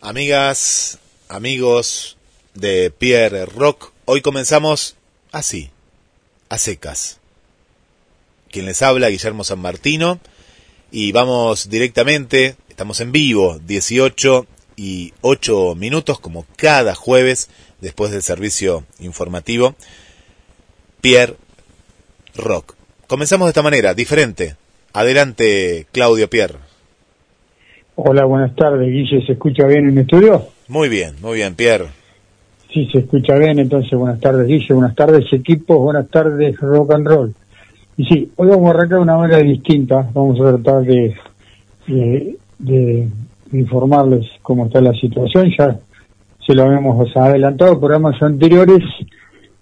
Amigas, amigos de Pierre Rock, hoy comenzamos así, a secas. Quien les habla, Guillermo San Martino, y vamos directamente, estamos en vivo, 18 y 8 minutos, como cada jueves, después del servicio informativo, Pierre Rock. Comenzamos de esta manera, diferente. Adelante, Claudio Pierre. Hola, buenas tardes, Guille. ¿Se escucha bien en el estudio? Muy bien, muy bien, Pierre. Sí, se escucha bien, entonces buenas tardes, Guille. Buenas tardes, equipos. Buenas tardes, rock and roll. Y sí, hoy vamos a arrancar de una manera distinta. Vamos a tratar de, de, informarles cómo está la situación. Ya se lo habíamos adelantado en programas anteriores.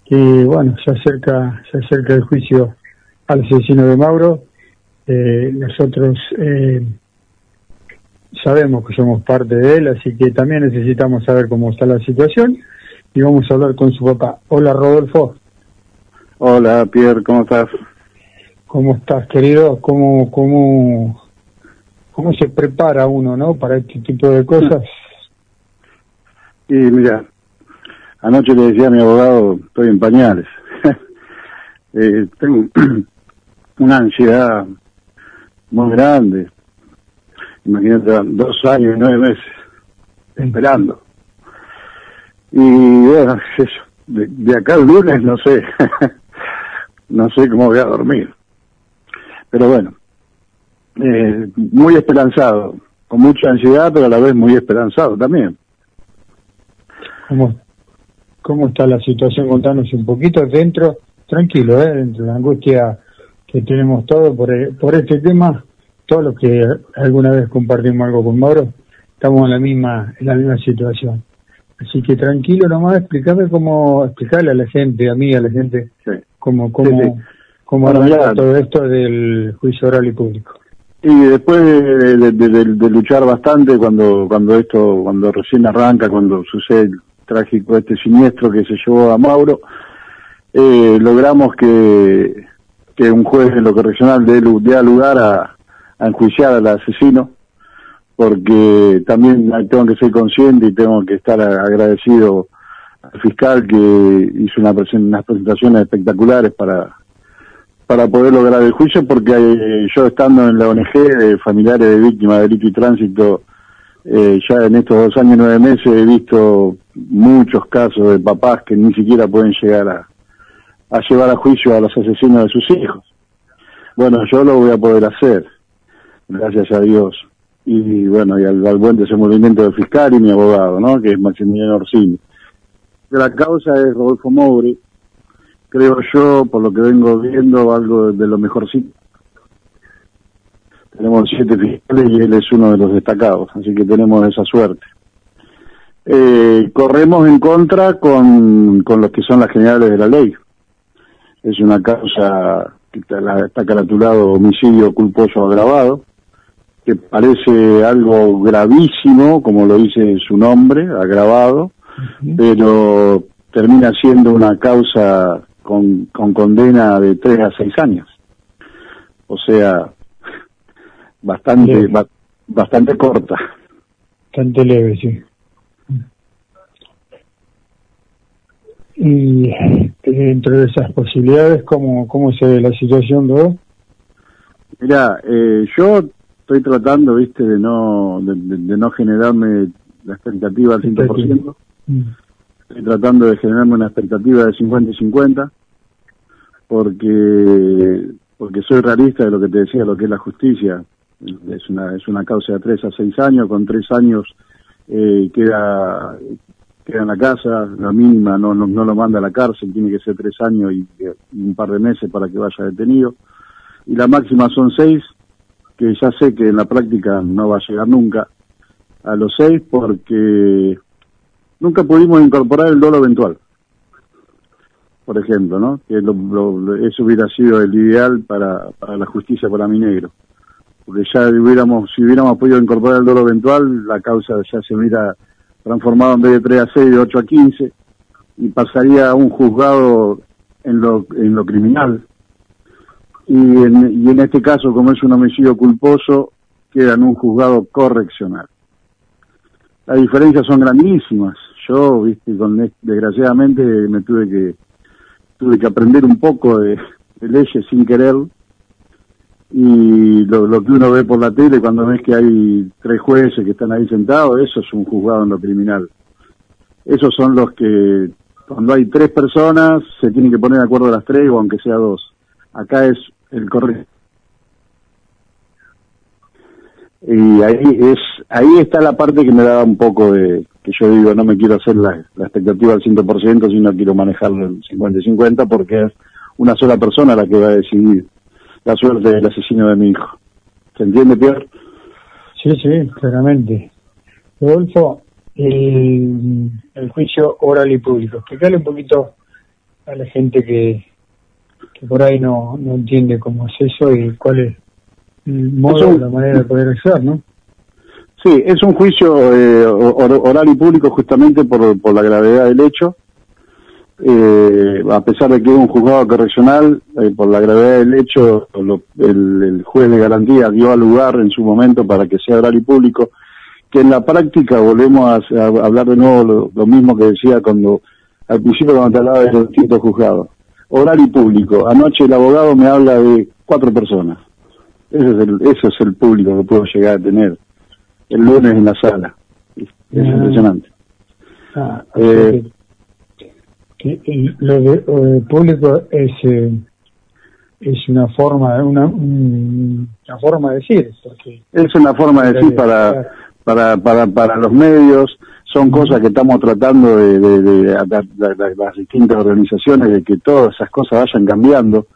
Que bueno, se acerca, se acerca el juicio al asesino de Mauro. Eh, nosotros. Eh, sabemos que somos parte de él, así que también necesitamos saber cómo está la situación y vamos a hablar con su papá. Hola Rodolfo. Hola Pierre, ¿cómo estás? ¿Cómo estás querido? ¿Cómo, cómo, cómo se prepara uno no para este tipo de cosas? Y mira, anoche le decía a mi abogado, estoy en pañales. eh, tengo una ansiedad muy grande imagínate, dos años y nueve meses esperando. Y bueno, eso, de, acá al lunes no sé, no sé cómo voy a dormir. Pero bueno, eh, muy esperanzado, con mucha ansiedad, pero a la vez muy esperanzado también. ¿Cómo, cómo está la situación? Contanos un poquito dentro, tranquilo, ¿eh? dentro de la angustia que tenemos todos por, por este tema todos los que alguna vez compartimos algo con Mauro, estamos en la misma, en la misma situación. Así que tranquilo nomás, explícame cómo, explicarle a la gente, a mí, a la gente, cómo, cómo, cómo todo esto del juicio oral y público. Y después de, luchar bastante cuando, cuando esto, cuando recién arranca, cuando sucede el trágico este siniestro que se llevó a Mauro, eh, logramos que, que un juez en lo correccional dé, dé lugar a, a enjuiciar al asesino, porque también tengo que ser consciente y tengo que estar agradecido al fiscal que hizo una unas presentaciones espectaculares para para poder lograr el juicio, porque eh, yo estando en la ONG de familiares de víctimas de delito y tránsito, eh, ya en estos dos años y nueve meses he visto muchos casos de papás que ni siquiera pueden llegar a llevar a juicio a los asesinos de sus hijos. Bueno, yo lo voy a poder hacer gracias a Dios. Y bueno, y al, buen desenvolvimiento del fiscal y mi abogado, ¿no? Que es Maximiliano Orsini. La causa es Rodolfo Moure, creo yo, por lo que vengo viendo, algo de lo mejorcito. Tenemos siete fiscales y él es uno de los destacados, así que tenemos esa suerte. Eh, corremos en contra con, con los que son las generales de la ley. Es una causa que está, está caratulado homicidio culposo agravado que parece algo gravísimo, como lo dice su nombre, agravado, pero termina siendo una causa con, con condena de tres a seis años. O sea, bastante, bastante corta. Bastante leve, sí. Y dentro de esas posibilidades, ¿cómo, cómo se ve la situación, de Mira, eh, yo estoy tratando, viste, de no de, no generarme la expectativa al 100%. Mm. Estoy tratando de generarme una expectativa de 50 y 50 porque porque soy realista de lo que te decía, lo que es la justicia. Es una es una causa de 3 a 6 años, con 3 años eh, queda queda en la casa, la mínima no, no, lo manda a la cárcel, tiene que ser 3 años y, y un par de meses para que vaya detenido. Y la máxima son 6 que ya sé que en la práctica no va a llegar nunca a los seis porque nunca pudimos incorporar el dolo eventual. Por ejemplo, ¿no? Que eso hubiera sido el ideal para, para la justicia para mi negro. Porque ya hubiéramos, si hubiéramos podido incorporar el dolo eventual, la causa ya se hubiera transformado en vez de 3 a 6, de 8 a 15, y pasaría a un juzgado en lo, en lo criminal, y en, y en este caso, como es un homicidio culposo, queda en un juzgado correccional. las diferencias son grandísimas. Yo, viste, con, desgraciadamente me tuve que tuve que aprender un poco de, leyes sin querer y lo, lo, que uno ve por la tele cuando ves que hay tres jueces que están ahí sentados, eso es un juzgado en lo criminal. Esos son los que cuando hay tres personas se tienen que poner de acuerdo las tres o aunque sea dos. Acá es el correcto. Y ahí es ahí está la parte que me da un poco de que yo digo, no me quiero hacer la, expectativa al 100%, sino quiero manejarlo el 50-50 porque es una sola persona la que va a decidir la suerte del asesino de mi hijo. ¿Se entiende, Pierre? Sí, sí, claramente. Rodolfo, el, el juicio oral y público. Explicarle un poquito a la gente que, que por ahí no, no entiende cómo es eso y cuál es el modo, la manera de poder hacer, ¿no? Sí, es un juicio eh, oral y público justamente por, por la gravedad del hecho. Eh, a pesar de que es un juzgado correccional, eh, por la gravedad del hecho, el, juez de garantía dio al lugar en su momento para que sea oral y público, que en la práctica volvemos a, hablar de nuevo lo, mismo que decía cuando al principio cuando te hablaba de los distintos juzgados. Oral y público. Anoche el abogado me habla de cuatro personas. Ese es el, ese es el público que puedo llegar a tener el lunes en la sala. Es ah. impresionante. Ah, eh, lo de, público es eh, es una forma una, una forma de decir es una forma de decir para para para para los medios son cosas que estamos tratando de, de, las distintas organizaciones de que todas esas cosas vayan cambiando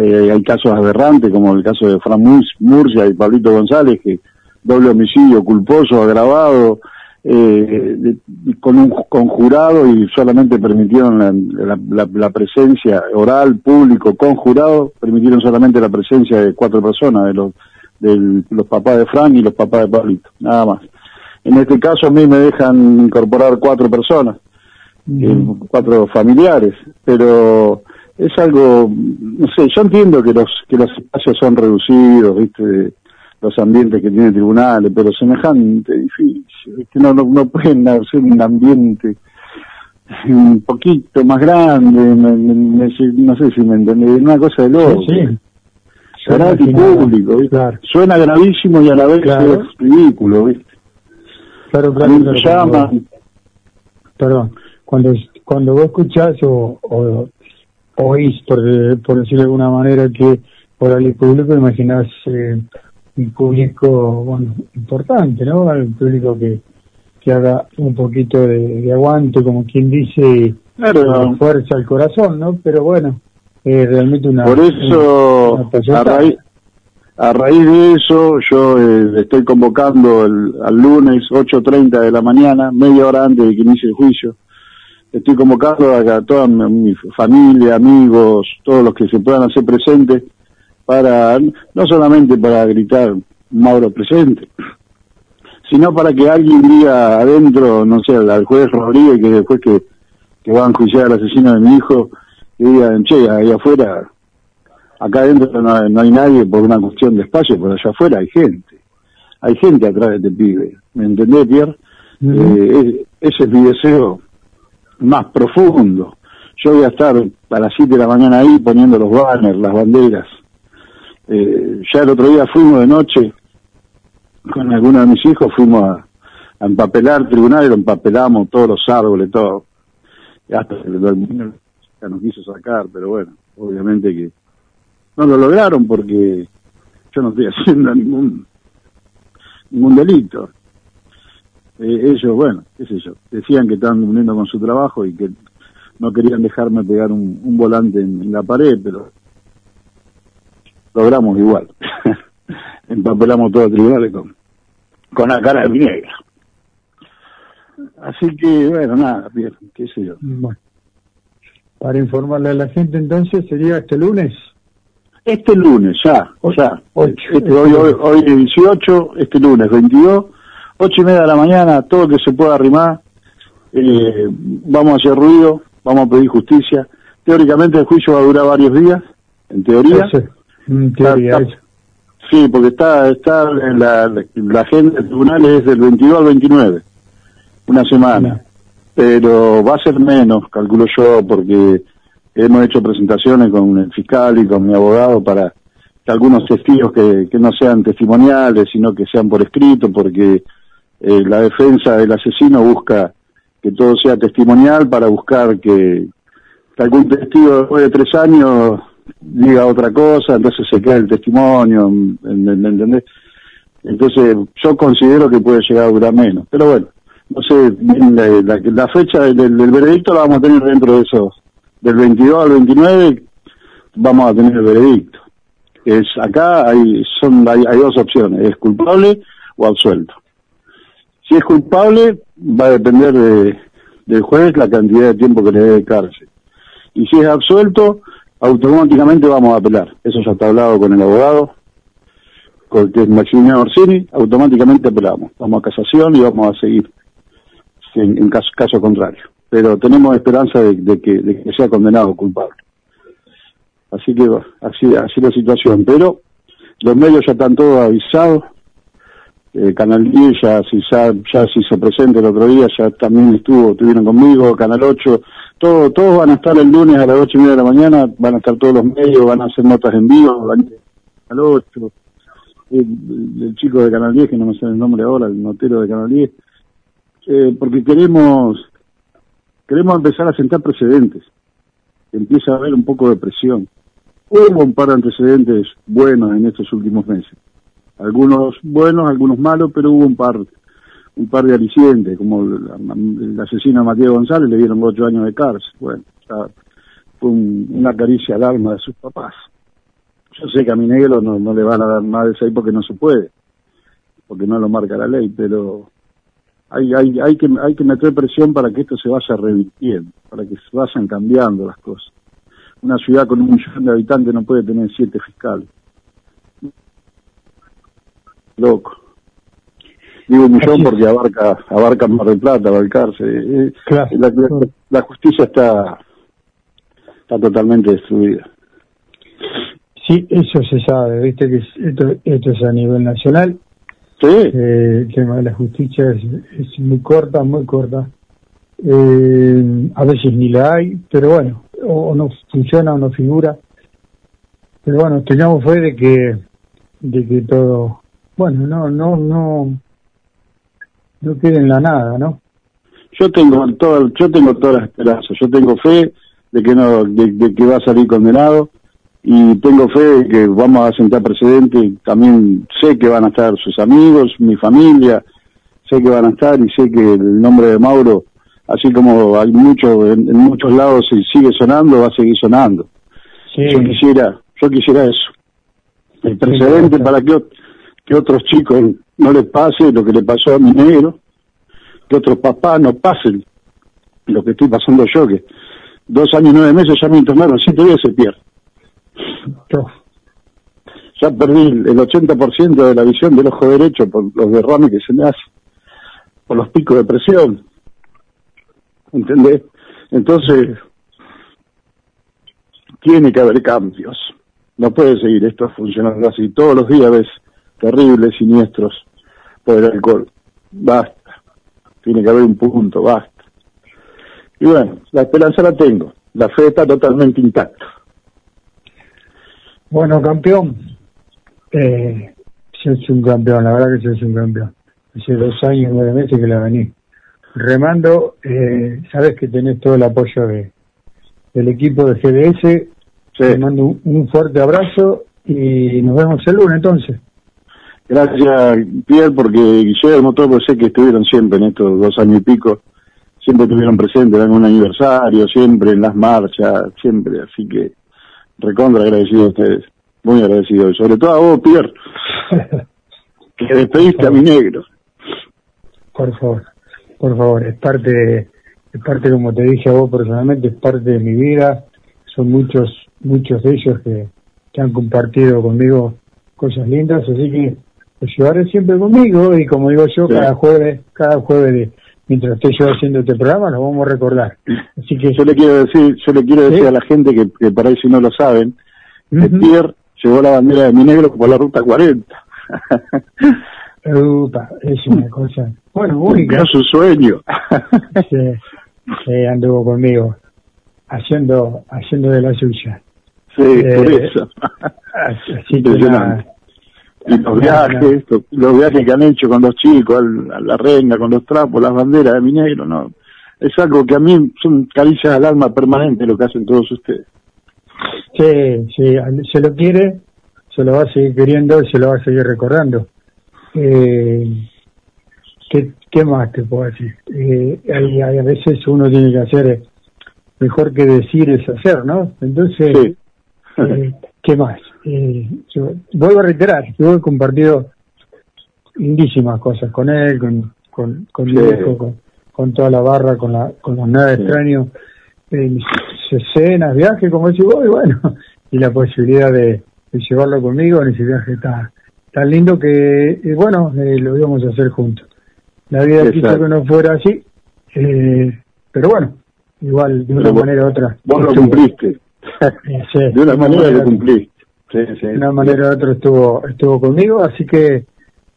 eh, hay casos aberrantes como el caso de Fran Murcia y Pablito González que doble homicidio culposo, agravado, eh, con un conjurado y solamente permitieron la, presencia oral, público, conjurado, permitieron solamente la presencia de cuatro personas, de los, de los papás de Frank y los papás de Pablito, nada más. En este caso a mí me dejan incorporar cuatro personas, eh, cuatro familiares, pero es algo, no sé, yo entiendo que los que los espacios son reducidos, viste, los ambientes que tiene tribunales, pero semejante difícil, que no, no, pueden hacer un ambiente un poquito más grande, no sé si me entendés, una cosa de loco. Sí, Suena público, Suena gravísimo y a la vez es ridículo, ¿viste? Claro, claro, claro Perdón, cuando, cuando vos escuchás o, o oís, por, por decirlo de alguna manera, que oral y público, imaginás eh, un público bueno importante, ¿no? Al público que, que haga un poquito de, aguante, como quien dice, claro. fuerza al corazón, ¿no? Pero bueno, eh, realmente una... Por eso, a, raíz, a raíz de eso, yo eh, estoy convocando el, al lunes 8.30 de la mañana, media hora antes de que inicie el juicio, estoy convocando a, toda mi familia, amigos, todos los que se puedan hacer presentes, para no solamente para gritar Mauro presente, sino para que alguien diga adentro, no sé, al juez Rodríguez, que después que, que va a enjuiciar al asesino de mi hijo, que digan, che, ahí afuera, acá adentro no, hay nadie por una cuestión de espacio, pero allá afuera hay gente, hay gente atrás de este pibe, ¿me entendés, Pierre? Eh, ese es mi deseo más profundo. Yo voy a estar a las 7 de la mañana ahí poniendo los banners, las banderas, eh, ya el otro día fuimos de noche con algunos de mis hijos, fuimos a, empapelar el tribunal y lo empapelamos todos los árboles, todo. Hasta el mundo ya nos quiso sacar, pero bueno, obviamente que no lo lograron porque yo no estoy haciendo ningún ningún delito. Eh, ellos, bueno, qué sé yo, decían que estaban cumpliendo con su trabajo y que no querían dejarme pegar un, volante en, la pared, pero logramos igual. Empapelamos todo el tribunal con, con la cara de mi negra. Así que, bueno, nada, bien, qué sé yo. Para informarle a la gente entonces, ¿sería este lunes? Este lunes, ya, o sea, este, hoy, hoy, hoy 18, este lunes 22, ocho y media de la mañana, todo que se pueda arrimar, eh, vamos a hacer ruido, vamos a pedir justicia. Teóricamente el juicio va a durar varios días, en teoría. Sí, porque está está en la, la agenda del tribunal es del 22 al 29. una semana. Pero va a ser menos, calculo yo, porque hemos hecho presentaciones con el fiscal y con mi abogado para que algunos testigos que, no sean testimoniales, sino que sean por escrito, porque eh, la defensa del asesino busca que todo sea testimonial para buscar que, algún testigo después de tres años diga otra cosa, entonces se queda el testimonio, ¿me, entendés? Entonces yo considero que puede llegar a durar menos, pero bueno, no sé, la, la, fecha del, del, veredicto la vamos a tener dentro de eso, del 22 al 29 vamos a tener el veredicto. Es acá hay son hay, hay dos opciones, es culpable o absuelto. Si es culpable, va a depender de, del juez la cantidad de tiempo que le dé de cárcel. Y si es absuelto, automáticamente vamos a apelar. Eso ya está hablado con el abogado, con el Maximiliano Orsini, automáticamente apelamos. Vamos a casación y vamos a seguir en, caso, caso, contrario. Pero tenemos esperanza de, que, de que sea condenado culpable. Así que así, así la situación. Pero los medios ya están todos avisados, eh, Canal 10 ya, si ya, ya se hizo el otro día, ya también estuvo, estuvieron conmigo, Canal 8, todo, todos van a estar el lunes a las ocho y media de la mañana, van a estar todos los medios, van a hacer notas en vivo, van a 8, el, chico de Canal 10, que no me sé el nombre ahora, el notero de Canal 10, eh, porque queremos, queremos empezar a sentar precedentes, empieza a haber un poco de presión. Hubo un par de antecedentes buenos en estos últimos meses algunos buenos, algunos malos, pero hubo un par un par de alicientes, como el, asesino Mateo González le dieron ocho años de cárcel. Bueno, fue una caricia al alma de sus papás. Yo sé que a mi negro no, no le van a dar más de seis porque no se puede, porque no lo marca la ley, pero hay, hay, hay, que, hay que meter presión para que esto se vaya revirtiendo, para que se vayan cambiando las cosas. Una ciudad con un millón de habitantes no puede tener siete fiscales loco. Digo un millón porque abarca abarca Mar del Plata, Balcarce. Eh, la, justicia está está totalmente destruida. Sí, eso se sabe, viste que esto, esto es a nivel nacional. Sí. Eh, el tema de la justicia es, muy corta, muy corta. Eh, a veces ni la hay, pero bueno, o, no funciona o no figura. Pero bueno, tengamos fe de que de que todo bueno, no, no, no, no quieren la nada, ¿no? Yo tengo todo, yo tengo todas las esperanzas, yo tengo fe de que no, de, que va a salir condenado y tengo fe de que vamos a sentar precedente, también sé que van a estar sus amigos, mi familia, sé que van a estar y sé que el nombre de Mauro, así como hay mucho, en, muchos lados sigue sonando, va a seguir sonando. Yo quisiera, yo quisiera eso. El precedente para que que otros chicos no les pase lo que le pasó a mi negro, que otros papás no pasen lo que estoy pasando yo, que dos años y nueve meses ya me internaron siete veces pierde. Ya perdí el 80% de la visión del ojo derecho por los derrames que se me hacen, por los picos de presión. ¿Entendés? Entonces, tiene que haber cambios. No puede seguir esto funcionando así. Todos los días ves terribles, siniestros por el alcohol. Basta. Tiene que haber un punto, basta. Y bueno, la esperanza la tengo. La fe está totalmente intacta. Bueno, campeón. Eh, es un campeón, la verdad que es un campeón. Hace dos años y nueve meses que la vení remando. Eh, sabes que tenés todo el apoyo de del equipo de GDS. Te mando un fuerte abrazo y nos vemos el lunes entonces. Gracias, Pierre, porque Guillermo, todos sé que estuvieron siempre en estos dos años y pico, siempre estuvieron presentes en un aniversario, siempre en las marchas, siempre, así que recontra agradecido a ustedes, muy agradecido, y sobre todo a vos, Pierre, que despediste a mi negro. Por favor, por favor, es parte, es parte, como te dije a vos personalmente, es parte de mi vida, son muchos, muchos de ellos que, que han compartido conmigo cosas lindas, así que lo llevaré siempre conmigo y como digo yo, cada jueves, cada jueves mientras estoy yo haciendo este programa, lo vamos a recordar. Así que yo le quiero decir, yo le quiero decir a la gente que, que por ahí si no lo saben, que Pierre llevó la bandera de mi negro por la ruta 40. Upa, es una cosa, Bueno, única. Es su sueño. sí, sí, anduvo conmigo, haciendo, haciendo de la suya. Sí, Eh, por eso. Así así que nada, Y los viajes, lo- los viajes que han hecho con los chicos, al- a la reina, con los trapos, las banderas de mi negro, no. Es algo que a mí son caricias al alma permanente lo que hacen todos ustedes. Sí, sí, se lo quiere, se lo va a seguir queriendo y se lo va a seguir recordando. Eh, ¿qué, ¿Qué más te puedo decir? Eh, hay, hay- a veces uno tiene que hacer, eh, mejor que decir es hacer, ¿no? Entonces, Sí. eh, ¿qué más? Eh, yo vuelvo a reiterar, yo he compartido lindísimas cosas con él, con, con, con mi Sí. hijo, con, con toda la barra, con, la, con los nada Sí. extraños, eh, escenas, viajes, como decís vos, y bueno, y la posibilidad de, de llevarlo conmigo en ese viaje está tan lindo que, eh, bueno, eh, lo íbamos a hacer juntos. La vida quiso Exacto. que no fuera así, eh, pero bueno, igual de una Pero manera u otra. Vos lo cumpliste. Sí, De una manera lo cumpliste. Sí, sí. de una manera u otra estuvo, estuvo conmigo, así que, eh,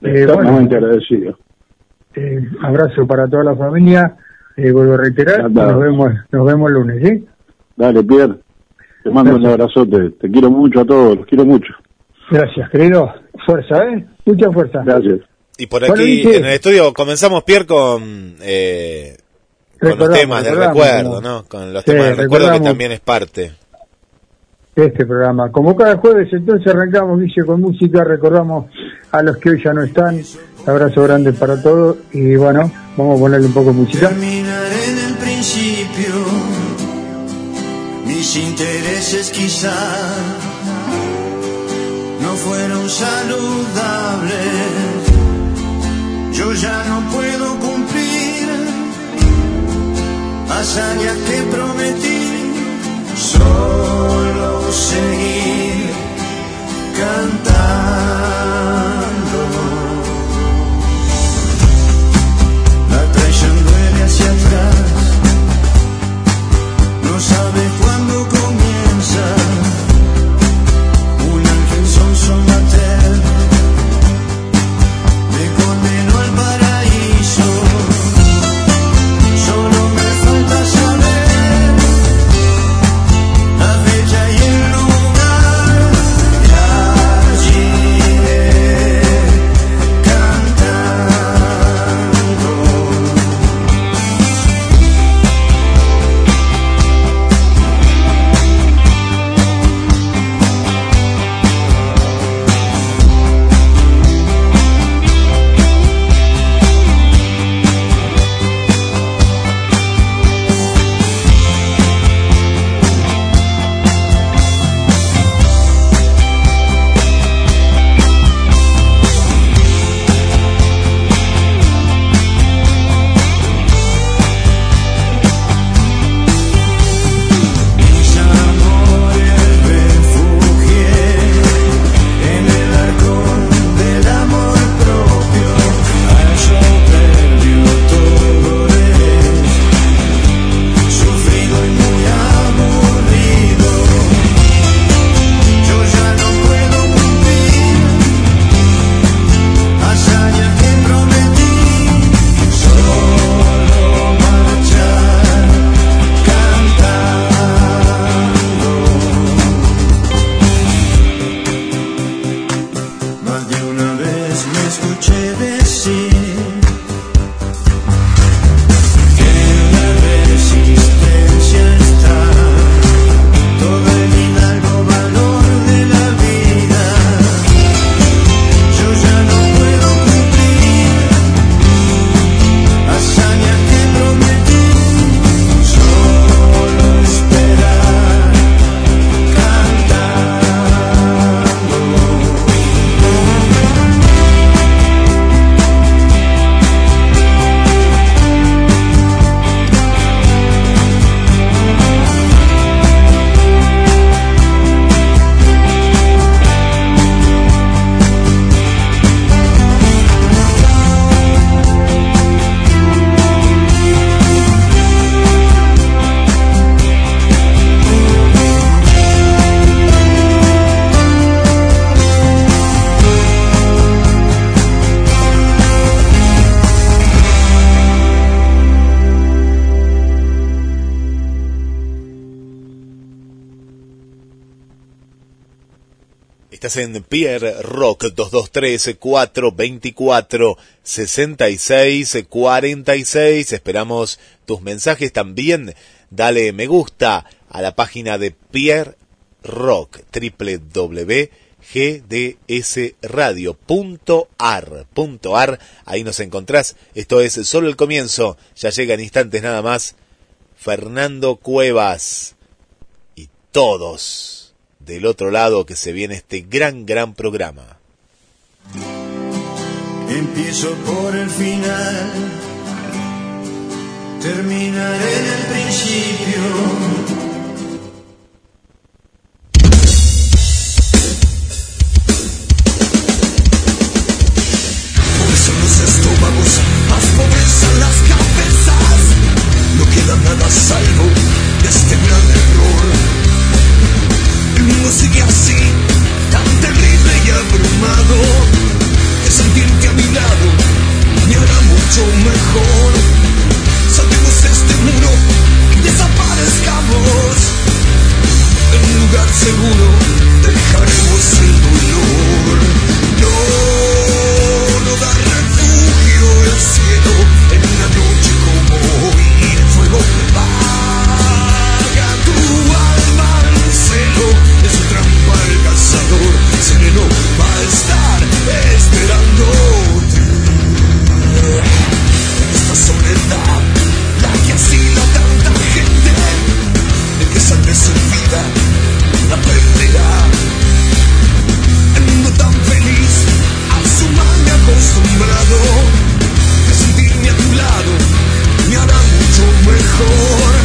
bueno, Eternamente agradecido. eh, abrazo para toda la familia, eh, vuelvo a reiterar, nos vemos, nos vemos el lunes, ¿sí? Dale, Pierre. Te mando un abrazote. Te quiero mucho a todos. Los quiero mucho. Gracias, querido. Fuerza, ¿eh? Mucha fuerza. Gracias. Y por aquí en el estudio comenzamos, Pierre, con, eh, con los temas de recuerdo, ¿no? Con los Sí, temas de recuerdo que también es parte. Este programa. Como cada jueves, entonces arrancamos, Guille, con música, recordamos a los que hoy ya no están. Abrazo grande para todos y bueno, vamos a ponerle un poco de música. Terminaré en el principio mis intereses quizá no fueron saludables. Yo ya no puedo cumplir hazañas que prometí, solo seguir cantando. En Pierre Rock 223-424-6646. Esperamos tus mensajes también. Dale me gusta a la página de Pierre Rock www.gdsradio.ar.ar. Ahí nos encontrás. Esto es solo el comienzo. Ya llega en instantes nada más. Fernando Cuevas y todos del otro lado que se viene este gran, gran programa. Empiezo por el final, terminaré en el principio. Por eso los estómagos más pobres a las cabezas no queda nada a salvo de este gran. Sigue así, tan terrible y abrumado, sentirte a mi lado me hará mucho mejor. Saltemos este muro y desaparezcamos. En un lugar seguro dejaremos el dolor. No, no da refugio el cielo en una noche como hoy. El fuego vaga pensador sereno va a estar esperando. Esta soledad, la que asila tanta gente, el que sale servida la perderá. El mundo tan feliz, a su mal me acostumbrado, que sentirme a tu lado me hará mucho mejor.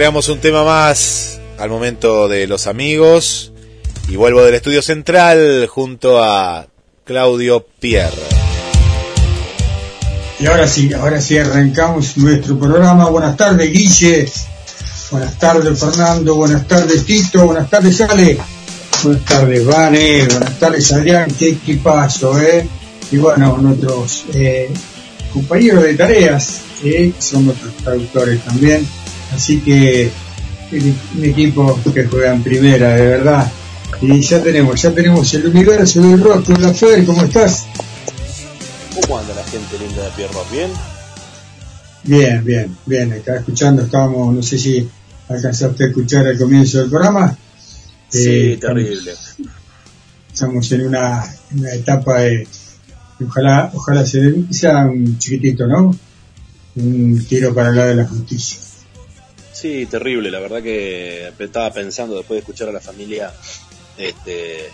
Agregamos un tema más al momento de los amigos. Y vuelvo del estudio central junto a Claudio Pierre. Y ahora sí, ahora sí arrancamos nuestro programa. Buenas tardes, Guille. Buenas tardes, Fernando. Buenas tardes, Tito. Buenas tardes, Ale. Buenas tardes, Vane. Buenas tardes, Adrián. Qué equipazo, ¿eh? Y bueno, nuestros eh, compañeros de tareas, ¿eh? que son nuestros traductores también. Así que un equipo que juega en primera, de verdad. Y ya tenemos, ya tenemos el universo del rock. Hola, Fer, ¿cómo estás? ¿Cómo anda la gente linda de Pierro? ¿Bien? Bien, bien, bien. Acá escuchando, estábamos, no sé si alcanzaste a escuchar al comienzo del programa. Sí, Eh, terrible. Estamos en una, etapa de, ojalá, ojalá se, sea un chiquitito, ¿no? Un tiro para el lado de la justicia. Sí, terrible. La verdad que estaba pensando después de escuchar a la familia, este,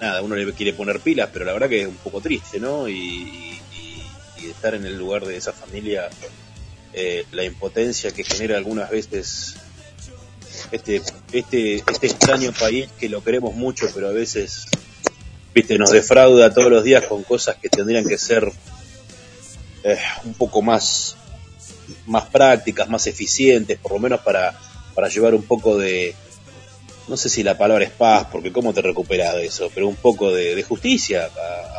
nada, uno le quiere poner pilas, pero la verdad que es un poco triste, ¿no? Y, y- estar en el lugar de esa familia, eh, la impotencia que genera algunas veces este, este, este extraño país que lo queremos mucho, pero a veces, viste, nos defrauda todos los días con cosas que tendrían que ser eh, un poco más, más prácticas, más eficientes, por lo menos para, para llevar un poco de, no sé si la palabra es paz, porque cómo te recuperas de eso, pero un poco de, justicia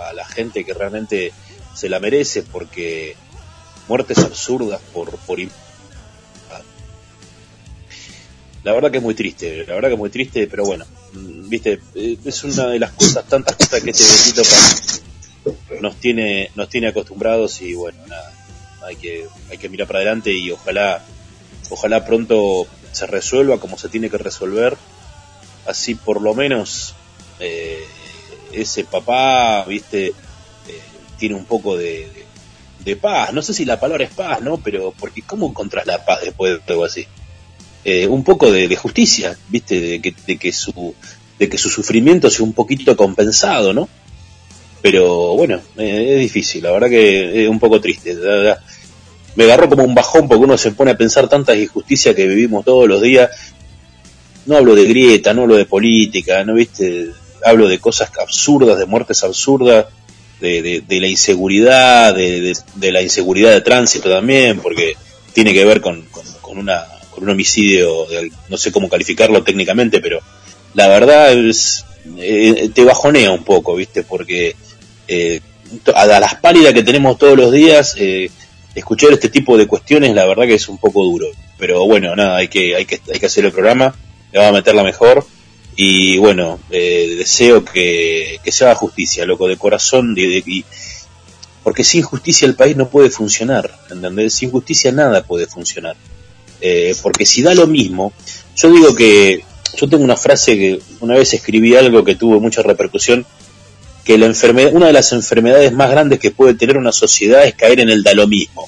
a, la gente que realmente se la merece, porque muertes absurdas por, por la verdad que es muy triste, la verdad que es muy triste, pero bueno, mm, viste, eh, es una de las cosas, tantas cosas que este bendito nos tiene, nos tiene acostumbrados y bueno, nada, hay que, hay que mirar para adelante y ojalá, ojalá pronto se resuelva como se tiene que resolver, así por lo menos eh, ese papá, viste, eh, tiene un poco de, de, paz, no sé si la palabra es paz, ¿no? Pero porque ¿cómo encontrás la paz después de algo así? Eh, un poco de, justicia, ¿viste? De que, de que, su, de que su sufrimiento sea un poquito compensado, ¿no? Pero bueno, eh, es difícil, la verdad que es un poco triste. Me agarró como un bajón porque uno se pone a pensar tantas injusticias que vivimos todos los días. No hablo de grieta, no hablo de política, ¿no viste? Hablo de cosas absurdas, de muertes absurdas, de, de, la inseguridad, de, de, la inseguridad de tránsito también, porque tiene que ver con, con una un homicidio, no sé cómo calificarlo técnicamente, pero la verdad es, eh, te bajonea un poco, ¿viste? Porque eh, a, las pálidas que tenemos todos los días, eh, escuchar este tipo de cuestiones, la verdad que es un poco duro. Pero bueno, nada, hay que, hay que, hay que hacer el programa, le vamos a meterla mejor. Y bueno, deseo que, que se haga justicia, loco, de corazón. y, porque sin justicia el país no puede funcionar, ¿entendés? Sin justicia nada puede funcionar. Eh, porque si da lo mismo, yo digo que, yo tengo una frase que una vez escribí algo que tuvo mucha repercusión, que la enfermedad, una de las enfermedades más grandes que puede tener una sociedad es caer en el da lo mismo.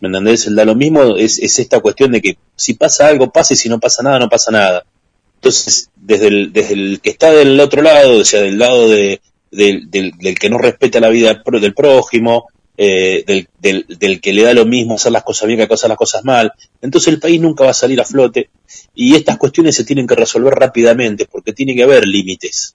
¿Me entendés? El da lo mismo es, esta cuestión de que si pasa algo, pasa y si no pasa nada, no pasa nada. Entonces, desde el, desde el que está del otro lado, o sea, del lado de, del, del, que no respeta la vida del prójimo, eh, del, del, del, que le da lo mismo hacer las cosas bien que hacer las cosas mal. Entonces el país nunca va a salir a flote y estas cuestiones se tienen que resolver rápidamente porque tiene que haber límites.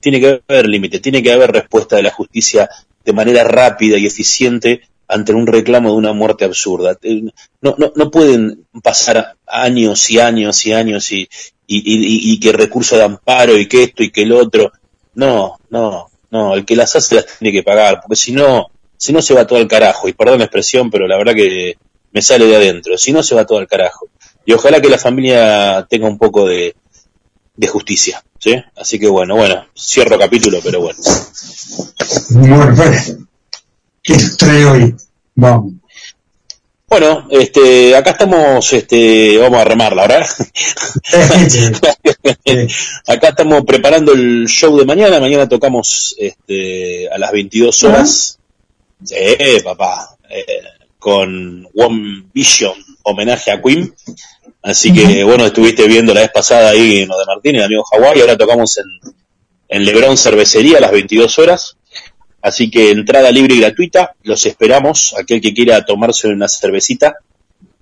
Tiene que haber límites, tiene que haber respuesta de la justicia de manera rápida y eficiente ante un reclamo de una muerte absurda. Eh, no, no, no pueden pasar años y años y años y, y, y, y que recurso de amparo y que esto y que el otro. No, no, no, el que las hace las tiene que pagar, porque si no, si no se va todo al carajo, y perdón la expresión, pero la verdad que me sale de adentro, si no se va todo al carajo. Y ojalá que la familia tenga un poco de, de justicia, ¿sí? Así que bueno, bueno, cierro capítulo, pero bueno. Bueno, pues, ¿qué trae hoy? Vamos. Bueno, este, acá estamos, este, vamos a remarla ahora. acá estamos preparando el show de mañana. Mañana tocamos, este, a las 22 horas. Sí, papá. Eh, con One Vision, homenaje a Queen. Así que, bueno, estuviste viendo la vez pasada ahí en lo de Martín, el amigo Hawái. Ahora tocamos en, en Lebrón Cervecería a las 22 horas. Así que entrada libre y gratuita. Los esperamos. Aquel que quiera tomarse una cervecita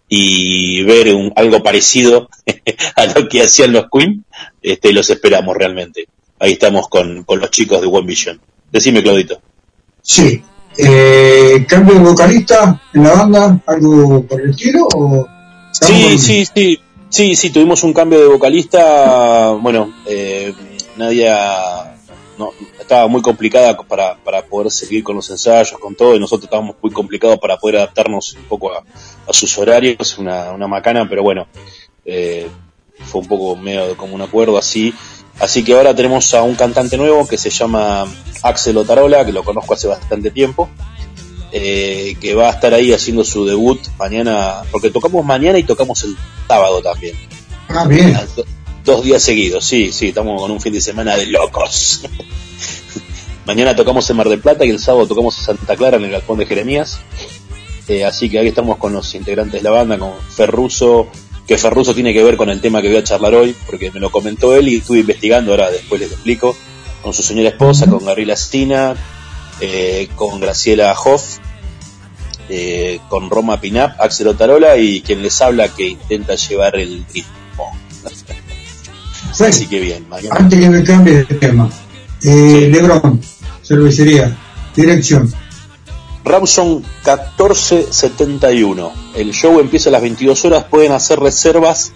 y ver un, algo parecido a lo que hacían los Queen, este, los esperamos realmente. Ahí estamos con, con los chicos de One Vision. Decime, Claudito. Sí, eh, ¿Cambio de vocalista en la banda? ¿Algo por el estilo? O sí, sí, sí. Sí, sí, tuvimos un cambio de vocalista. Bueno, eh, Nadia no, estaba muy complicada para, para poder seguir con los ensayos, con todo, y nosotros estábamos muy complicados para poder adaptarnos un poco a, sus horarios, una, una macana, pero bueno, eh, fue un poco medio como un acuerdo así. Así que ahora tenemos a un cantante nuevo que se llama Axel Otarola, que lo conozco hace bastante tiempo, eh, que va a estar ahí haciendo su debut mañana, porque tocamos mañana y tocamos el sábado también. Ah, bien. Dos días seguidos, sí, sí, estamos con un fin de semana de locos. mañana tocamos en Mar del Plata y el sábado tocamos en Santa Clara en el Galpón de Jeremías. Eh, así que ahí estamos con los integrantes de la banda, con Ferruso, que Ferruso tiene que ver con el tema que voy a charlar hoy, porque me lo comentó él y estuve investigando, ahora después les explico, con su señora esposa, con Gabriela Stina, eh, con Graciela Hoff, eh, con Roma Pinap, Axel Otarola y quien les habla que intenta llevar el ritmo. Así que bien, Antes que me cambie de tema, eh, Lebron, cervecería, dirección. Ramson 1471. El show empieza a las 22 horas. Pueden hacer reservas.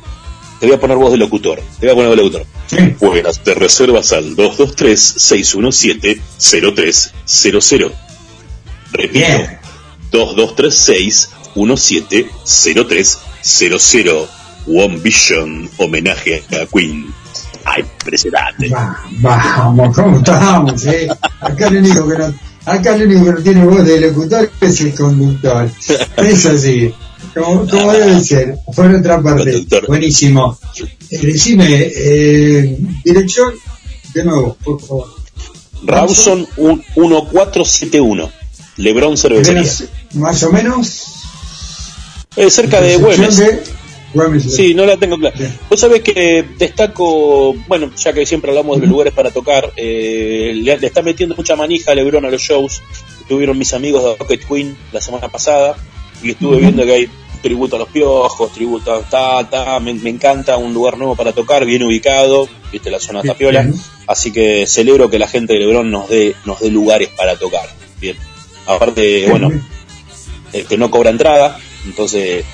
Te voy a poner voz de locutor. Te voy a poner voz de locutor. Pueden hacer reservas al 223-617-0300. Repito. Bien. 2236-170300. One Vision, homenaje a Queen. Ay, impresionante. Va- Vamos, ¿cómo estamos? Eh? Acá lo único que no, acá lo único que no tiene voz de locutor es el conductor. Es así, como, como debe ser. Por otra parte, buenísimo. Eh, decime, eh, dirección, de nuevo, por favor. Rawson un- 1471. Lebron Cervecería. Menos- más o menos. Eh, cerca de Güemes. de Güemes. Sí, no la tengo clara. Bien. Vos sabés que destaco, bueno, ya que siempre hablamos de los lugares para tocar, eh, le, le está metiendo mucha manija a Lebron a los shows. Estuvieron mis amigos de Rocket Queen la semana pasada y estuve viendo que hay tributo a los piojos, tributo a ta, ta, me, me encanta, un lugar nuevo para tocar, bien ubicado, viste la zona Bien, Tapiola, bien. así que celebro que la gente de Lebron nos dé, nos dé lugares para tocar. Bien. Aparte, bueno, el que no cobra entrada, entonces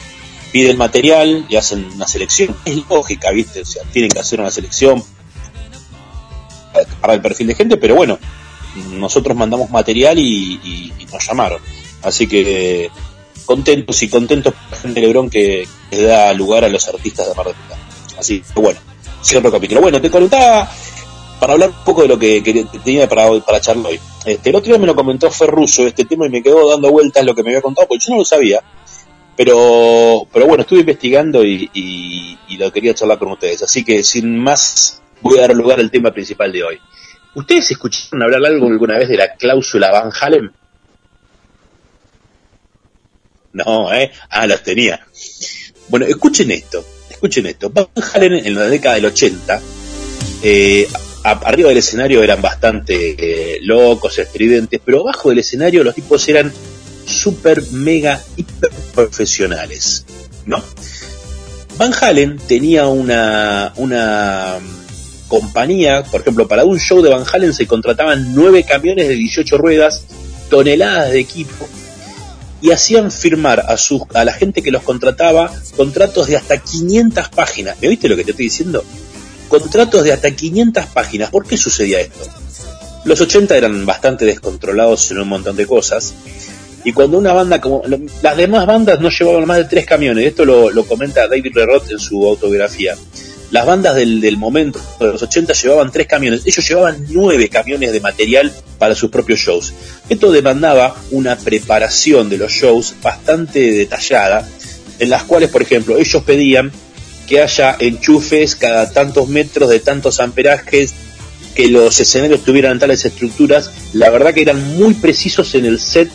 pide el material y hacen una selección. Es lógica, ¿viste? O sea, tienen que hacer una selección para el perfil de gente, pero bueno, nosotros mandamos material y, y- y nos llamaron. Así que contentos y contentos por la gente de Lebrón que, que da lugar a los artistas de Mar del Plata. Así que bueno, cierro el capítulo. Bueno, te comentaba para hablar un poco de lo que, tenía para, hoy- para charlar hoy. Este, el otro día me lo comentó Ferruso este tema y me quedó dando vueltas lo que me había contado, porque yo no lo sabía. Pero, pero bueno, estuve investigando y, y- y lo quería charlar con ustedes. Así que sin más, voy a dar lugar al tema principal de hoy. ¿Ustedes escucharon hablar algo alguna vez de la cláusula Van Halen? No, ¿eh? Ah, las tenía. Bueno, escuchen esto, escuchen esto. Van Halen en la década del 80, eh, arriba del escenario eran bastante eh, locos, estridentes, pero abajo del escenario los tipos eran super, mega, hiper profesionales, ¿no? Van Halen tenía una, una compañía, por ejemplo, para un show de Van Halen se contrataban nueve camiones de 18 ruedas, toneladas de equipo, y hacían firmar a, sus, a la gente que los contrataba contratos de hasta 500 páginas. ¿Me viste lo que te estoy diciendo? Contratos de hasta 500 páginas. ¿Por qué sucedía esto? Los 80 eran bastante descontrolados en un montón de cosas. Y cuando una banda como las demás bandas no llevaban más de tres camiones, esto lo, lo comenta David Lerroth en su autobiografía. Las bandas del, del momento de los 80 llevaban tres camiones, ellos llevaban nueve camiones de material para sus propios shows. Esto demandaba una preparación de los shows bastante detallada, en las cuales, por ejemplo, ellos pedían que haya enchufes cada tantos metros de tantos amperajes, que los escenarios tuvieran tales estructuras. La verdad que eran muy precisos en el set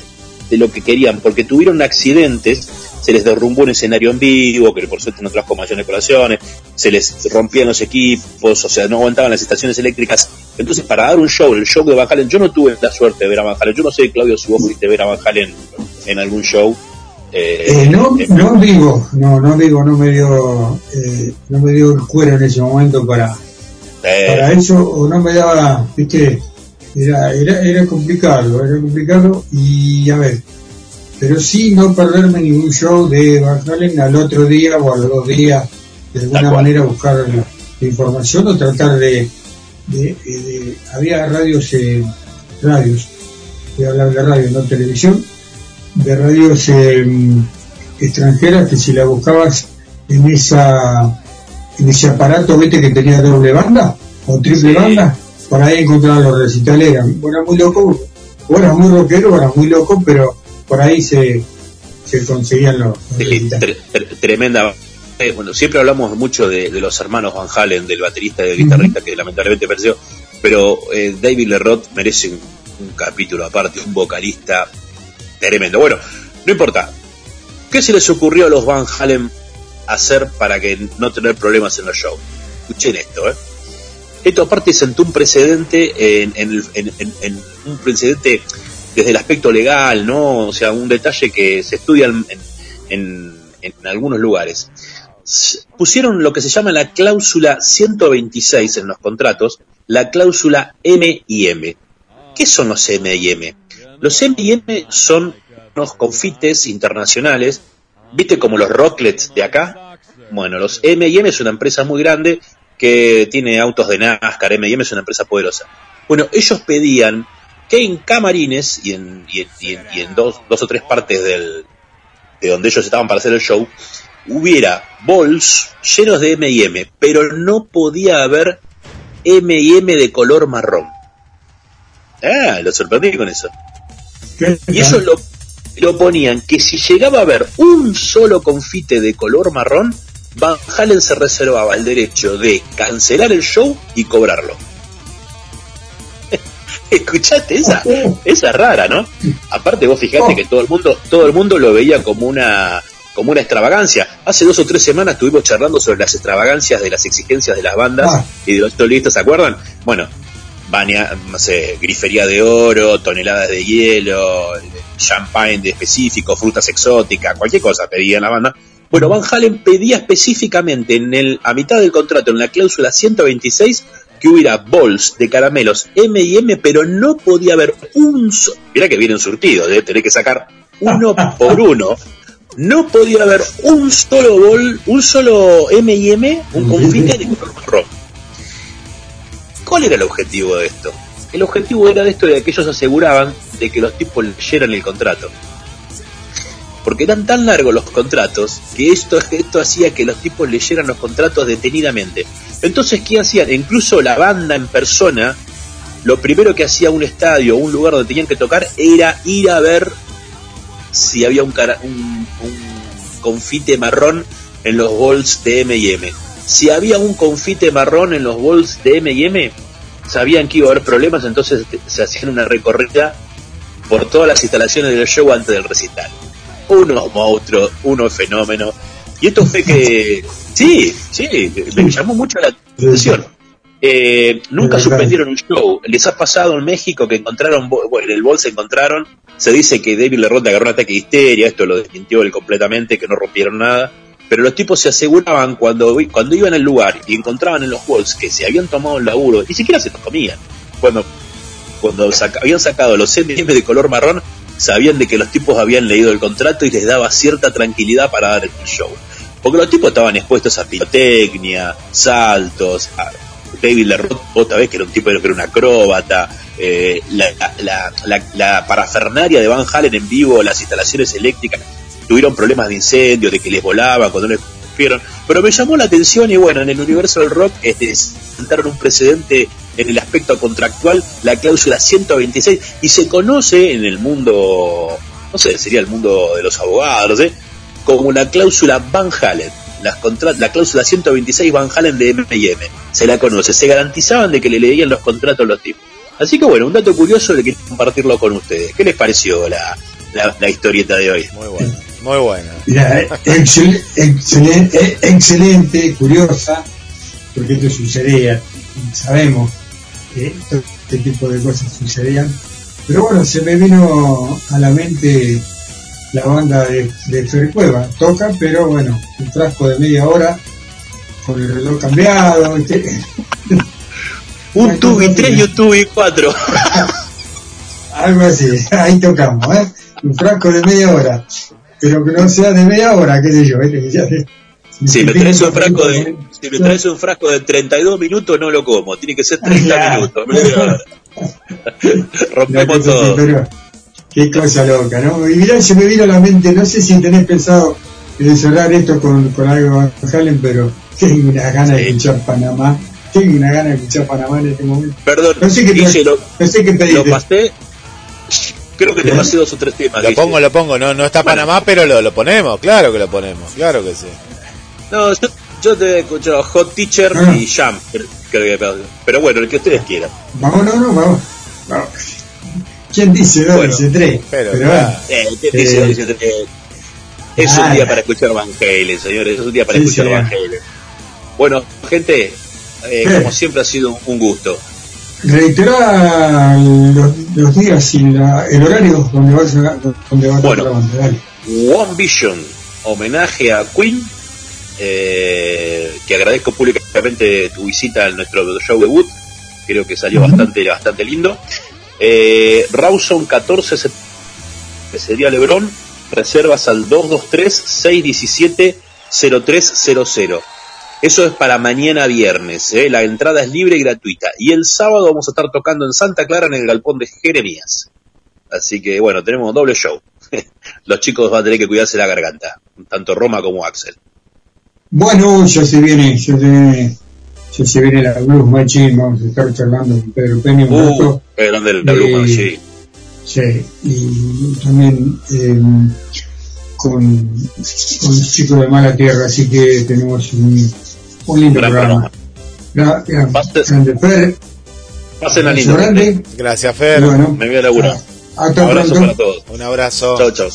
de lo que querían, porque tuvieron accidentes, se les derrumbó un escenario en vivo, que por suerte no trajo mayores colaciones, se les rompían los equipos, o sea, no aguantaban las estaciones eléctricas. Entonces, para dar un show, el show de Van Halen, yo no tuve la suerte de ver a Van Halen, yo no sé, Claudio, si vos pudiste ver a Van Halen en algún show. Eh, Eh, no, eh, no vivo, no, no vivo, no me dio, eh, no me dio el cuero en ese momento para, eh, para eso, o no me daba, viste, era, era, era complicado, era complicado, y a ver, pero sí no perderme ningún show de Van Halen al otro día o a los dos días, de alguna manera buscar la, la información o tratar de, de, de- había radios, eh, radios, voy a hablar de radio, no televisión, de radios eh, extranjeras que si la buscabas en esa en ese aparato viste que tenía doble banda o triple Sí. banda por ahí encontrabas los recitales eran o era muy loco o era muy rockero o era muy loco pero por ahí se se conseguían los, Sí, recitales. tre- tre- tremenda. eh, bueno, siempre hablamos mucho de, de los hermanos Van Halen, del baterista y del guitarrista que lamentablemente pereció, pero eh, David Lerroth merece un, un capítulo aparte, un vocalista tremendo. Bueno, no importa. ¿Qué se les ocurrió a los Van Halen hacer para que no tener problemas en los shows? Escuchen esto, ¿eh? Esto aparte sentó un precedente en, en el- en- en- en un precedente desde el aspecto legal, ¿no? O sea, un detalle que se estudia en, en- en algunos lugares. Pusieron lo que se llama la cláusula 126 en los contratos, la cláusula M y M. ¿Qué son los M y M? Los M y M son unos confites internacionales, viste como los Rocklets de acá. Bueno, los M&M es una empresa muy grande que tiene autos de NASCAR, M&M es una empresa poderosa. Bueno, ellos pedían que en camarines y en, y en, y en- y en dos, dos o tres partes del, de donde ellos estaban para hacer el show, hubiera bols llenos de M&M, pero no podía haber M&M de color marrón. Ah, lo sorprendí con eso. ¿Qué Y ellos lo, lo ponían que si llegaba a haber un solo confite de color marrón, Van Halen se reservaba el derecho de cancelar el show y cobrarlo. ¿Escuchaste esa? Esa es rara, ¿no? Aparte vos fijate que todo el mundo, todo el mundo lo veía como una como una extravagancia. Hace dos o tres semanas estuvimos charlando sobre las extravagancias de las exigencias de las bandas Ah. y de los solistas, ¿se acuerdan? Bueno, baña, no sé, grifería de oro, toneladas de hielo, champagne de específico, frutas exóticas, cualquier cosa pedía la banda. Bueno, Van Halen pedía específicamente en el, a mitad del contrato, en la cláusula 126, que hubiera bols de caramelos M&M, pero no podía haber un solo, mira que vienen surtidos, debe tener que sacar uno por uno. No podía haber un solo bol, un solo M&M, un confite de color marrón. ¿Cuál era el objetivo de esto? El objetivo era de esto de que ellos aseguraban de que los tipos leyeran el contrato. Porque eran tan largos los contratos que esto, esto hacía que los tipos leyeran los contratos detenidamente. Entonces, ¿qué hacían? Incluso la banda en persona, lo primero que hacía un estadio un lugar donde tenían que tocar era ir a ver si había un, cara- un, un confite marrón en los bols de M&M. Si había un confite marrón en los bols de M&M, sabían que iba a haber problemas, entonces se hacían una recorrida por todas las instalaciones del show antes del recital. Unos monstruos, unos fenómenos. Y esto fue que, sí, sí, me llamó mucho la atención. Eh, nunca suspendieron un show. Les ha pasado en México que encontraron, bueno, en el bol se encontraron. Se dice que David Lerroth agarró un ataque de histeria. Esto lo desmintió él completamente, que no rompieron nada. Pero los tipos se aseguraban cuando, cuando iban al lugar y encontraban en los bols que se habían tomado el laburo, ni siquiera se los comían. Cuando, cuando saca- habían sacado los M&M de color marrón, sabían de que los tipos habían leído el contrato y les daba cierta tranquilidad para dar el show. Porque los tipos estaban expuestos a pirotecnia, saltos, a David Lerroth, otra vez que era un tipo que era un acróbata, eh, la, la, la, la parafernaria de Van Halen en vivo, las instalaciones eléctricas, tuvieron problemas de incendio, de que les volaban cuando les vieron. Pero me llamó la atención y bueno, en el universo del rock este, sentaron un precedente en el aspecto contractual, la cláusula 126, y se conoce en el mundo, no sé, sería el mundo de los abogados, no como la cláusula Van Halen. Las contra- la cláusula 126 Van Halen de M&M. Se la conoce. Se garantizaban de que le leían los contratos a los tipos. Así que bueno, un dato curioso de que compartirlo con ustedes. ¿Qué les pareció la, la, la historieta de hoy? Muy bueno, muy bueno. Mira, eh, excel- excelente, eh, excelente, curiosa, porque esto sucedía, sabemos que este tipo de cosas sucedían, pero bueno, se me vino a la mente la banda de, de Fer Cueva, toca, pero bueno, un frasco de media hora, con el reloj cambiado. Un tubi 3 y un tubi 4. algo así, ahí tocamos, ¿eh? Un frasco de media hora, pero que no sea de media hora, qué sé yo, Si me traes un frasco de, si me traes un frasco de 32 minutos no lo como, tiene que ser 30 Claro. minutos. media hora. Rompemos todo. Qué cosa loca, ¿no? Y mirá, se me vino a la mente, no sé si tenés pensado en cerrar esto con, con algo de Van Halen, pero tengo una gana de escuchar Panamá. Tengo una gana de escuchar Panamá en este momento. Perdón, No sé qué, Guille, lo, no sé qué lo pasé. Creo que te pasé dos o tres temas. Lo pongo, lo pongo. No, no está Panamá, pero lo, lo ponemos. Claro que lo ponemos. Claro que sí. No, yo, yo te he escuchado Hot Teacher Ah. y Jump. Creo que, pero bueno, el que ustedes quieran. Vamos, no, no, vamos. vamos. ¿Quién dice dos? Bueno, dice tres. pero Pero, bueno, Eh, ¿qué dice? Eh, Dice, eh, es un día para escuchar Van Halen, señores. Es un día para Sí, escuchar sí. Van Halen. Bueno, gente, eh, Eh. como siempre ha sido un gusto. reiterá los, los días y la- el horario donde vas a, donde va a Bueno. la banda. Dale. One Vision, homenaje a Queen, eh, que agradezco públicamente tu visita a nuestro show debut, creo que salió bastante, bastante lindo. Eh, Rawson 14 Pizzería Lebrón, reservas al 223-617-0300. Eso es para mañana viernes, ¿eh? la entrada es libre y gratuita. Y el sábado vamos a estar tocando en Santa Clara en el galpón de Jeremías. Así que bueno, tenemos doble show. Los chicos van a tener que cuidarse la garganta, tanto Roma como Axel. Bueno, ya se viene, ya se viene, ya se viene la Blues Machine, vamos a estar charlando con Pedro Peña un Uh, rato. grande la Eh, Blue Machine. Sí, y también eh, con, con los chicos de Mala Tierra, así que tenemos un, un lindo Gran programa. Gra- gran- Basta- grande Fer, Pasen la linda. grande, Gracias, Fer. bueno, Me voy a laburar. a- hasta Abrazo para todos. Un abrazo. Chau, chau.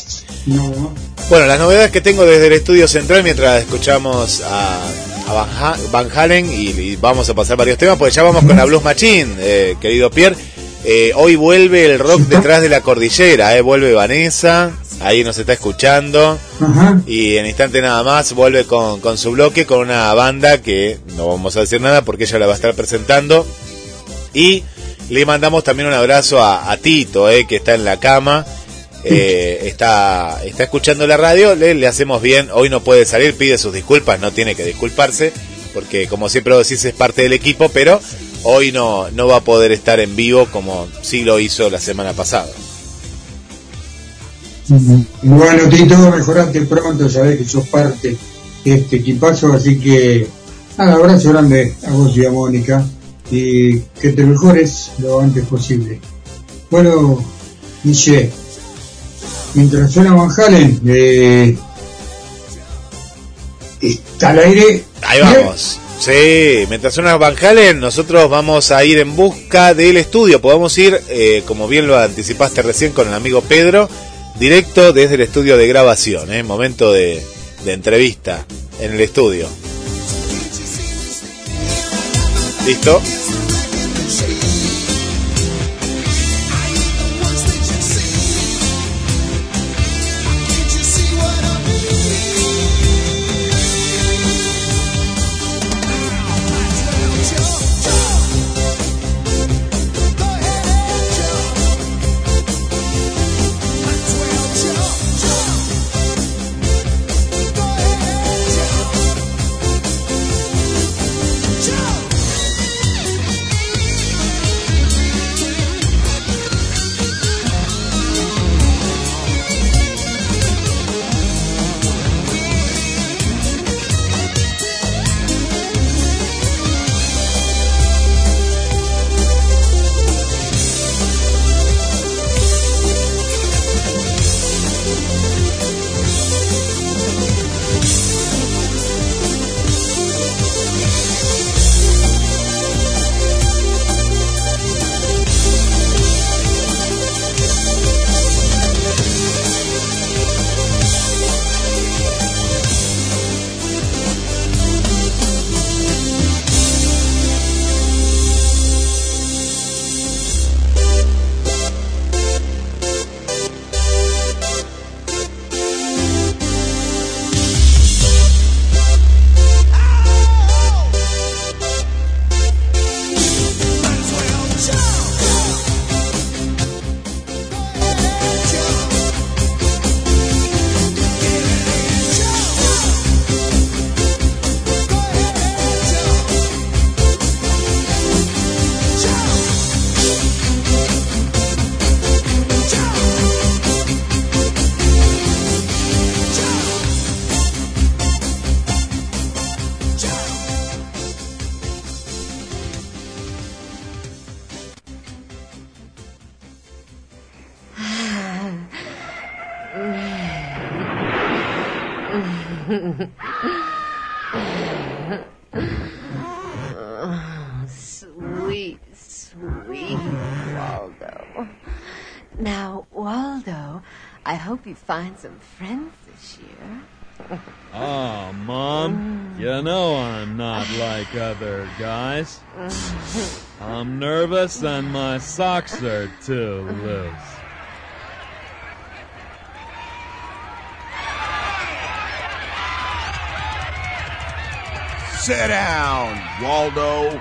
No, Bueno, las novedades que tengo desde el estudio central mientras escuchamos a, a Van, Ha- Van Halen y, y vamos a pasar varios temas, porque ya vamos con la Blues Machine, eh, querido Pierre. Eh, hoy vuelve el rock detrás de la cordillera, eh, vuelve Vanessa, ahí nos está escuchando. Ajá. Y en instante nada más vuelve con, con su bloque, con una banda que no vamos a decir nada porque ella la va a estar presentando. Y le mandamos también un abrazo a, a Tito, eh, que está en la cama, eh, está, está escuchando la radio, le, le hacemos bien, hoy no puede salir, pide sus disculpas, no tiene que disculparse, porque como siempre lo decís es parte del equipo, pero hoy no, no va a poder estar en vivo como sí lo hizo la semana pasada. Bueno, Tito, mejorate pronto, sabés que sos parte de este equipazo, así que nada, abrazo grande a vos y a Mónica y que te mejores lo antes posible. Bueno, Miche, mientras suena Van Halen, eh, está al aire. Ahí vamos. Sí, mientras suena Van Halen, nosotros vamos a ir en busca del estudio. Podemos ir, eh, como bien lo anticipaste recién con el amigo Pedro, directo desde el estudio de grabación, ¿eh? momento de, de entrevista en el estudio. ¿Listo? Find some friends this year. Oh, Mom, you know I'm not like other guys. I'm nervous and my socks are too loose. Sit down, Waldo.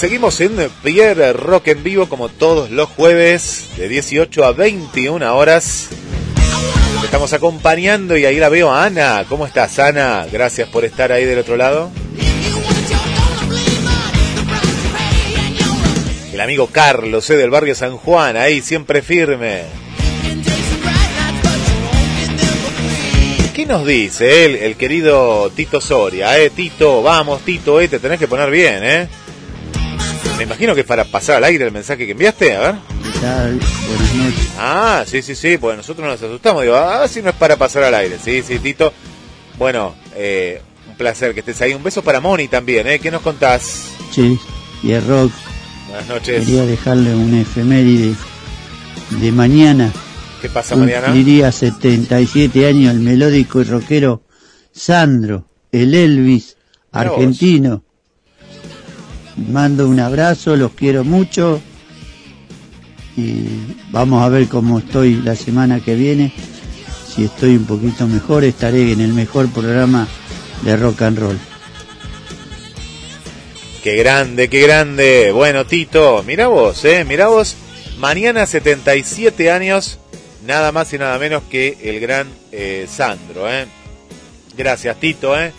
Seguimos en Pierre Rock en vivo como todos los jueves de 18 a 21 horas. Estamos acompañando y ahí la veo a Ana. ¿Cómo estás Ana? Gracias por estar ahí del otro lado. El amigo Carlos eh, del barrio San Juan, ahí siempre firme. ¿Qué nos dice el, el querido Tito Soria? Eh, Tito, vamos Tito, eh, te tenés que poner bien, ¿eh? Me imagino que es para pasar al aire el mensaje que enviaste, a ver. ¿Qué tal? Buenas noches. Ah, sí, sí, sí, pues nosotros nos asustamos. Digo, a ver si no es para pasar al aire. Sí, sí, Tito. Bueno, eh, un placer que estés ahí. Un beso para Moni también, ¿eh? ¿Qué nos contás? Che, y el rock. Buenas noches. Quería dejarle una efeméride de mañana. ¿Qué pasa, Mariana? Cumpliría 77 años el melódico y rockero Sandro, el Elvis Mirá vos. Mando un abrazo, los quiero mucho y vamos a ver cómo estoy la semana que viene. Si estoy un poquito mejor, estaré en el mejor programa de rock and roll. Qué grande, qué grande. Bueno, Tito, mira vos, eh, mira vos. Mañana 77 años, nada más y nada menos que el gran eh, Sandro, eh. Gracias, Tito, eh.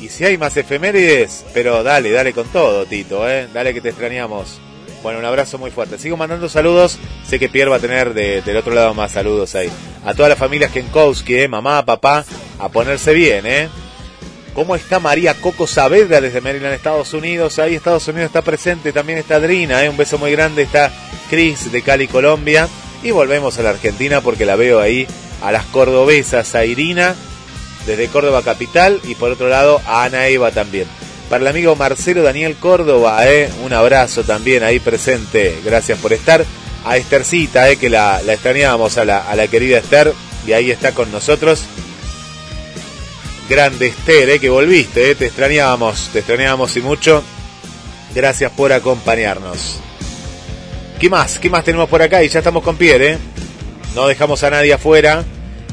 Y si hay más efemérides, pero dale, dale con todo, Tito, eh. Dale que te extrañamos. Bueno, un abrazo muy fuerte. Sigo mandando saludos. Sé que Pierre va a tener de- del otro lado más saludos ahí. A todas las familias Kenkowski, eh, mamá, papá, a ponerse bien, eh. ¿Cómo está María Coco Saavedra desde Maryland, Estados Unidos? Ahí Estados Unidos está presente, también está Adrina, ¿eh? un beso muy grande, está Cris de Cali, Colombia. Y volvemos a la Argentina porque la veo ahí a las cordobesas, a Irina, desde Córdoba Capital, y por otro lado a Ana Eva también. Para el amigo Marcelo Daniel Córdoba, ¿eh? un abrazo también ahí presente, gracias por estar. A Estercita, ¿eh? que la, la extrañábamos a la, a la querida Esther, y ahí está con nosotros. Grande Esther, eh, que volviste, eh, te extrañábamos, te extrañábamos y mucho. Gracias por acompañarnos. ¿Qué más? ¿Qué más tenemos por acá? Y ya estamos con Pierre. No dejamos a nadie afuera.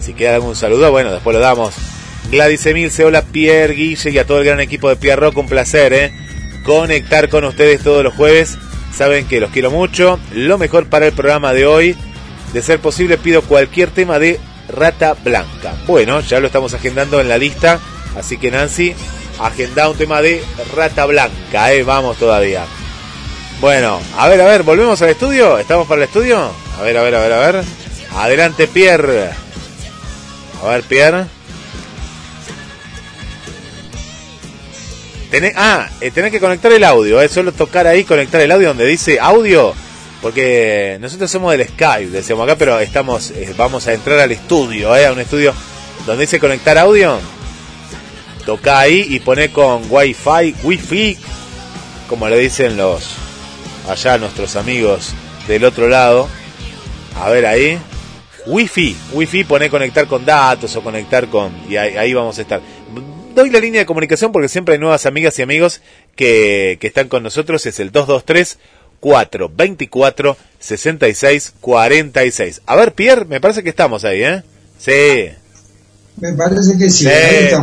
Si queda algún saludo, bueno, después lo damos. Gladys Emilce, hola Pierre, Guille y a todo el gran equipo de Pierre Rock, un placer, ¿eh? Conectar con ustedes todos los jueves. Saben que los quiero mucho. Lo mejor para el programa de hoy. De ser posible, pido cualquier tema de Rata Blanca. Bueno, ya lo estamos agendando en la lista, así que Nancy, agenda un tema de Rata Blanca, eh, vamos todavía. Bueno, a ver, a ver, volvemos al estudio, ¿estamos para el estudio? A ver, a ver, a ver, a ver. Adelante, Pierre. A ver, Pierre. Tenés, ah, eh, tenés que conectar el audio, eh, solo tocar ahí, conectar el audio donde dice audio, porque nosotros somos del Skype, decíamos acá, pero estamos, eh, vamos a entrar al estudio, eh, a un estudio donde dice conectar audio. Toca ahí y pone con Wi-Fi, Wi-Fi, como le dicen los allá nuestros amigos del otro lado. A ver ahí. Wi-Fi, Wi-Fi pone conectar con datos o conectar con y ahí vamos a estar. Doy la línea de comunicación porque siempre hay nuevas amigas y amigos que, que están con nosotros. Es el 223 424 66 46. A ver, Pierre, me parece que estamos ahí, ¿eh? Sí. Me parece que sí. Sí,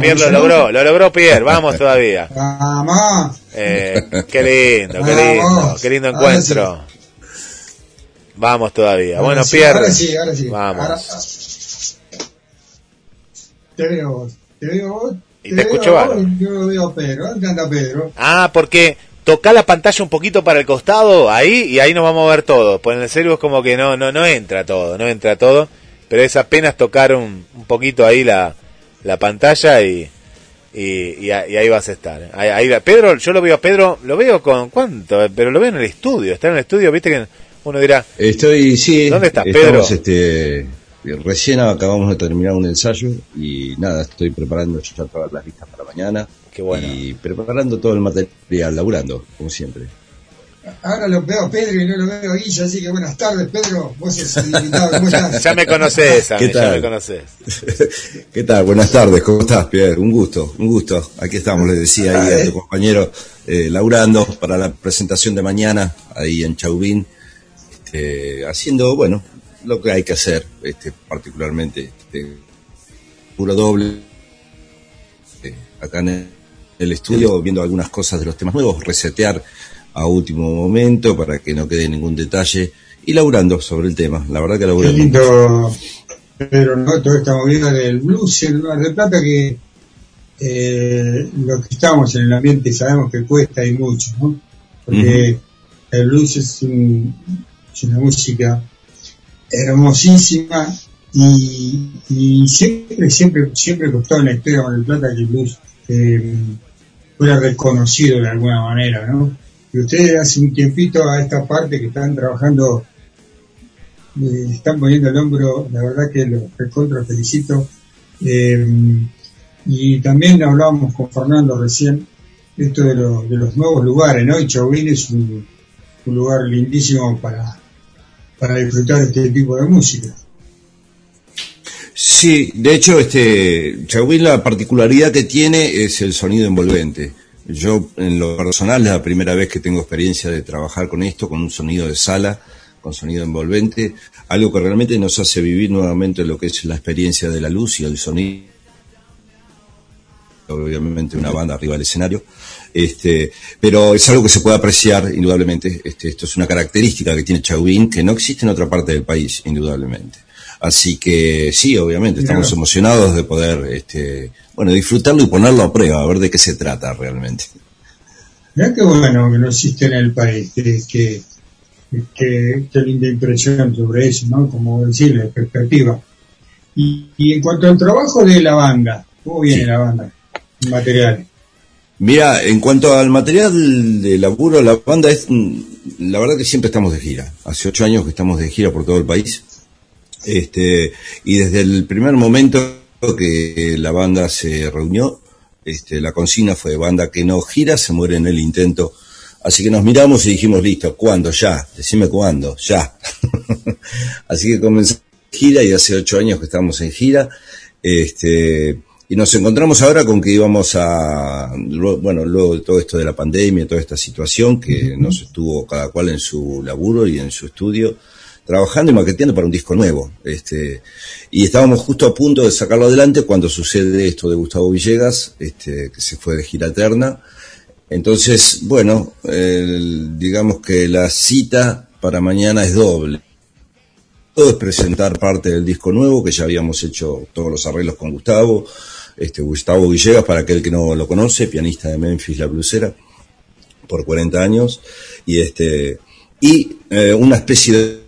Pierre lo logró, lo logró Pierre, vamos todavía. Vamos. Eh, qué lindo, qué lindo, qué lindo Ahora encuentro. Vamos todavía. Ahora Bueno, sí, Pierre. Ahora sí, ahora sí. Vamos. Ahora- te veo vos. Te veo vos. Y te escucho veo Yo veo a Pedro. ¿Dónde anda Pedro? Ah, porque toca la pantalla un poquito para el costado, ahí, y ahí nos vamos a ver todo. Pues en el celu es como que no, no, no entra todo, no entra todo. Pero es apenas tocar un, un poquito ahí la, la pantalla y, y, y a- y ahí vas a estar. Ahí, ahí va. Pedro, yo lo veo a Pedro, lo veo con, ¿cuánto? Pero lo veo en el estudio, está en el estudio, viste que uno dirá, Estoy, sí. ¿Dónde estás, estamos, Pedro? Este, recién acabamos de terminar un ensayo y nada, estoy preparando ya todas las listas para mañana. Qué bueno. Y preparando todo el material, laburando, como siempre. Ahora lo veo a Pedro y no lo veo a Guilla, así que buenas tardes, Pedro. Vos sos el invitado. ¿Cómo estás? ya me conoces, ¿Qué ya tal? me. ¿Qué tal? Buenas tardes, ¿cómo estás, Pierre? Un gusto, un gusto. Aquí estamos, le decía ahí a tu compañero, eh, laburando para la presentación de mañana, ahí en Chauvin, este, haciendo, bueno, lo que hay que hacer, este, particularmente, este, puro doble, eh, acá en el estudio, viendo algunas cosas de los temas nuevos, resetear a último momento para que no quede ningún detalle, y laburando sobre el tema. La verdad que Qué laburando. lindo, Pedro, ¿no? Toda esta movida del blues en Mar del Plata que eh, los que estamos en el ambiente sabemos que cuesta y mucho, ¿no? Porque el blues es, un- es una música hermosísima y, y siempre, siempre, siempre costó en la historia de Mar del Plata que el blues eh, fuera reconocido de alguna manera, ¿no? Y ustedes hace un tiempito a esta parte que están trabajando eh, están poniendo el hombro, la verdad que los recontra felicito. Eh, y también hablábamos con Fernando recién, esto de, lo- de los nuevos lugares, ¿no? Y Chauvin es un, un lugar lindísimo para, para disfrutar este tipo de música. Sí, de hecho, este, Chauvin la particularidad que tiene es el sonido envolvente. Yo, en lo personal, es la primera vez que tengo experiencia de trabajar con esto, con un sonido de sala, con sonido envolvente, algo que realmente nos hace vivir nuevamente lo que es la experiencia de la luz y el sonido. Obviamente una banda arriba del escenario, este, pero es algo que se puede apreciar indudablemente. Este, esto es una característica que tiene Chauvin que no existe en otra parte del país, indudablemente. Así que sí, obviamente, estamos Claro. emocionados de poder, este, bueno, disfrutarlo y ponerlo a prueba, a ver de qué se trata realmente. Mirá qué bueno que no existe en el país, que, que, que- qué linda impresión sobre eso, ¿no? Como decir, la expectativa. Y, y en cuanto al trabajo de la banda, ¿cómo viene la banda? Materiales. Mira, en cuanto al material de laburo, la banda es, mm, la verdad que siempre estamos de gira. Hace ocho años que estamos de gira por todo el país. Este, y desde el primer momento que la banda se reunió, este, la consigna fue banda que no gira, se muere en el intento. Así que nos miramos y dijimos, listo, ¿cuándo? Ya, decime cuándo, ya. Así que comenzamos gira y hace ocho años que estamos en gira. Este, y nos encontramos ahora con que íbamos a, bueno, luego de todo esto de la pandemia, toda esta situación que nos estuvo cada cual en su laburo y en su estudio, trabajando y maqueteando para un disco nuevo. Este, y estábamos justo a punto de sacarlo adelante cuando sucede esto de Gustavo Villegas, este, que se fue de gira eterna. Entonces, bueno, el- digamos que la cita para mañana es doble. todo es presentar parte del disco nuevo, que ya habíamos hecho todos los arreglos con Gustavo, este Gustavo Villegas, para aquel que no lo conoce, pianista de Memphis, la blusera, por 40 años, y este, y eh, una especie de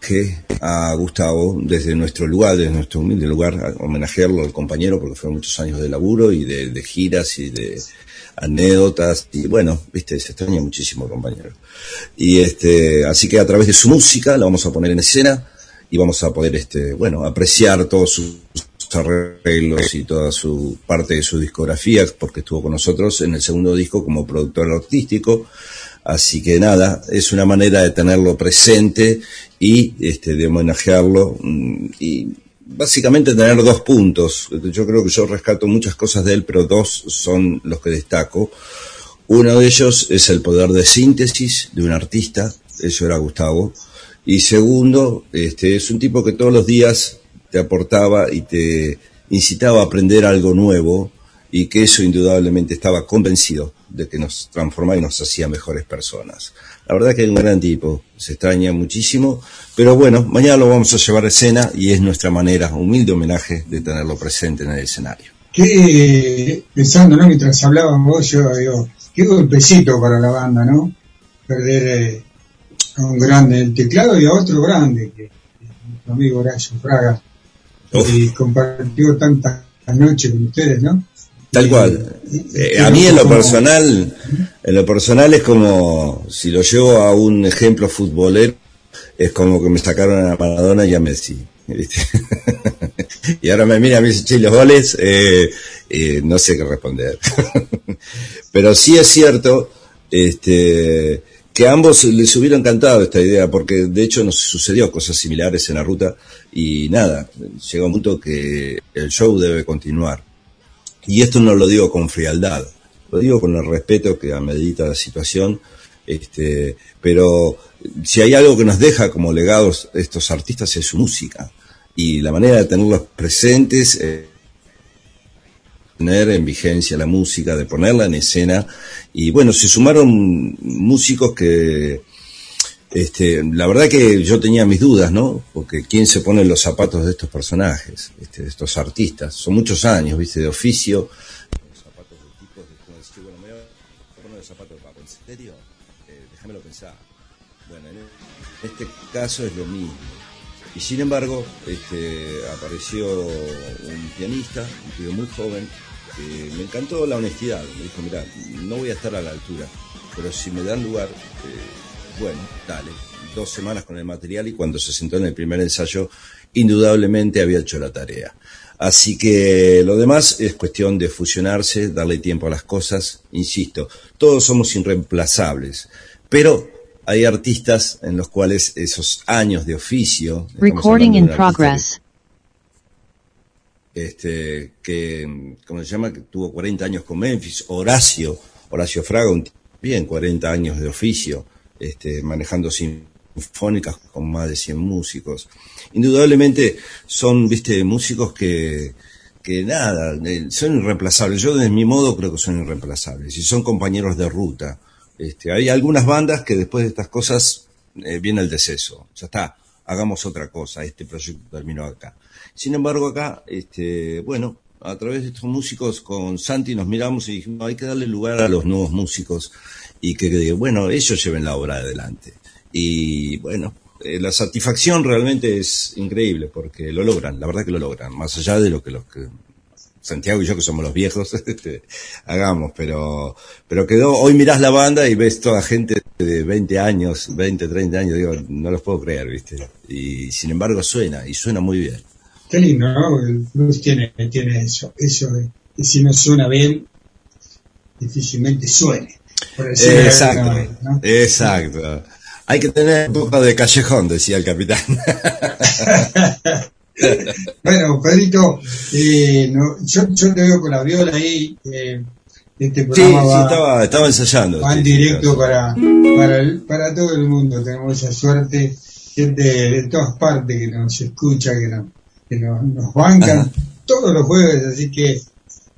que a Gustavo desde nuestro lugar, desde nuestro humilde lugar, a homenajearlo al compañero porque fueron muchos años de laburo y de, giras y de anécdotas y bueno, viste, se extraña muchísimo compañero. Y este, así que a través de su música la vamos a poner en escena y vamos a poder este, bueno, apreciar todos sus arreglos y toda su parte de su discografía porque estuvo con nosotros en el segundo disco como productor artístico Así que nada, es una manera de tenerlo presente y este, de homenajearlo mm, y básicamente tener dos puntos. Yo creo que yo rescato muchas cosas de él, pero dos son los que destaco. Uno de ellos es el poder de síntesis de un artista, eso era Gustavo. Y segundo, este, es un tipo que todos los días te aportaba y te incitaba a aprender algo nuevo y que eso indudablemente estaba convencido de que nos transformaba y nos hacía mejores personas. La verdad que es un gran tipo, se extraña muchísimo, pero bueno, mañana lo vamos a llevar a escena y es nuestra manera, humilde homenaje de tenerlo presente en el escenario. Qué, pensando, ¿no? Mientras hablábamos, yo digo, qué golpecito para la banda, ¿no? Perder eh, a un grande el teclado y a otro grande, que que nuestro amigo Horacio Fraga, y compartió tantas noches con ustedes, ¿no? Tal cual. Eh, a mí en lo personal, en lo personal es como, si lo llevo a un ejemplo futbolero, es como que me sacaron a Maradona y a Messi. ¿viste? y ahora me mira a mí y los goles, eh, eh, no sé qué responder. Pero sí es cierto, este, que a ambos les hubiera encantado esta idea, porque de hecho nos sucedió cosas similares en la ruta y nada, llega un punto que el show debe continuar. Y esto no lo digo con frialdad, lo digo con el respeto que amerita la situación, este, pero si hay algo que nos deja como legados estos artistas es su música y la manera de tenerlos presentes, eh, tener en vigencia la música, de ponerla en escena y bueno, se sumaron músicos que este, la verdad que yo tenía mis dudas, ¿no? Porque quién se pone en los zapatos de estos personajes, este, de estos artistas. Son muchos años, ¿viste? De oficio. Los zapatos de tipos como decir, bueno, me voy a poner los zapatos de Paco. ¿En serio? Eh, déjamelo pensar. Bueno, en este caso es lo mismo. Y sin embargo, este, apareció un pianista, un tío muy joven, que me encantó la honestidad. Me dijo, mira, no voy a estar a la altura, pero si me dan lugar, eh, bueno, dale, dos semanas con el material y cuando se sentó en el primer ensayo, indudablemente había hecho la tarea. Así que lo demás es cuestión de fusionarse, darle tiempo a las cosas, insisto, todos somos irreemplazables, pero hay artistas en los cuales esos años de oficio, Recording in progress. que, este, que, ¿cómo se llama? Que tuvo 40 años con Memphis, Horacio, Horacio Fraga, un bien 40 años de oficio, este, manejando sinfónicas con más de 100 músicos. Indudablemente son, viste, músicos que, que nada, eh, son irreemplazables. Yo de mi modo creo que son irreemplazables y son compañeros de ruta. Este, hay algunas bandas que después de estas cosas eh, viene el deceso. Ya está, hagamos otra cosa, este proyecto terminó acá. Sin embargo, acá, este, bueno, a través de estos músicos con Santi nos miramos y dijimos, hay que darle lugar a los nuevos músicos y que, bueno, ellos lleven la obra adelante. Y bueno, eh, la satisfacción realmente es increíble porque lo logran, la verdad que lo logran, más allá de lo que los que Santiago y yo que somos los viejos este, hagamos, pero pero quedó, hoy mirás la banda y ves toda gente de 20 años, 20, 30 años, digo, no los puedo creer, ¿viste? Y sin embargo suena, y suena muy bien. Qué lindo, ¿no? El blues tiene, tiene eso, eso de que si no suena bien, difícilmente suene. por Exacto, manera, ¿no? exacto. Hay que tener un poco de callejón, decía el capitán. Bueno, Pedrito, eh, no, yo, yo te veo con la viola ahí. Eh, este programa sí, va, estaba, estaba ensayando. va en sí, sí, directo sí. para, para, el- para todo el mundo. Tenemos esa suerte, gente de todas partes que nos escucha, que, nos, que nos bancan todos los jueves. Así que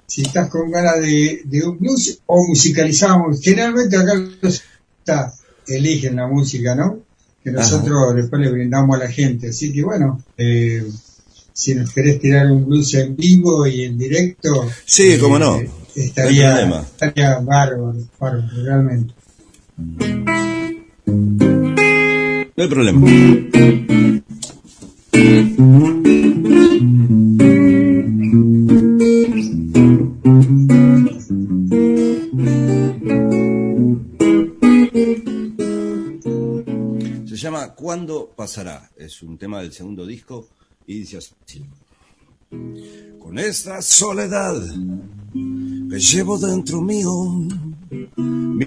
si estás con ganas de, de un blues o musicalizamos, generalmente acá los está, eligen la música, ¿no? que nosotros después le brindamos a la gente. Así que bueno, eh, si nos querés tirar un blues en vivo y en directo, Sí, eh, cómo no. estaría, No estaría bárbaro, bárbaro, realmente. No hay problema. Se llama ¿Cuándo pasará? Es un tema del segundo disco y dice así. Con esta soledad que llevo dentro mío,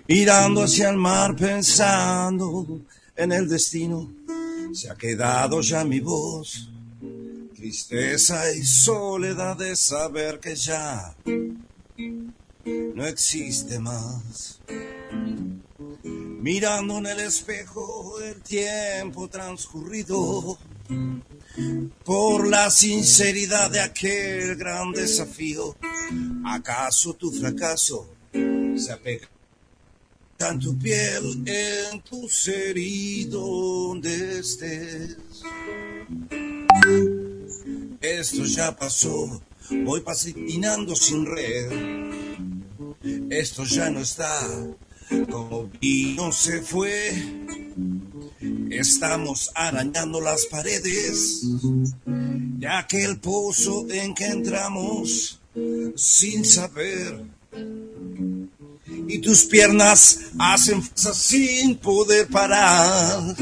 mirando hacia el mar pensando en el destino, se ha quedado ya mi voz. Tristeza y soledad de saber que ya no existe más. Mirando en el espejo el tiempo transcurrido por la sinceridad de aquel gran desafío. ¿Acaso tu fracaso se apega en tu piel, en tu ser y donde estés? Esto ya pasó, voy patinando sin red. Esto ya no está, como vino se fue. Estamos arañando las paredes de aquel pozo en que entramos sin saber. Y tus piernas hacen fuerza sin poder parar.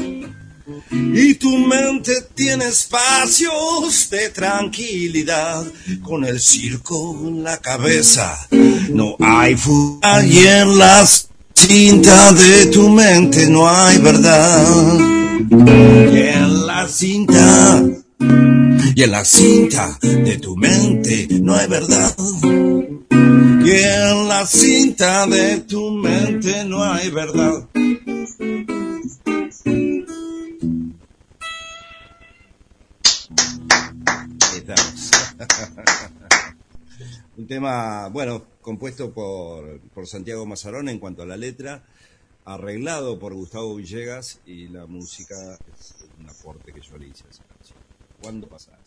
Y tu mente tiene espacios de tranquilidad con el circo en la cabeza. No hay fuga y en las cinta de tu mente no hay verdad. Y en la cinta, y en la cinta de tu mente no hay verdad. Y en la cinta de tu mente no hay verdad. Estamos. Un tema, bueno, compuesto por, por Santiago Mazarón en cuanto a la letra, arreglado por Gustavo Villegas y la música es un aporte que yo le hice a esa canción. ¿Cuándo pasará?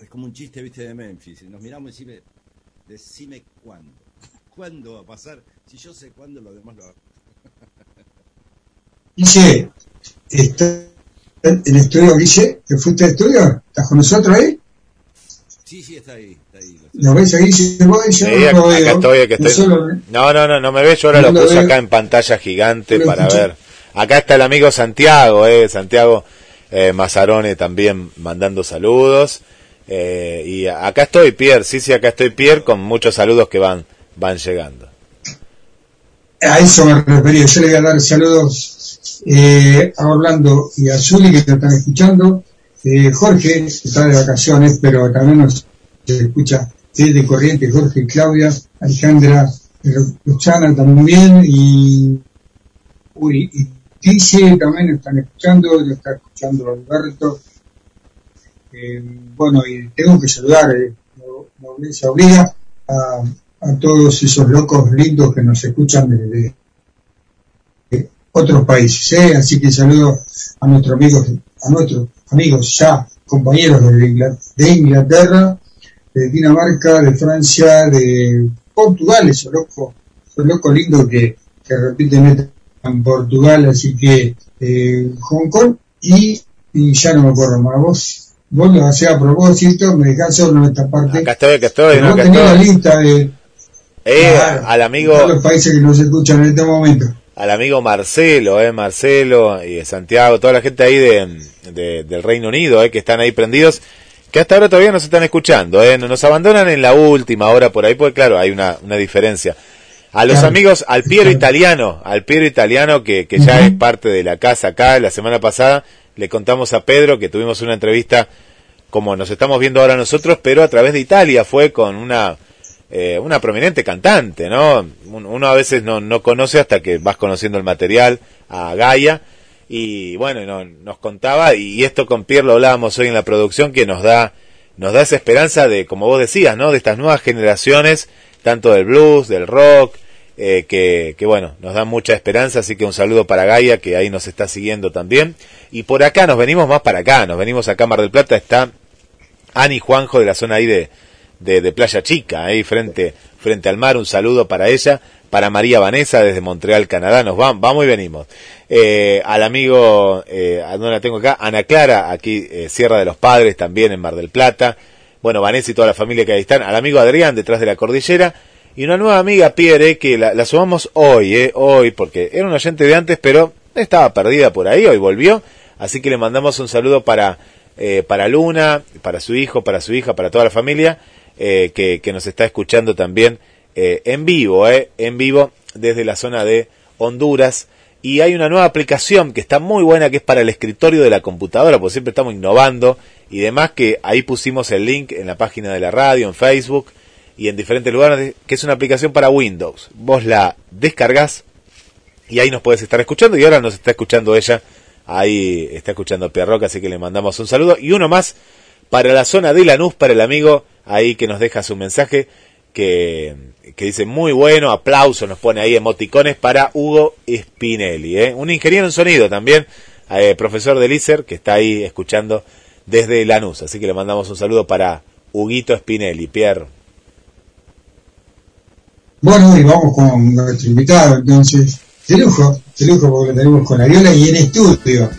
Es como un chiste, viste, de Memphis. Nos miramos y decime, decime cuándo. ¿Cuándo va a pasar? Si yo sé cuándo, lo demás lo hago. Guille, ¿está en el estudio, Guille? ¿Te fuiste al estudio? ¿Estás con nosotros ahí? Sí, sí, está ahí. ¿Lo ves ahí? Si vos, yo Sí, no acá, lo acá veo. estoy, acá No estoy. solo-. No, no, no, no me ves, yo ahora No lo puse acá en pantalla gigante para ver. Acá está el amigo Santiago, eh, Santiago eh, Mazarone también mandando saludos. Eh, y acá estoy, Pierre, sí, sí, acá estoy, Pierre, con muchos saludos que van, van llegando. A eso me refería. Yo le voy a dar saludos eh, a Orlando y a Zuli que te están escuchando. Eh, Jorge, está de vacaciones, pero también nos escucha desde Corriente. Jorge y Claudia, Alejandra, eh, Luciana también y, uy, y Tice también están escuchando, lo está escuchando Alberto. Eh, bueno, y tengo que saludar, eh, obliga a, a todos esos locos lindos que nos escuchan de otros países, ¿eh? así que saludo a nuestros amigos, a nuestros amigos ya compañeros de, Ingla- de Inglaterra, de Dinamarca, de Francia, de Portugal, esos locos, esos locos lindos que, que repiten en Portugal, así que eh, Hong Kong y, y ya no me acuerdo más. Vos, vos lo hacés a propósito, me dejás solo en esta parte. Acá estoy, acá estoy, ¿no? Acá tenés la estoy. lista de Eh, Claro. al amigo, todos los países que nos escuchan en este momento. al amigo Marcelo, eh, Marcelo y Santiago, toda la gente ahí de, de- del Reino Unido, eh, que están ahí prendidos, que hasta ahora todavía nos están escuchando, eh, nos abandonan en la última hora por ahí, porque claro, hay una, una diferencia. A los Claro. amigos, al Piero Italiano, al Piero Italiano que, que ya es parte de la casa acá, la semana pasada le contamos a Pedro que tuvimos una entrevista como nos estamos viendo ahora nosotros, pero a través de Italia fue con una eh, una prominente cantante, ¿no? Un- Uno a veces no, no conoce hasta que vas conociendo el material a Gaia y bueno, no- nos contaba y esto con Pierre lo hablábamos hoy en la producción que nos da nos da esa esperanza de como vos decías, ¿no? De estas nuevas generaciones, tanto del blues, del rock eh, que, que bueno, nos dan mucha esperanza, así que un saludo para Gaia, que ahí nos está siguiendo también. Y por acá nos venimos más para acá, nos venimos acá a Mar del Plata, está Ani Juanjo de la zona ahí de, de, de Playa Chica, ahí frente, frente al mar, un saludo para ella, para María Vanessa desde Montreal, Canadá, nos vamos, vamos y venimos. Eh, al amigo, eh, ¿a ¿dónde la tengo acá? Ana Clara, aquí eh, Sierra de los Padres, también en Mar del Plata. Bueno, Vanessa y toda la familia que ahí están. Al amigo Adrián, detrás de la cordillera. Y una nueva amiga, Pierre, que la, la sumamos hoy, eh, hoy, porque era un oyente de antes, pero estaba perdida por ahí, hoy volvió. Así que le mandamos un saludo para, eh, para Luna, para su hijo, para su hija, para toda la familia, eh, que, que nos está escuchando también eh, en vivo, eh, en vivo desde la zona de Honduras. Y hay una nueva aplicación que está muy buena, que es para el escritorio de la computadora, porque siempre estamos innovando y demás, que ahí pusimos el link en la página de la radio, en Facebook y en diferentes lugares, que es una aplicación para Windows. Vos la descargas y ahí nos puedes estar escuchando y ahora nos está escuchando ella, ahí está escuchando Pierroca, así que le mandamos un saludo y uno más para la zona de Lanús, para el amigo ahí que nos deja su mensaje, que, dice muy bueno, aplauso, nos pone ahí emoticones para Hugo Spinelli, ¿eh? un ingeniero en sonido también, eh, profesor de ICER, que está ahí escuchando desde Lanús, así que le mandamos un saludo para Huguito Spinelli, Pierre. Bueno, y vamos con nuestro invitado, entonces, de lujo, de lujo porque tenemos con Ariola y en estudio.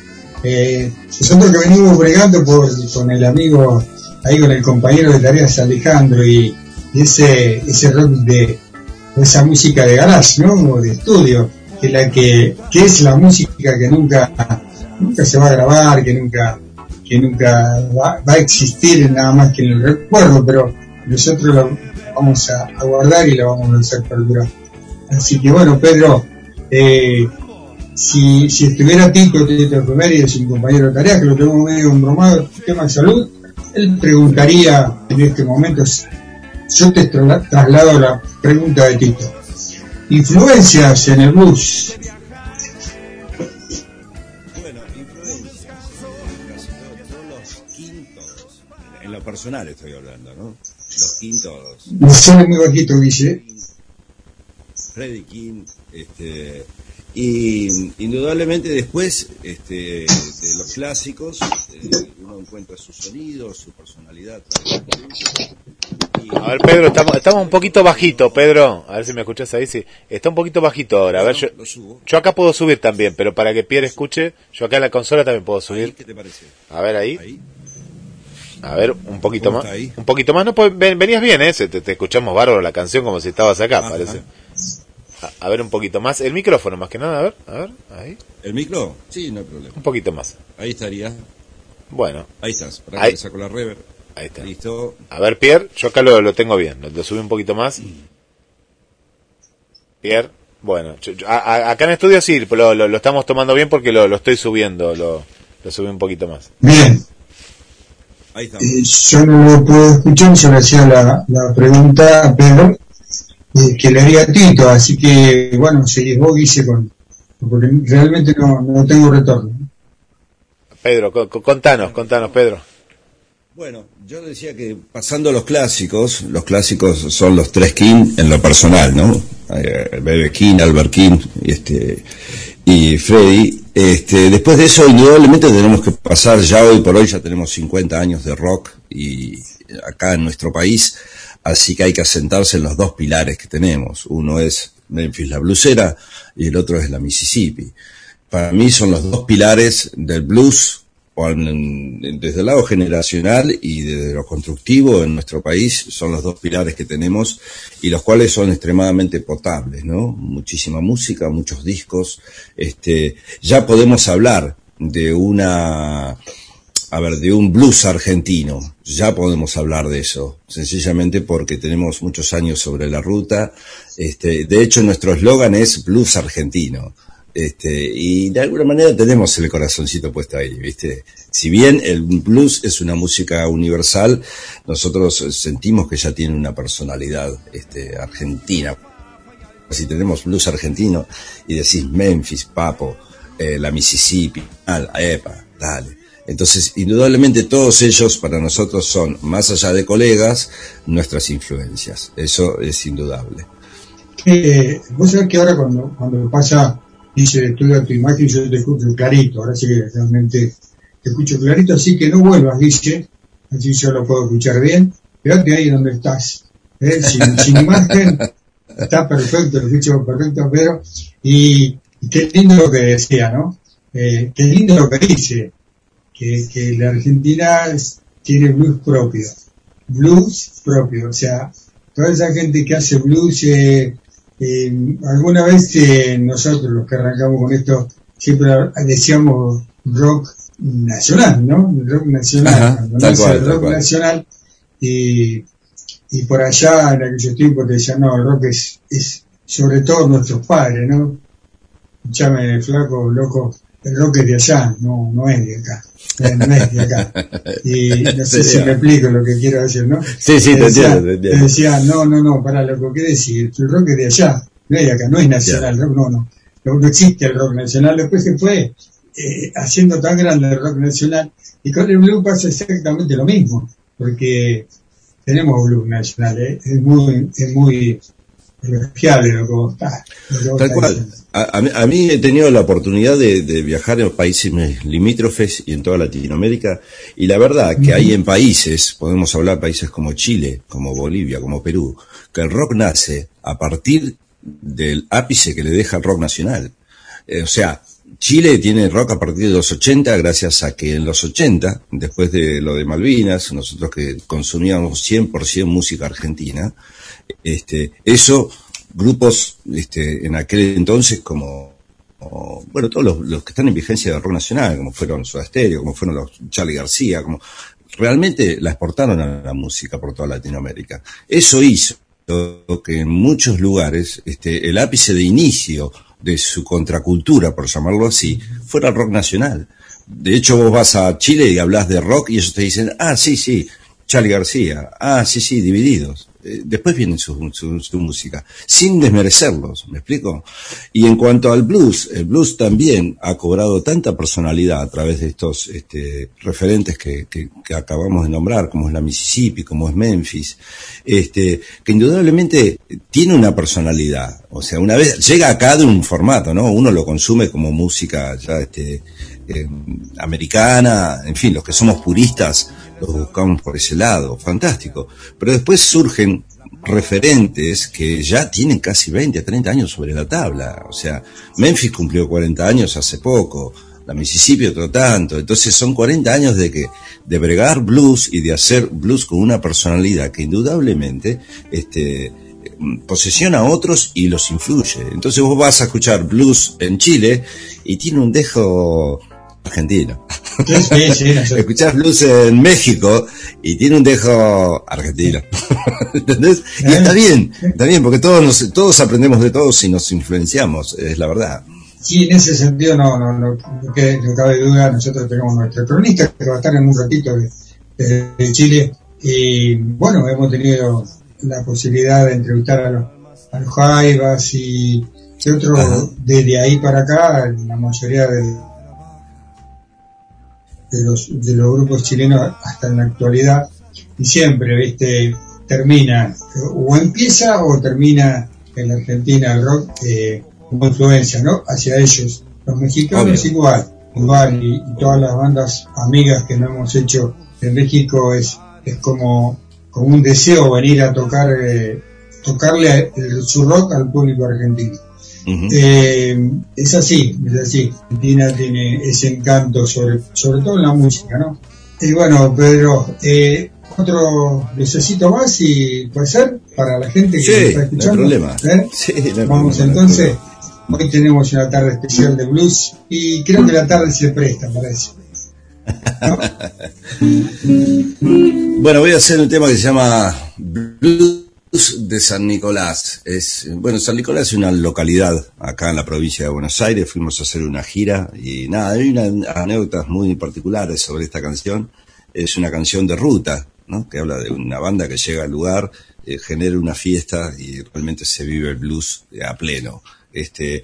Eh, nosotros que venimos bregando por, con el amigo, ahí con el compañero de tareas Alejandro y, ese, ese rock de, esa música de garage, ¿no? O de estudio, que la que, que es la música que nunca, nunca se va a grabar, que nunca, que nunca va, va a existir nada más que en el recuerdo, pero nosotros lo vamos a, guardar y lo vamos a hacer perdurar. Así que bueno, Pedro, eh, si, si estuviera Tito, Tito Efemérides, y mi compañero de tarea, que lo tengo medio embromado, tema de salud, él preguntaría en este momento, yo te tra- traslado la pregunta de Tito. Influencias en el blues. Bueno, influencia. Casi todos, todos los quintos, en lo personal estoy hablando, ¿no? Los quintos, Me sale muy bajito, Guille. Freddie King, este, y indudablemente después este, de los clásicos, eh, uno encuentra su sonido, su personalidad. A ver, Pedro, estamos, estamos un poquito bajito, Pedro. A ver si me escuchas ahí. Sí, está un poquito bajito ahora. A ver, yo, yo acá puedo subir también, pero para que Pierre escuche, yo acá en la consola también puedo subir. ¿Qué te parece? A ver ahí. A ver, un poquito ¿Cómo más. Un poquito más. No, pues, ven- venías bien, ¿eh? Te, te escuchamos bárbaro la canción como si estabas acá, Ajá. parece. A, a ver, un poquito más. El micrófono, más que nada. A ver, a ver, ahí. ¿El micro? Sí, no hay problema. Un poquito más. Ahí estaría. Bueno. Ahí estás. Para Ahí. que saco la reverb. Ahí está. Listo. A ver, Pierre, yo acá lo, lo tengo bien. Lo, lo subí un poquito más. Pierre, bueno, yo- yo- a- a- acá en estudio sí, lo, lo, lo estamos tomando bien porque lo, lo estoy subiendo. Lo, lo subí un poquito más. Bien. Ahí está. Eh, yo no lo puedo escuchar, yo le hacía la, la pregunta a Pedro, que le haría a Tito, así que, bueno, seguís vos, Guille, con, porque realmente no, no tengo retorno. Pedro, co- co- contanos, contanos, Pedro. Bueno, yo decía que pasando a los clásicos, los clásicos son los tres King en lo personal, ¿no? Eh, Bebe King, Albert King y, este, y Freddy. Este, después de eso, indudablemente tenemos que pasar, ya hoy por hoy ya tenemos 50 años de rock y acá en nuestro país, así que hay que asentarse en los dos pilares que tenemos. Uno es Memphis la blusera y el otro es la Mississippi. Para mí son los dos pilares del blues desde el lado generacional y desde lo constructivo en nuestro país son los dos pilares que tenemos y los cuales son extremadamente potables, ¿no? Muchísima música, muchos discos, este, ya podemos hablar de una, a ver, de un blues argentino, ya podemos hablar de eso, sencillamente porque tenemos muchos años sobre la ruta, este, de hecho nuestro eslogan es blues argentino, este, y de alguna manera tenemos el corazoncito puesto ahí, ¿viste? Si bien el blues es una música universal, nosotros sentimos que ya tiene una personalidad este, argentina. Si tenemos blues argentino y decís Memphis, Papo, eh, la Mississippi, al, epa, dale. Entonces, indudablemente todos ellos para nosotros son, más allá de colegas, nuestras influencias. Eso es indudable. que vos sabés que ahora cuando, cuando pasa, dice estudia tu imagen, yo te escucho clarito, ahora sí que realmente te escucho clarito, así que no vuelvas, dice, así yo lo puedo escuchar bien, quédate ahí donde estás, ¿eh? sin, sin imagen, está perfecto, lo escucho perfecto, pero, y, y qué lindo lo que decía, ¿no? Eh, qué lindo lo que dice, que, que la Argentina tiene blues propio, blues propio, o sea, toda esa gente que hace blues, eh, eh, alguna vez eh, nosotros los que arrancamos con esto, siempre decíamos rock nacional, ¿no? Rock nacional, Ajá, cuando tal nace cual, el tal rock cual. nacional, y, y por allá en aquellos tiempos te decían, no, el rock es, es sobre todo nuestros padres, ¿no? Escuchame, flaco, loco, el rock es de allá, no, no es de acá. No es de acá. Y no sé si me explico lo que quiero decir, ¿no? Sí, sí, te decía, entiendo, te entiendo. decía, no, no, no, para loco, ¿qué decir? El rock es de allá, no es de acá, no es nacional, rock no, no. No, existe el rock nacional, después se fue eh, haciendo tan grande el rock nacional, y con el blues pasa exactamente lo mismo, porque tenemos blues nacional, ¿eh? es muy, es muy elogiable lo que vos estás. lo que vos Tal cual. diciendo. A, a mí, a mí he tenido la oportunidad de, de viajar en países limítrofes y en toda Latinoamérica y la verdad que hay en países, podemos hablar países como Chile, como Bolivia, como Perú, que el rock nace a partir del ápice que le deja el rock nacional. Eh, o sea, Chile tiene rock a partir de los 80 gracias a que en los 80, después de lo de Malvinas, nosotros que consumíamos 100% música argentina, este, eso, grupos este, en aquel entonces como, bueno, todos los, que están en vigencia de rock nacional, como fueron Soda Stereo, como fueron los Charlie García, como realmente la exportaron a la música por toda Latinoamérica. Eso hizo que en muchos lugares este, el ápice de inicio de su contracultura, por llamarlo así, fuera el rock nacional. De hecho, vos vas a Chile y hablas de rock y ellos te dicen, ah, sí, sí, Charlie García, ah, sí, sí, divididos. Eh, después viene su, su, su música, sin desmerecerlos, ¿me explico? Y en cuanto al blues, el blues también ha cobrado tanta personalidad a través de estos este, referentes que, que, que acabamos de nombrar, como es la Mississippi, como es Memphis, este, que indudablemente tiene una personalidad. O sea, una vez llega acá de un formato, ¿no? Uno lo consume como música ya este, eh, americana, en fin, los que somos puristas los buscamos por ese lado, fantástico. Pero después surgen referentes que ya tienen casi 20, 30 años sobre la tabla. O sea, Memphis cumplió 40 años hace poco, la Mississippi otro tanto. Entonces son 40 años de que de bregar blues y de hacer blues con una personalidad que indudablemente este posesiona a otros y los influye. Entonces vos vas a escuchar blues en Chile y tiene un dejo argentino. Sí, sí. Escuchás blues en México y tiene un dejo argentino. ¿Entendés? Y está bien, está bien, porque todos nos, todos aprendemos de todos y nos influenciamos, es la verdad. Sí, en ese sentido no, no, no, no, que- no cabe duda, nosotros tenemos nuestro cronista que va a estar en un ratito de, de- de Chile y bueno, hemos tenido la posibilidad de entrevistar a los, a los Jaivas y, y otros desde ahí para acá, la mayoría de, de los, de los grupos chilenos hasta en la actualidad y siempre, viste, termina, o empieza o termina en la Argentina el rock eh, como influencia, ¿no? Hacia ellos. Los mexicanos Obvio. igual, igual, y, y todas las bandas amigas que nos hemos hecho en México es, es como, como un deseo venir a tocar, eh, tocarle el- su rock al público argentino. Eh, es así, es así. Argentina tiene ese encanto, sobre, sobre todo en la música, ¿no? Y bueno, Pedro, eh, otro necesito más y puede ser para la gente que Sí, está no escuchando. problema. ¿Eh? Sí, no Vamos problema, no entonces, hoy tenemos una tarde especial de blues y creo que la tarde se presta para eso. Bueno, voy a hacer un tema que se llama Blues de San Nicolás. Es, bueno, San Nicolás es una localidad acá en la provincia de Buenos Aires. Fuimos a hacer una gira y nada, hay unas anécdotas muy particulares sobre esta canción. Es una canción de ruta, ¿no? Que habla de una banda que llega al lugar, eh, genera una fiesta y realmente se vive el blues a pleno. Este,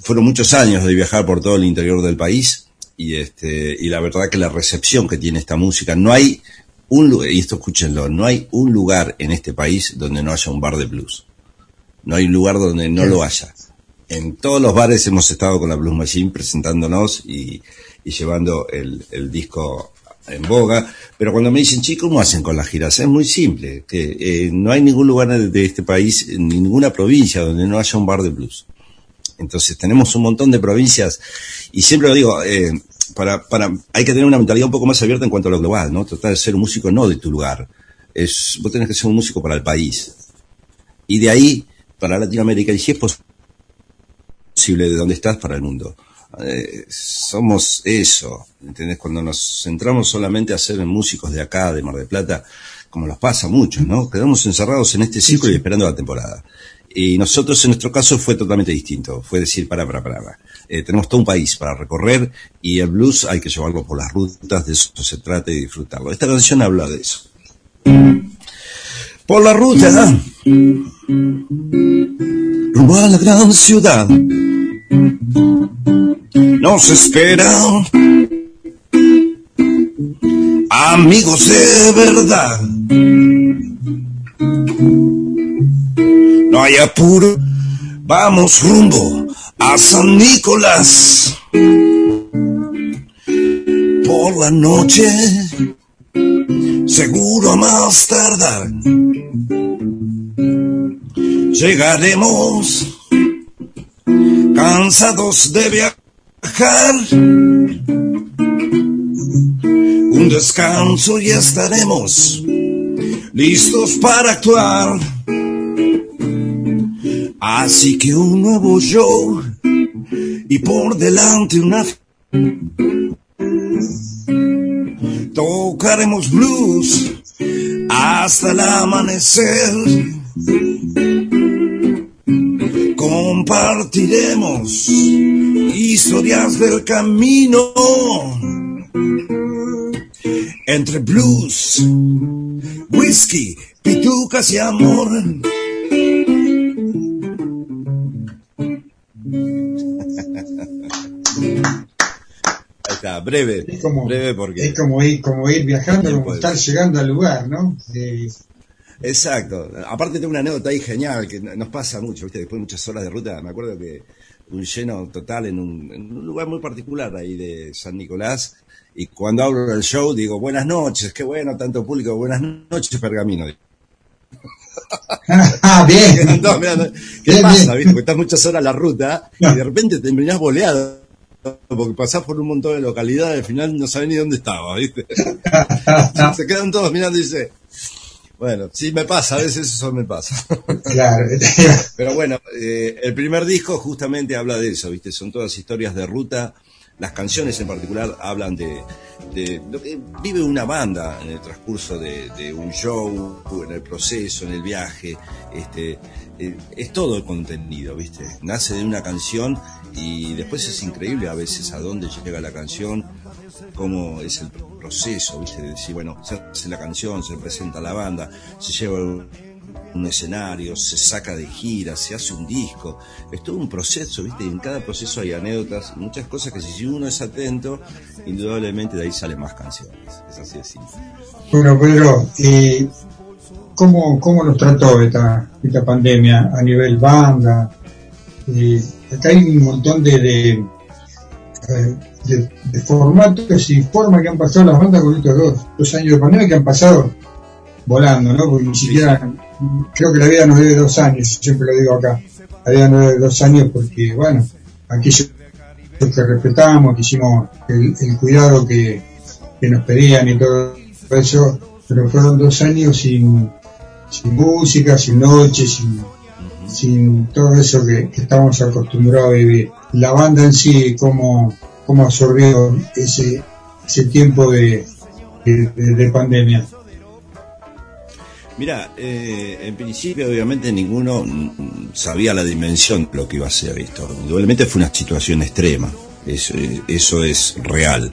fueron muchos años de viajar por todo el interior del país y este, y la verdad que la recepción que tiene esta música, no hay un lugar, y esto escúchenlo, no hay un lugar en este país donde no haya un bar de blues. No hay lugar donde no lo haya. En todos los bares hemos estado con la Blues Machine presentándonos y, y llevando el, el disco en boga, pero cuando me dicen, chicos, ¿cómo hacen con las giras? Es muy simple, que eh, no hay ningún lugar de, de este país, en ninguna provincia donde no haya un bar de blues. Entonces tenemos un montón de provincias y siempre lo digo, eh, para, para, hay que tener una mentalidad un poco más abierta en cuanto a lo global, ¿no? Tratar de ser un músico no de tu lugar. Es, vos tenés que ser un músico para el país. Y de ahí, para Latinoamérica, y si es posible, de donde estás para el mundo. Eh, somos eso, ¿entendés? Cuando nos centramos solamente a ser músicos de acá, de Mar del Plata, como nos pasa a muchos, ¿no? Quedamos encerrados en este ciclo y esperando la temporada. Y nosotros, en nuestro caso, fue totalmente distinto. Fue decir, para, para, para. Eh, tenemos todo un país para recorrer y el blues hay que llevarlo por las rutas, de eso se trata y disfrutarlo. Esta canción habla de eso. Por la ruta, rumbo a la gran ciudad, nos esperan amigos de verdad. No hay apuro, vamos rumbo a San Nicolás. Por la noche, seguro a más tardar, llegaremos cansados de viajar. Un descanso y estaremos listos para actuar. Así que un nuevo show y por delante una... Tocaremos blues hasta el amanecer. Compartiremos historias del camino entre blues, whisky, pitucas y amor. Ahí está, breve, Es como, breve porque... es como ir, como ir viajando, como estar llegando al lugar, ¿no? Eh, Exacto. Aparte tengo una anécdota ahí genial que nos pasa mucho, ¿viste? Después de muchas horas de ruta, me acuerdo que un lleno total en un, en un lugar muy particular ahí de San Nicolás. Y cuando hablo del show digo, buenas noches, qué bueno, tanto público, buenas noches, Pergamino. Ah, bien. Todos mirando, ¿Qué Bien, pasa, bien. viste? Porque estás muchas horas en la ruta y de repente te terminás boleado. Porque pasás por un montón de localidades, al final no sabés ni dónde estaba, ¿viste? Se quedan todos mirando y dice, bueno, sí me pasa, a veces eso me pasa. Claro. Pero bueno, eh, el primer disco justamente habla de eso, ¿viste? Son todas historias de ruta. Las canciones en particular hablan de, de lo que vive una banda en el transcurso de, de un show, en el proceso, en el viaje. Este, eh, es todo el contenido, ¿viste? Nace de una canción y después es increíble a veces a dónde llega la canción, cómo es el proceso, ¿viste? De decir, bueno, se hace la canción, se presenta la banda, se lleva un escenario, se saca de gira, se hace un disco. Es todo un proceso, ¿viste? Y en cada proceso hay anécdotas, muchas cosas que si uno es atento, indudablemente de ahí salen más canciones. Es así de simple. Bueno, Pedro, eh, ¿cómo, ¿cómo nos trató esta, esta pandemia a nivel banda? Acá hay un montón de, de, eh, de- de formatos y formas que han pasado las bandas con estos dos, dos años de pandemia que han pasado volando, ¿no? Porque ni siquiera, creo que la vida nos debe dos años, siempre lo digo acá, la vida nos debe dos años porque, bueno, aquellos que respetamos, que hicimos el, el cuidado que, que nos pedían y todo eso, pero fueron dos años sin, sin música, sin noche, sin, sin todo eso que, que estamos acostumbrados a vivir. La banda en sí, cómo, cómo absorbió ese, ese tiempo de- de pandemia. Mira, eh, en principio obviamente ninguno mm, sabía la dimensión de lo que iba a ser esto. Indudablemente fue una situación extrema. Eso, eh, eso es real.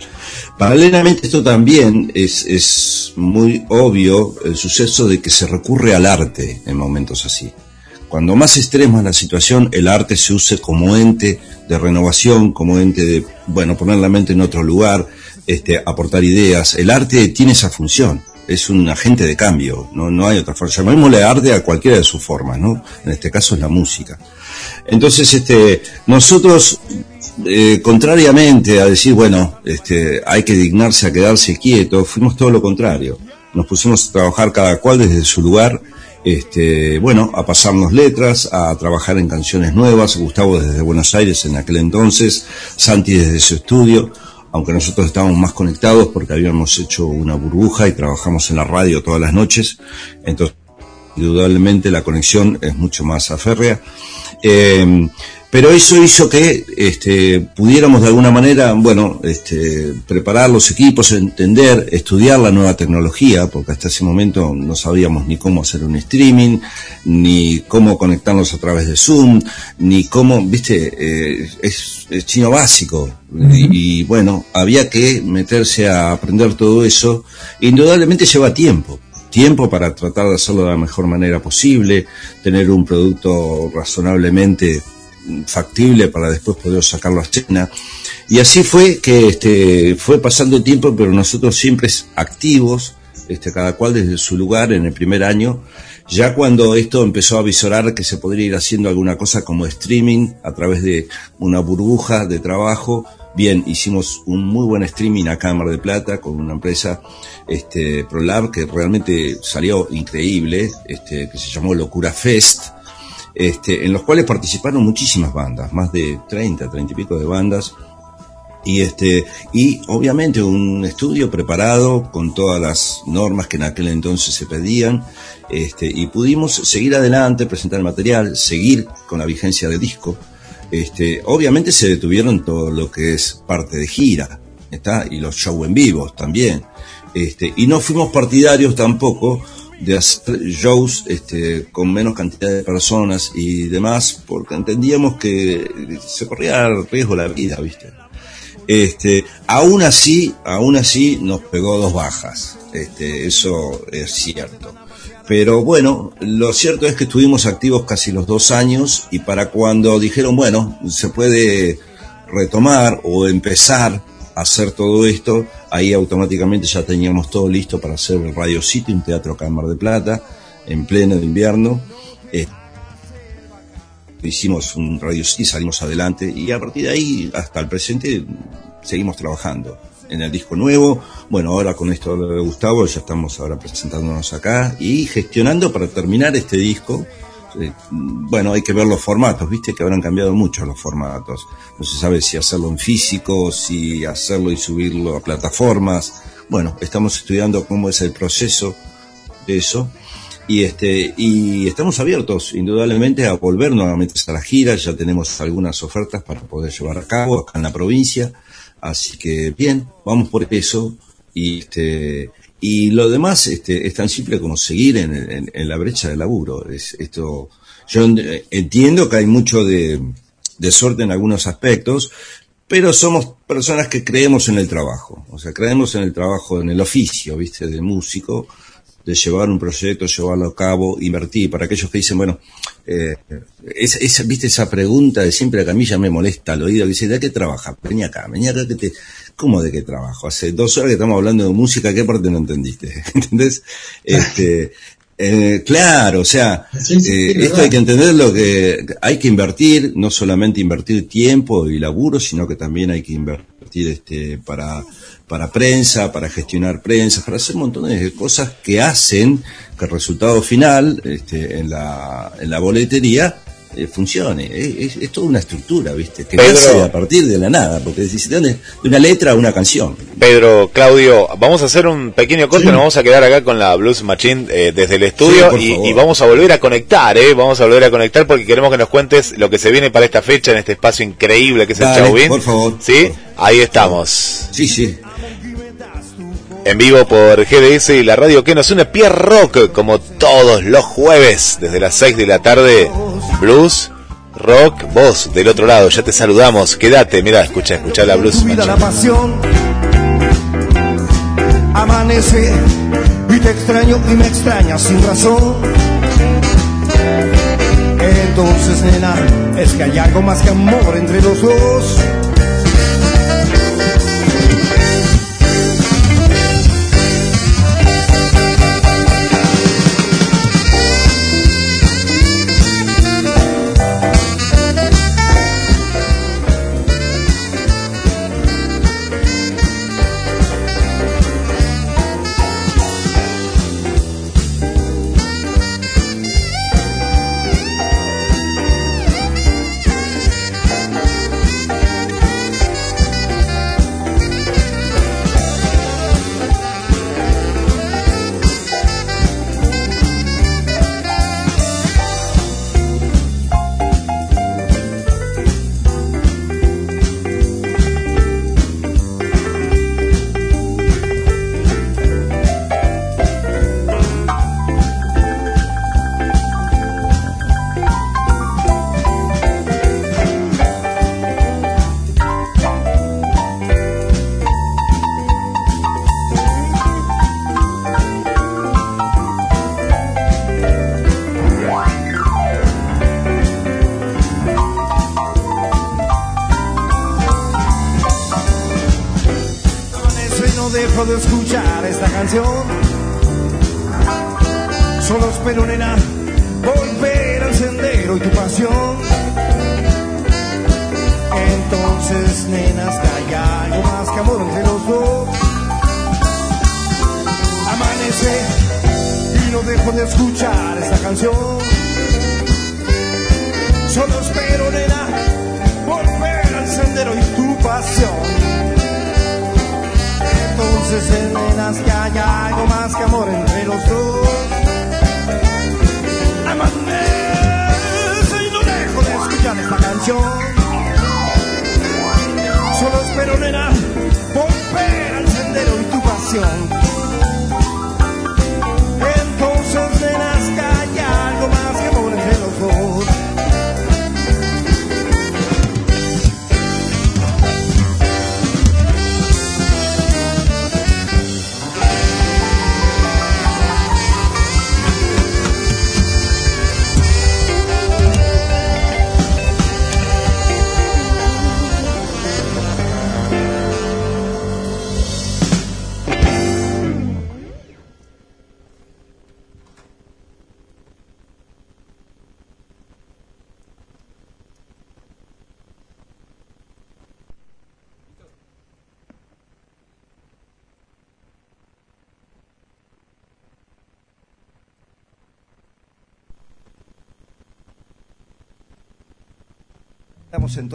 Paralelamente esto también es, es muy obvio el suceso de que se recurre al arte en momentos así. Cuando más extrema es la situación, el arte se use como ente de renovación, como ente de, bueno, poner la mente en otro lugar, este, aportar ideas. El arte tiene esa función. Es un agente de cambio, no, no hay otra forma. Llamémosle arte a cualquiera de sus formas, ¿no? En este caso es la música. Entonces, este, nosotros, eh, contrariamente a decir, bueno, este, hay que dignarse a quedarse quieto, fuimos todo lo contrario. Nos pusimos a trabajar cada cual desde su lugar, este, bueno, a pasarnos letras, a trabajar en canciones nuevas, Gustavo desde Buenos Aires en aquel entonces, Santi desde su estudio, aunque nosotros estábamos más conectados porque habíamos hecho una burbuja y trabajamos en la radio todas las noches, entonces indudablemente la conexión es mucho más aférrea. Eh, pero eso hizo que este, pudiéramos de alguna manera, bueno, este, preparar los equipos, entender, estudiar la nueva tecnología, porque hasta ese momento no sabíamos ni cómo hacer un streaming, ni cómo conectarnos a través de Zoom, ni cómo, viste, eh, es, es chino básico. y, y bueno, había que meterse a aprender todo eso. Indudablemente lleva tiempo tiempo para tratar de hacerlo de la mejor manera posible, tener un producto razonablemente factible para después poder sacarlo a escena. Y así fue que este, fue pasando el tiempo, pero nosotros siempre activos, este, cada cual desde su lugar en el primer año. Ya cuando esto empezó a visorar que se podría ir haciendo alguna cosa como streaming a través de una burbuja de trabajo, bien, hicimos un muy buen streaming acá en Mar de Plata con una empresa, este, ProLab, que realmente salió increíble, este, que se llamó Locura Fest, este, en los cuales participaron muchísimas bandas, más de 30, 30 y pico de bandas, y este y obviamente un estudio preparado con todas las normas que en aquel entonces se pedían este y pudimos seguir adelante presentar material seguir con la vigencia del disco este obviamente se detuvieron todo lo que es parte de gira está y los shows en vivos también este y no fuimos partidarios tampoco de hacer shows este, con menos cantidad de personas y demás, porque entendíamos que se corría riesgo la vida, ¿viste? Este, aún así, aún así nos pegó dos bajas. Este, eso es cierto. Pero bueno, lo cierto es que estuvimos activos casi los dos años y para cuando dijeron, bueno, se puede retomar o empezar a hacer todo esto, ahí automáticamente ya teníamos todo listo para hacer el Radio City, un teatro Mar de Plata, en pleno invierno. Eh, hicimos un Radio City, salimos adelante y a partir de ahí hasta el presente seguimos trabajando en el disco nuevo. Bueno, ahora con esto de Gustavo ya estamos ahora presentándonos acá y gestionando para terminar este disco. Eh, bueno, hay que ver los formatos, viste que habrán cambiado mucho los formatos. No se sabe si hacerlo en físico, si hacerlo y subirlo a plataformas. Bueno, estamos estudiando cómo es el proceso de eso y este y estamos abiertos indudablemente a volver nuevamente a la gira ya tenemos algunas ofertas para poder llevar a cabo acá en la provincia así que bien vamos por eso. Y este y lo demás este es tan simple como seguir en, en- en la brecha de laburo. Es esto yo en- entiendo que hay mucho de, de suerte en algunos aspectos pero somos personas que creemos en el trabajo, o sea, creemos en el trabajo, en el oficio, viste, del músico, de llevar un proyecto, llevarlo a cabo, invertir. Para aquellos que dicen, bueno, eh, esa, esa- viste esa pregunta de siempre que a mí ya me molesta al oído, que dice, ¿de qué trabaja? Vení acá, vení acá que te... ¿Cómo de qué trabajo? Hace dos horas que estamos hablando de música, ¿qué parte no entendiste? ¿Entendés? Este, eh, claro, o sea, eh, esto hay que entenderlo que hay que invertir, no solamente invertir tiempo y laburo, sino que también hay que invertir este para para prensa, para gestionar prensa, para hacer montones de cosas que hacen que el resultado final este, en la en la boletería eh, funcione. Es, es- toda una estructura, ¿viste? Que Pedro. nace a partir de la nada, porque decís, ¿de una letra a una canción. Pedro, Claudio, vamos a hacer un pequeño corte, nos vamos a quedar acá con la Blues Machine eh, desde el estudio Sí, y, vamos a volver a conectar, ¿eh? Vamos a volver a conectar porque queremos que nos cuentes lo que se viene para esta fecha en este espacio increíble que es el Chauvin. por favor. ¿Sí? Ahí estamos. Sí, sí. En vivo por GDS y la radio que nos une Pierre Rock, como todos los jueves, desde las 6 de la tarde. Blues, rock, vos del otro lado, ya te saludamos. Quédate, mira, escucha, escucha la Blues vida la pasión. Amanece y te extraño y me extrañas sin razón. Entonces, nena, es que hay algo más que amor entre los dos.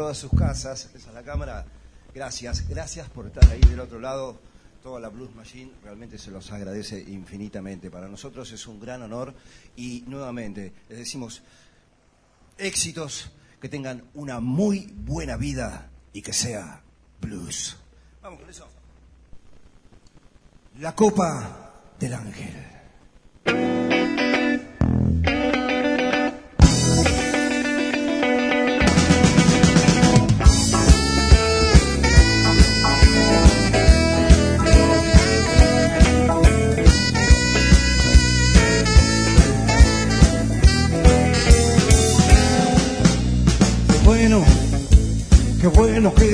Todas sus casas, es la cámara. Gracias, gracias por estar ahí del otro lado. Toda la Blues Machine realmente se los agradece infinitamente. Para nosotros es un gran honor y nuevamente les decimos éxitos, que tengan una muy buena vida y que sea blues. Vamos con eso. La copa del ángel.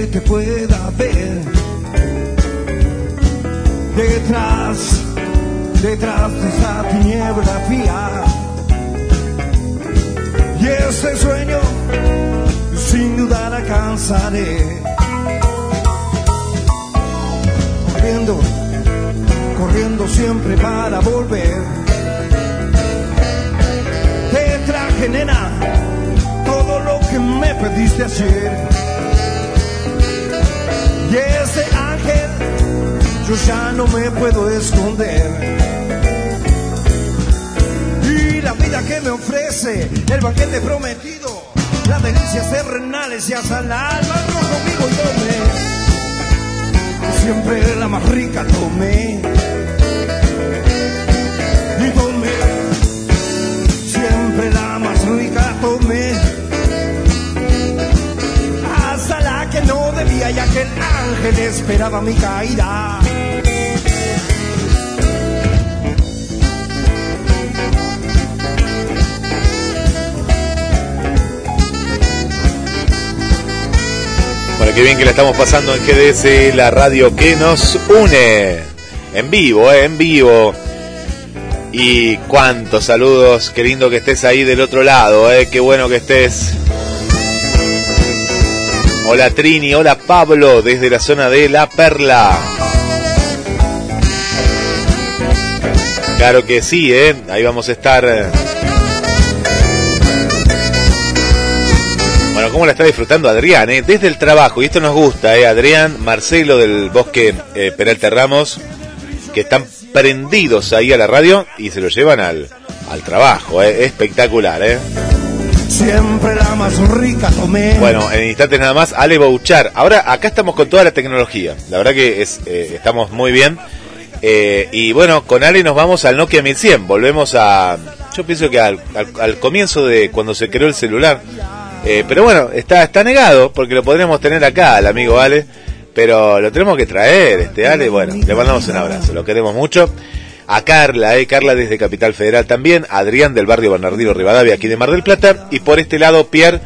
Que te pueda ver detrás, detrás de esa tiniebla fría. Y este sueño, sin duda alcanzaré. Corriendo, corriendo siempre para volver. Te traje, nena, todo lo que me pediste ayer. Y ese ángel, yo ya no me puedo esconder. Y la vida que me ofrece, el banquete prometido, las delicias terrenales y hasta el alma, no conmigo y tome. Siempre la más rica tomé. Y tomé siempre la más rica tomé. Ángel esperaba mi caída. Bueno, qué bien que la estamos pasando en GDS, la radio que nos une. En vivo, eh, en vivo. Y cuántos saludos, qué lindo que estés ahí del otro lado, eh, qué bueno que estés. Hola Trini, hola Pablo, desde la zona de La Perla. Claro que sí, eh, ahí vamos a estar. eh. Bueno, ¿cómo la está disfrutando Adrián? eh? Desde el trabajo, y esto nos gusta, ¿eh? Adrián, Marcelo del Bosque eh, Peralta Ramos, que están prendidos ahí a la radio y se lo llevan al, al trabajo, ¿eh? Espectacular, ¿eh? Siempre la más rica tomé. Bueno, en instantes nada más, Ale Bouchar. Ahora, acá estamos con toda la tecnología. La verdad que es, eh, estamos muy bien. Eh, y bueno, con Ale nos vamos al Nokia 1100. Volvemos a. Yo pienso que al, al- al comienzo de cuando se creó el celular. Eh, pero bueno, está, está negado porque lo podríamos tener acá, el amigo Ale. Pero lo tenemos que traer, este Ale. Bueno, le mandamos un abrazo, lo queremos mucho. A Carla, eh, Carla desde Capital Federal también. Adrián del barrio Bernardino Rivadavia, aquí de Mar del Plata. Y por este lado, Pierre,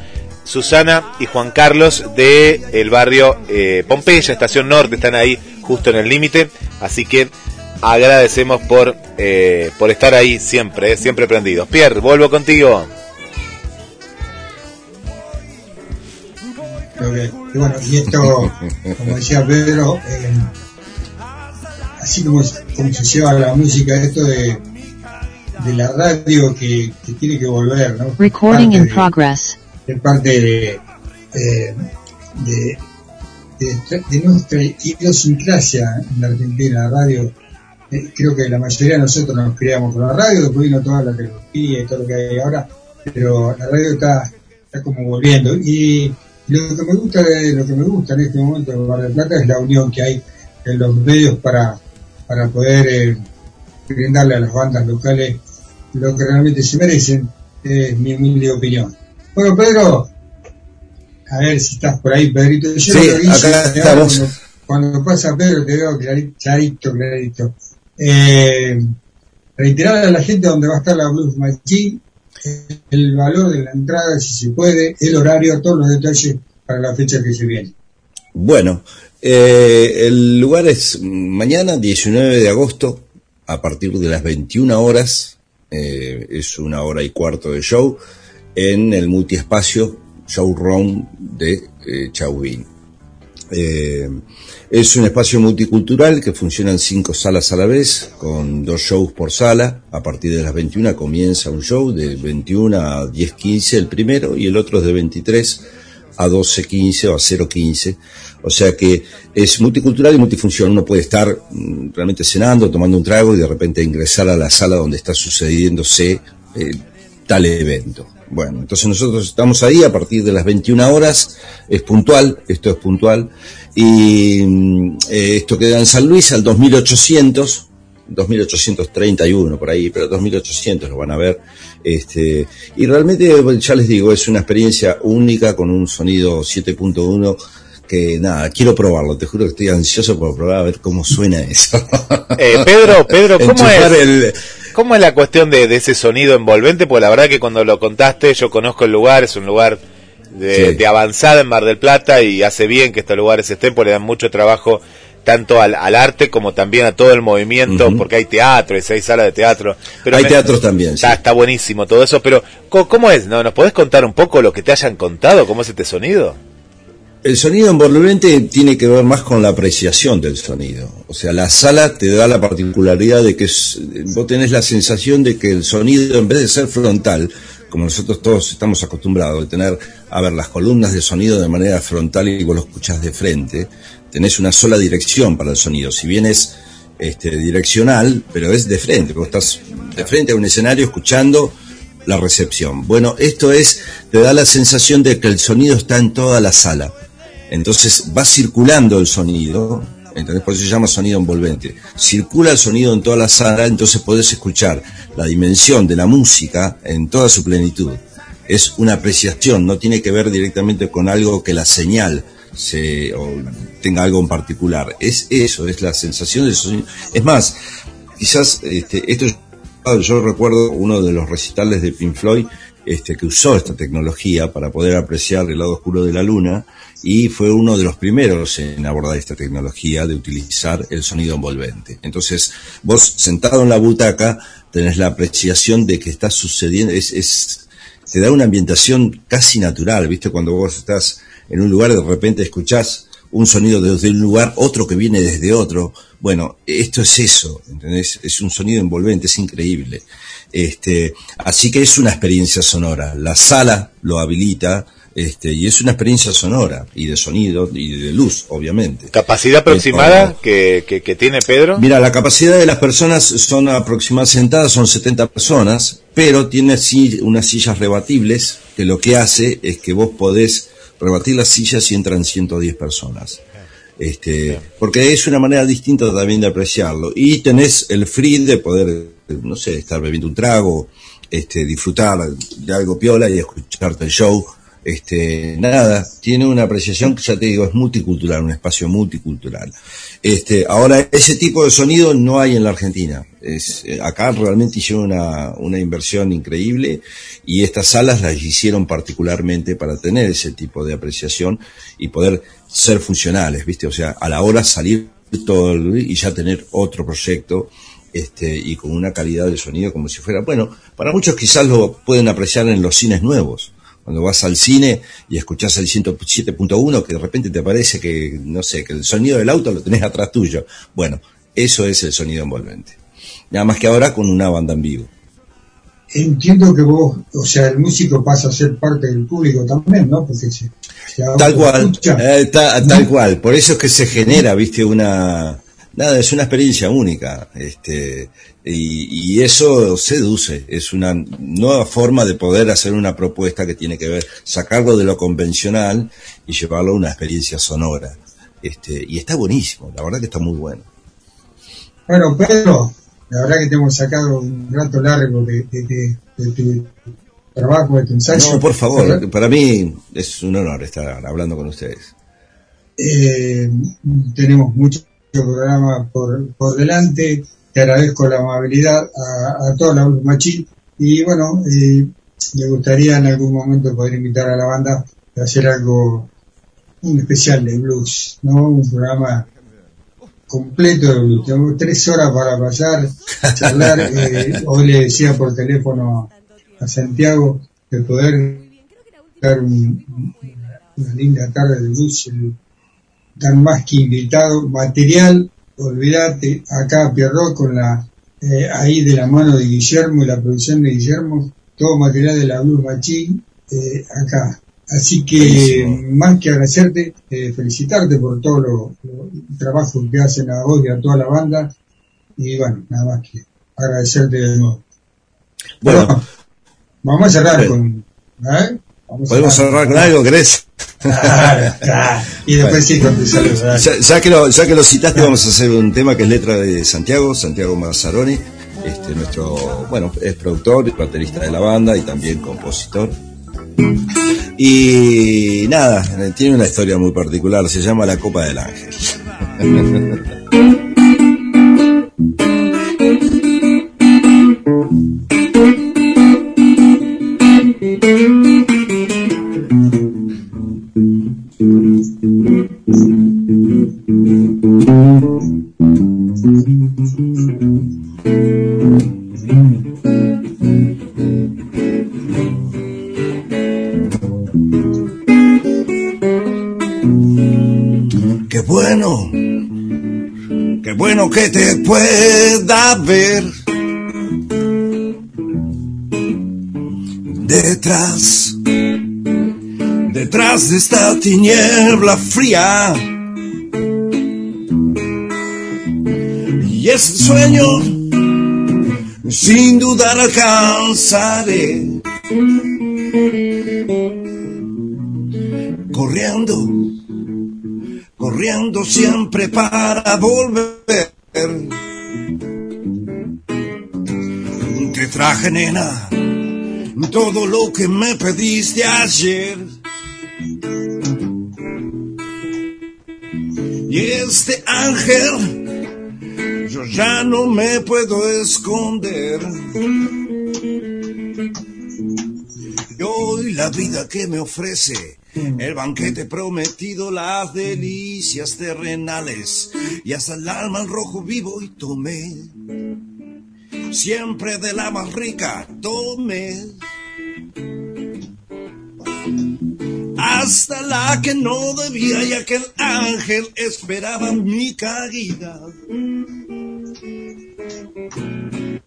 Susana y Juan Carlos de barrio eh, Pompeya, Estación Norte, están ahí justo en el límite, así que agradecemos por, eh, por estar ahí siempre, siempre prendidos. Pierre, vuelvo contigo. Bueno, y esto, como decía Pedro, así como, como se lleva la música, esto de, de la radio que, que tiene que volver, ¿no? Recording in de- progress. de parte de, eh, de, de, de nuestra idiosincrasia en la Argentina, la radio. Eh, creo que la mayoría de nosotros nos criamos con la radio, después vino toda la tecnología y todo lo que hay ahora, pero la radio está, está como volviendo. Y lo que me gusta de, lo que me gusta en este momento de del Plata es la unión que hay en los medios para, para poder eh, brindarle a las bandas locales lo que realmente se merecen, es mi humilde opinión. Bueno, Pedro, a ver si estás por ahí, Pedrito. Yo Sí, lo que hice, acá estamos. Cuando, cuando pasa Pedro, te veo clarito, clarito. clarito. Eh, reiterar a la gente dónde va a estar la Blues Machine, el valor de la entrada, si se puede, el horario, todos los detalles para la fecha que se viene. Bueno, eh, el lugar es mañana, 19 de agosto, a partir de las 21 horas. eh, es una hora y cuarto de show en el multiespacio Showroom de eh, Chauvin. Eh, es un espacio multicultural que funciona en cinco salas a la vez, con dos shows por sala. A partir de las 21 comienza un show de 21 a 10.15 el primero y el otro es de 23 a 12.15 o a 0.15. O sea que es multicultural y multifunción. Uno puede estar mm, realmente cenando, tomando un trago y de repente ingresar a la sala donde está sucediéndose eh, tal evento. Bueno, entonces nosotros estamos ahí a partir de las 21 horas, es puntual, esto es puntual, y mm, eh, esto queda en San Luis al 2800, 2831 por ahí, pero 2800 lo van a ver, este, y realmente, ya les digo, es una experiencia única con un sonido 7.1 que nada, quiero probarlo, te juro que estoy ansioso por probar a ver cómo suena eso. Eh, Pedro, Pedro, ¿cómo Enchufar es? el- ¿Cómo es la cuestión de, de ese sonido envolvente? Porque la verdad que cuando lo contaste, yo conozco el lugar, es un lugar de, Sí. de avanzada en Mar del Plata y hace bien que estos lugares estén, porque le dan mucho trabajo tanto al, al arte como también a todo el movimiento, porque hay teatro, y hay salas de teatro. Pero Hay me- teatros también, Está, está buenísimo todo eso, pero ¿cómo, cómo es? ¿No? ¿Nos podés contar un poco lo que te hayan contado? ¿Cómo es este sonido? El sonido envolvente tiene que ver más con la apreciación del sonido. O sea, la sala te da la particularidad de que vos tenés la sensación de que el sonido, en vez de ser frontal, como nosotros todos estamos acostumbrados, de tener, a ver, las columnas de sonido de manera frontal y vos lo escuchás de frente, tenés una sola dirección para el sonido. Si bien es este, direccional, pero es de frente, vos estás de frente a un escenario escuchando la recepción. Bueno, esto es, te da la sensación de que el sonido está en toda la sala. Entonces va circulando el sonido, ¿entendés? Por eso se llama sonido envolvente. Circula el sonido en toda la sala, entonces podés escuchar la dimensión de la música en toda su plenitud. Es una apreciación, no tiene que ver directamente con algo que la señal se, o tenga algo en particular. Es eso, es la sensación del sonido. Es más, quizás este, esto yo recuerdo uno de los recitales de Pink Floyd este, que usó esta tecnología para poder apreciar el lado oscuro de la luna y fue uno de los primeros en abordar esta tecnología de utilizar el sonido envolvente. Entonces, vos sentado en la butaca tenés la apreciación de que está sucediendo, es, es, te da una ambientación casi natural, ¿viste? Cuando vos estás en un lugar de repente escuchás un sonido desde un lugar, otro que viene desde otro. Bueno, esto es eso, ¿entendés? Es un sonido envolvente, es increíble. Este, así que es una experiencia sonora. La sala lo habilita, este, y es una experiencia sonora, y de sonido, y de luz, obviamente. ¿Capacidad aproximada que, que, que tiene Pedro? Mira, la capacidad de las personas son aproximadamente sentadas, son 70 personas, pero tiene si- unas sillas rebatibles, que lo que hace es que vos podés rebatir las sillas y entran 110 personas. Este, porque es una manera distinta también de apreciarlo. Y tenés el free de poder, no sé, estar bebiendo un trago, este, disfrutar de algo piola y escucharte el show. Este, nada, tiene una apreciación que ya te digo, es multicultural, un espacio multicultural. Este, ahora, ese tipo de sonido no hay en la Argentina. Eh, acá realmente hicieron una, una inversión increíble y estas salas las hicieron particularmente para tener ese tipo de apreciación y poder ser funcionales, ¿viste? O sea, a la hora salir todo el- y ya tener otro proyecto este y con una calidad de sonido como si fuera bueno para muchos quizás lo pueden apreciar en los cines nuevos cuando vas al cine y escuchás el 107.1 que de repente te parece que no sé que el sonido del auto lo tenés atrás tuyo. Bueno eso es el sonido envolvente. Nada más que ahora con una banda en vivo. Entiendo que vos, o sea, el músico pasa a ser parte del público también, ¿no? Porque se Tal cual, eh, ta- tal cual. Por eso es que se genera, viste, una nada, es una experiencia única, este, y, y eso seduce. Es una nueva forma de poder hacer una propuesta que tiene que ver sacarlo de lo convencional y llevarlo a una experiencia sonora. Este, y está buenísimo, la verdad que está muy bueno. Bueno, Pedro, la verdad que te hemos sacado un rato largo de, de- de- de tu trabajo, de tu ensayo. No, por favor, para mí es un honor estar hablando con ustedes. Eh, tenemos mucho programa por, por delante. Te agradezco la amabilidad a, a toda la Machine. Y bueno, eh, me gustaría en algún momento poder invitar a la banda a hacer algo, un especial de blues, ¿no? Un programa completo de blues. Tengo tres horas para pasar, charlar. Eh, hoy le decía por teléfono a Santiago de poder dar un- una linda tarde de blues. el- dan más que invitado, material, olvídate, acá Pierrot con la, eh, ahí de la mano de Guillermo y la producción de Guillermo, todo material de la Blue Machine, eh, acá. Así que, más que agradecerte, eh, felicitarte por todo lo, trabajo que hacen a vos y a toda la banda, y bueno, nada más que agradecerte de nuevo. Bueno, Vamos a cerrar Bueno. con, ¿eh? Vamos a ¿podemos cerrar con algo, crees? Claro, claro. Y después sí con. Ya, ya que lo, ya que lo citaste, vamos a hacer un tema que es letra de Santiago, Santiago Mazzaroni, este, nuestro, bueno, es productor y baterista de la banda y también compositor. Y nada, tiene una historia muy particular, se llama La Copa del Ángel. detrás, detrás de esta tiniebla fría. Y ese sueño, sin dudar alcanzaré. Corriendo corriendo siempre para volver. Traje, nena, todo lo que me pediste ayer. Y este ángel, yo ya no me puedo esconder. Y hoy la vida que me ofrece el banquete prometido, las delicias terrenales y hasta el alma al rojo vivo y tomé. Siempre de la más rica tomé. Hasta la que no debía y aquel ángel esperaba mi caída.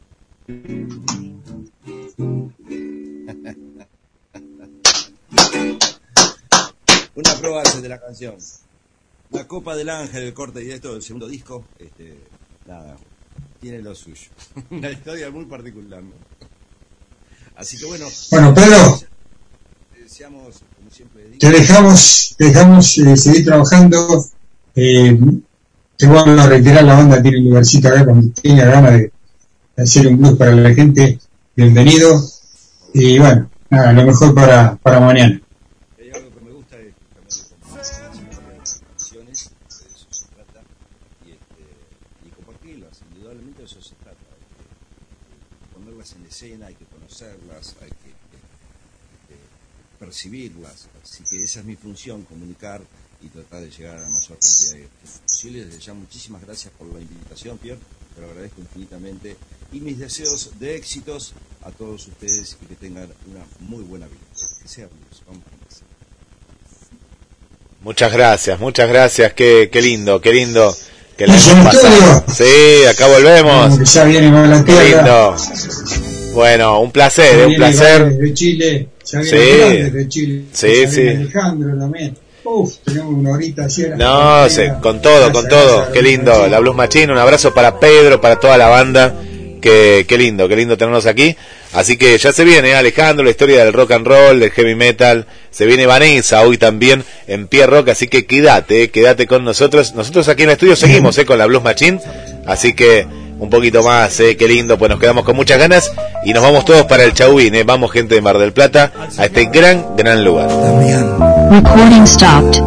Una prueba de la canción. La Copa del Ángel, el corte directo del segundo disco, este, nada, tiene lo suyo. Una historia muy particular. ¿no? Así que bueno. Bueno, Pedro. Deseamos, como siempre digo, te dejamos, te dejamos eh, seguir trabajando. Eh, te voy a retirar la banda tiene un lugarcito acá con tenga ganas de hacer un blues para la gente. Bienvenido. Y bueno, nada, lo mejor para, para mañana. Que percibirlas. Así que esa es mi función, comunicar y tratar de llegar a la mayor cantidad de gente posible. Desde ya muchísimas gracias por la invitación, Pierre, te lo agradezco infinitamente y mis deseos de éxitos a todos ustedes y que tengan una muy buena vida. Que sea blues, vamos con eso. Muchas gracias, muchas gracias, qué, qué lindo, qué lindo. Que la. Sí, acá volvemos. Ya viene la lindo. Bueno, un placer, un placer. Desde Chile. Sí. desde Chile. Sí, sí. Alejandro también. Uf, tenemos una horita así. No, sí, con todo, con todo. Qué lindo. La Blues Machine, un abrazo para Pedro, para toda la banda. Qué, qué lindo, qué lindo tenernos aquí. Así que ya se viene, ¿eh? Alejandro, la historia del rock and roll, del heavy metal. Se viene Vanessa hoy también en Pie Rock, así que quédate, eh, quédate con nosotros. Nosotros aquí en el estudio seguimos eh, con la Blues Machine. Así que un poquito más, eh, qué lindo, pues nos quedamos con muchas ganas y nos vamos todos para el Chauvín, eh. vamos gente de Mar del Plata a este gran, gran lugar. Recording stopped.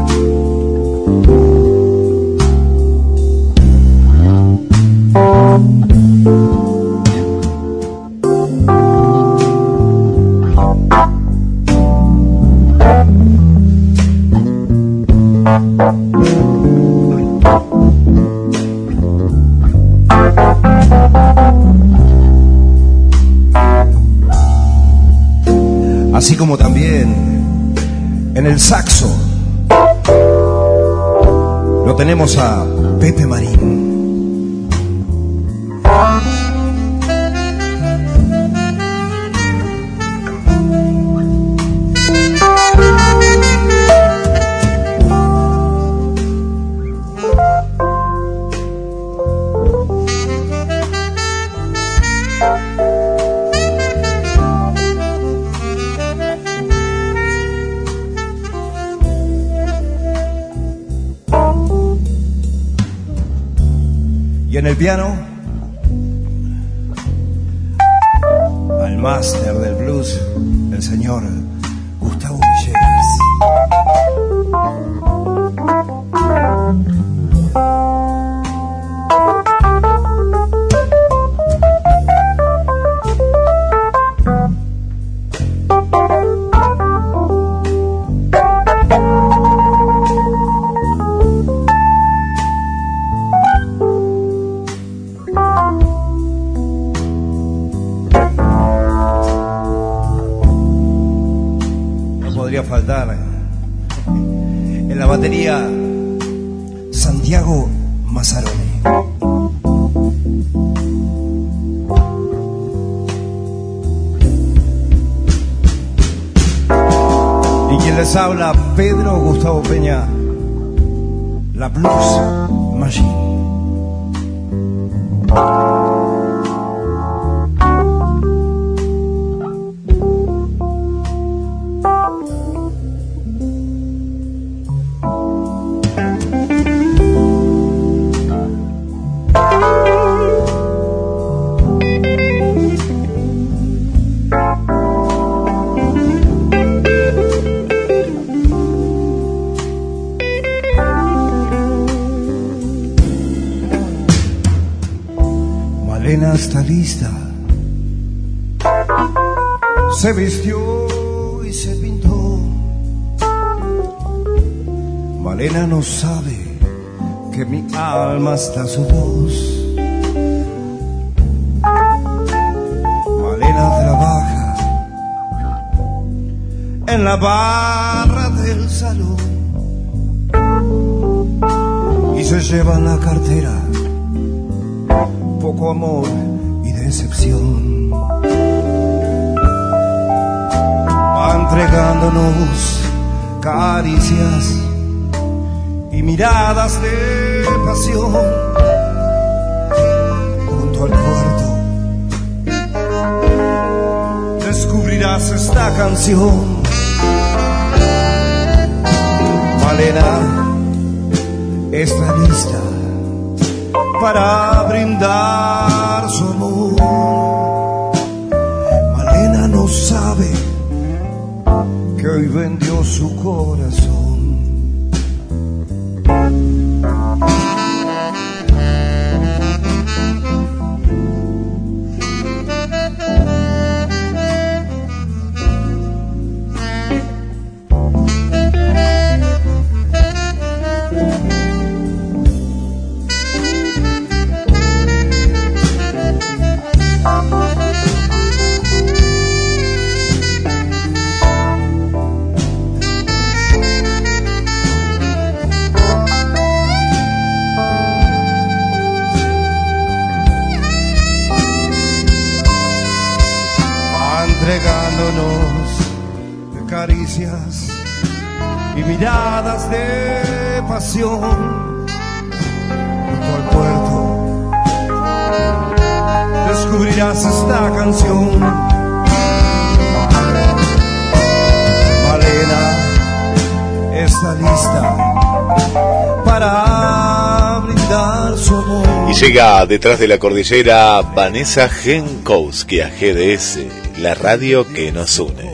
Detrás de la cordillera Vanessa Genkowski a GDS, la radio que nos une.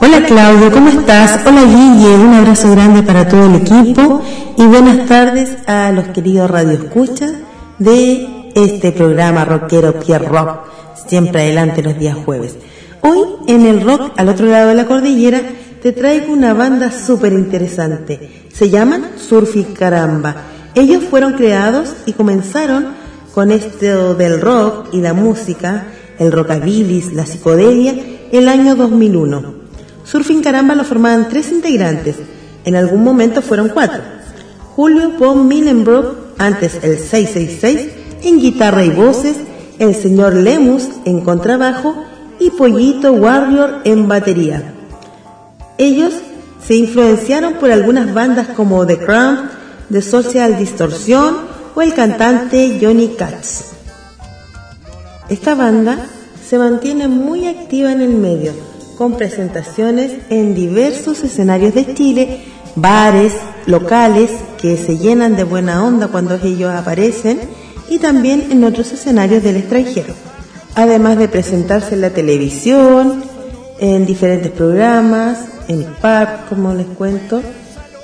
Hola Claudio, ¿cómo estás? Hola Guille, un abrazo grande para todo el equipo y buenas tardes a los queridos radioescuchas de este programa rockero Pierre Rock, siempre adelante los días jueves. Hoy en el rock al otro lado de la cordillera te traigo una banda súper interesante. Se llaman Surfi Caramba. Ellos fueron creados y comenzaron con esto del rock y la música, el rockabilly, la psicodelia, el año 2001. Surfing Caramba lo formaban tres integrantes, en algún momento fueron cuatro. Julio von Millenbrook, antes el 666, en guitarra y voces, el señor Lemus en contrabajo y Pollito Warrior en batería. Ellos se influenciaron por algunas bandas como The Crown, The Social Distortion o el cantante Johnny Katz. Esta banda se mantiene muy activa en el medio, con presentaciones en diversos escenarios de Chile, bares, locales que se llenan de buena onda cuando ellos aparecen y también en otros escenarios del extranjero. Además de presentarse en la televisión, en diferentes programas, en pub, como les cuento.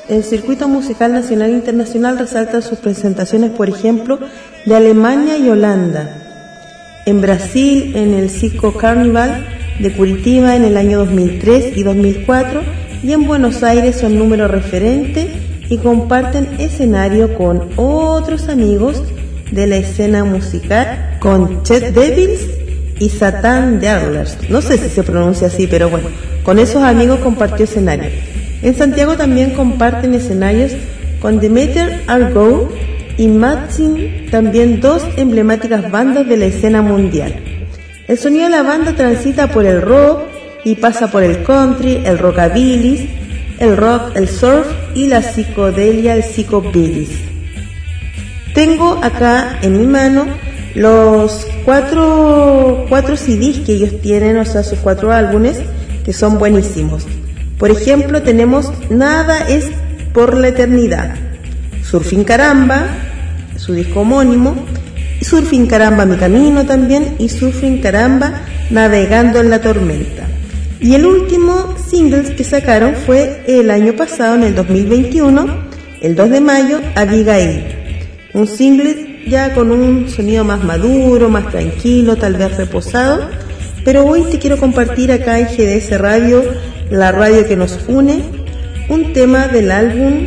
El circuito musical nacional e internacional resalta sus presentaciones, por ejemplo, de Alemania y Holanda. En Brasil, en el Circo Carnival de Curitiba en el año 2003 y 2004, y en Buenos Aires son número referente y comparten escenario con otros amigos de la escena musical, con Chet Devils y Satan Darlers. No sé si se pronuncia así, pero bueno, con esos amigos compartió escenario. En Santiago también comparten escenarios con Demeter Argo y Matching, también dos emblemáticas bandas de la escena mundial. El sonido de la banda transita por el rock y pasa por el country, el rockabilly, el rock, el surf y la psicodelia, el psicobilly. Tengo acá en mi mano los cuatro, cuatro CDs que ellos tienen, o sea, sus cuatro álbumes, que son buenísimos. Por ejemplo, tenemos Nada es por la eternidad, Surfing Caramba, su disco homónimo, Surfing Caramba Mi Camino también, y Surfing Caramba Navegando en la Tormenta. Y el último single que sacaron fue el año pasado, en el 2021, el 2 de mayo, Abigail. Un single ya con un sonido más maduro, más tranquilo, tal vez reposado. Pero hoy te quiero compartir acá en GDS Radio, la radio que nos une, un tema del álbum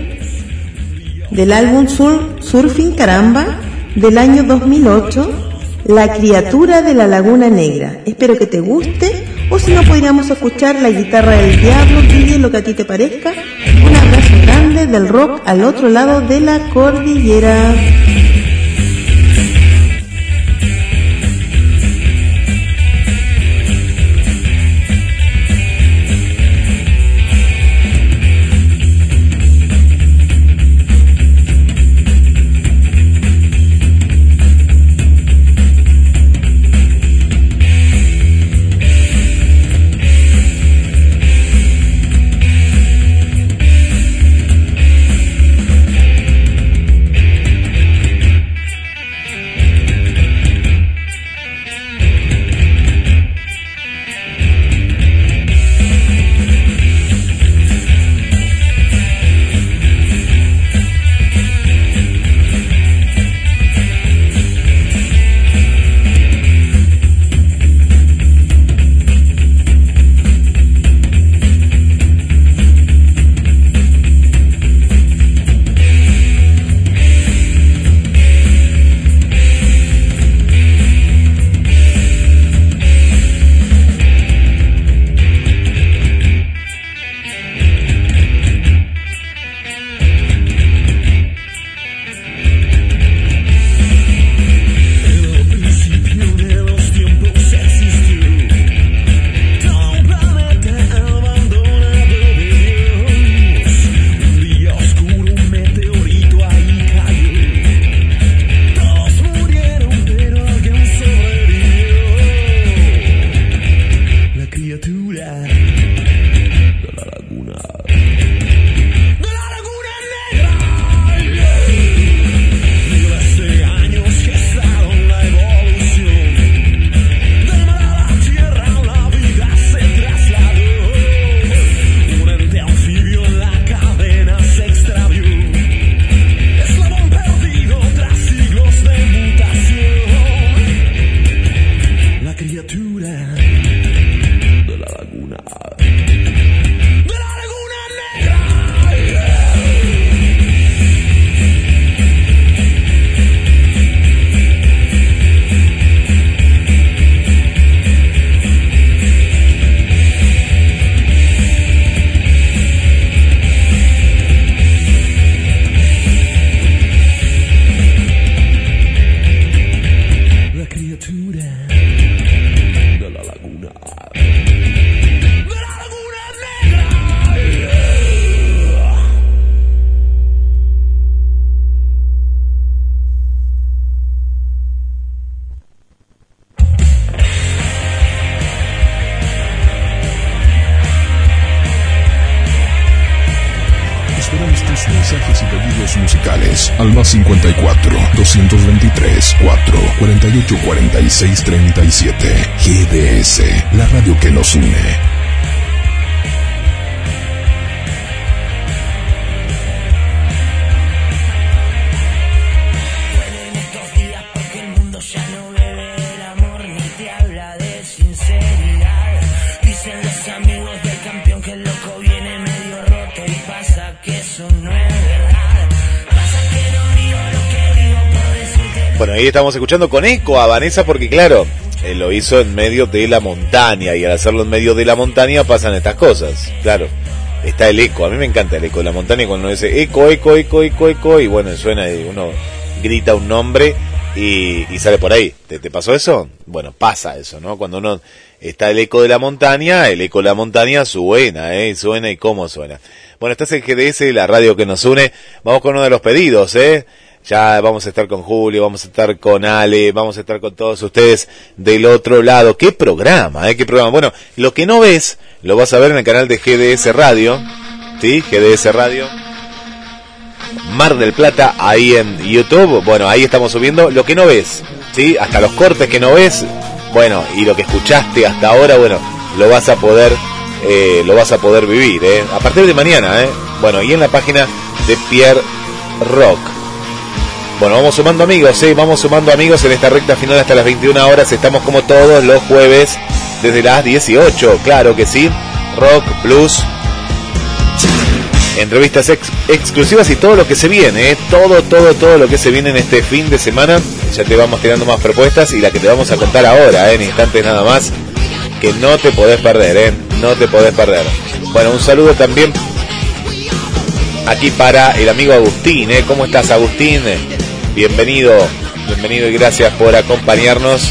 del álbum Sur- Surfing Caramba del año 2008, La criatura de la Laguna Negra. Espero que te guste o si no podríamos escuchar la guitarra del diablo, Guille, lo que a ti te parezca. Un abrazo grande del rock al otro lado de la cordillera. 48 46 37. GDS, la radio que nos une. Bueno, ahí estamos escuchando con eco a Vanessa porque claro, él lo hizo en medio de la montaña y al hacerlo en medio de la montaña pasan estas cosas, claro. Está el eco, a mí me encanta el eco de la montaña cuando uno dice eco, eco, eco, eco, eco y bueno, suena y uno grita un nombre y, sale por ahí. ¿Te, ¿Te pasó eso? Bueno, pasa eso, ¿no? Cuando uno está el eco de la montaña, el eco de la montaña suena, ¿eh? Suena y cómo suena. Bueno, estás en GDS, la radio que nos une. Vamos con uno de los pedidos, ¿eh? Ya vamos a estar con Julio, vamos a estar con Ale, vamos a estar con todos ustedes del otro lado. ¿Qué programa, eh? ¿Qué programa? Bueno, lo que no ves, lo vas a ver en el canal de GDS Radio, ¿sí? GDS Radio. Mar del Plata, ahí en YouTube. Bueno, ahí estamos subiendo lo que no ves, ¿sí? Hasta los cortes que no ves, bueno, y lo que escuchaste hasta ahora, bueno, lo vas a poder, eh, lo vas a poder vivir, ¿eh? A partir de mañana, ¿eh? Bueno, y en la página de Pierre Rock. Bueno, vamos sumando amigos, ¿eh? Vamos sumando amigos en esta recta final hasta las 21 horas. Estamos como todos los jueves desde las 18, claro que sí. Rock, blues, entrevistas ex- exclusivas y todo lo que se viene, ¿eh? todo, todo, todo lo que se viene en este fin de semana. Ya te vamos tirando más propuestas y la que te vamos a contar ahora, ¿eh? en instantes nada más, que no te podés perder, ¿eh? no te podés perder. Bueno, un saludo también aquí para el amigo Agustín, ¿eh? ¿cómo estás Agustín? Bienvenido, bienvenido y gracias por acompañarnos.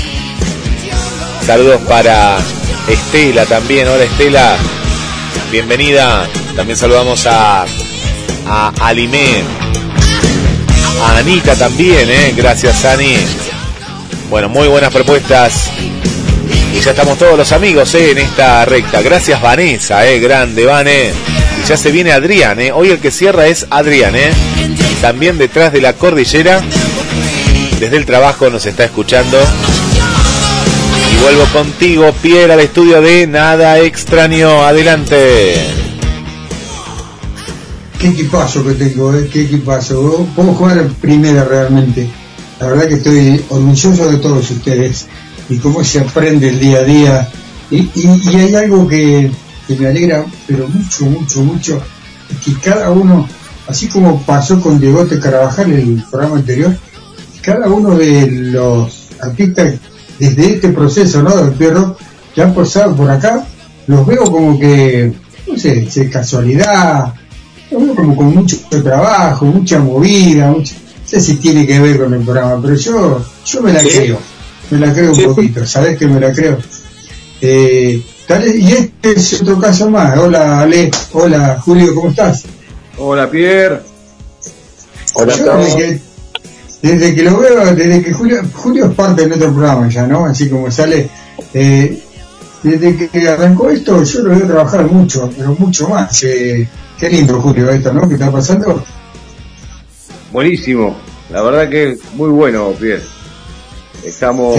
Saludos para Estela también, hola Estela, bienvenida. También saludamos a, Alimé, a Anita también, ¿eh? gracias Ani. Bueno, muy buenas propuestas. Y ya estamos todos los amigos ¿eh? en esta recta. Gracias Vanessa, ¿eh? grande Vane. Y ya se viene Adrián, ¿eh? hoy el que cierra es Adrián. ¿eh? También detrás de la cordillera, desde el trabajo nos está escuchando. Y vuelvo contigo, Pierre, al estudio de Nada Extraño. Adelante. Qué equipazo que tengo, eh, qué equipazo. Puedo jugar en primera realmente. La verdad que estoy orgulloso de todos ustedes y cómo se aprende el día a día. Y, y- y hay algo que, que me alegra, pero mucho, mucho, mucho, que cada uno, así como pasó con Diegote Carabajal en el programa anterior, cada uno de los artistas desde este proceso, ¿no? Del perro que han pasado por acá, los veo como que, no sé, de casualidad, los veo como con mucho trabajo, mucha movida, mucha, no sé si tiene que ver con el programa, pero yo, yo me la Sí. creo, me la creo un poquito, ¿sabes que me la creo? Eh, tal- y este es otro caso más, hola Ale, hola Julio, ¿cómo estás? Hola Pierre. Yo desde que, desde que lo veo, desde que Julio, Julio es parte de nuestro programa ya, ¿no? Así como sale, eh, desde que arrancó esto, yo lo veo trabajar mucho, pero mucho más. Eh, qué lindo, Julio, esto, ¿no? ¿Qué está pasando? Buenísimo. La verdad que muy bueno, Pierre. Estamos,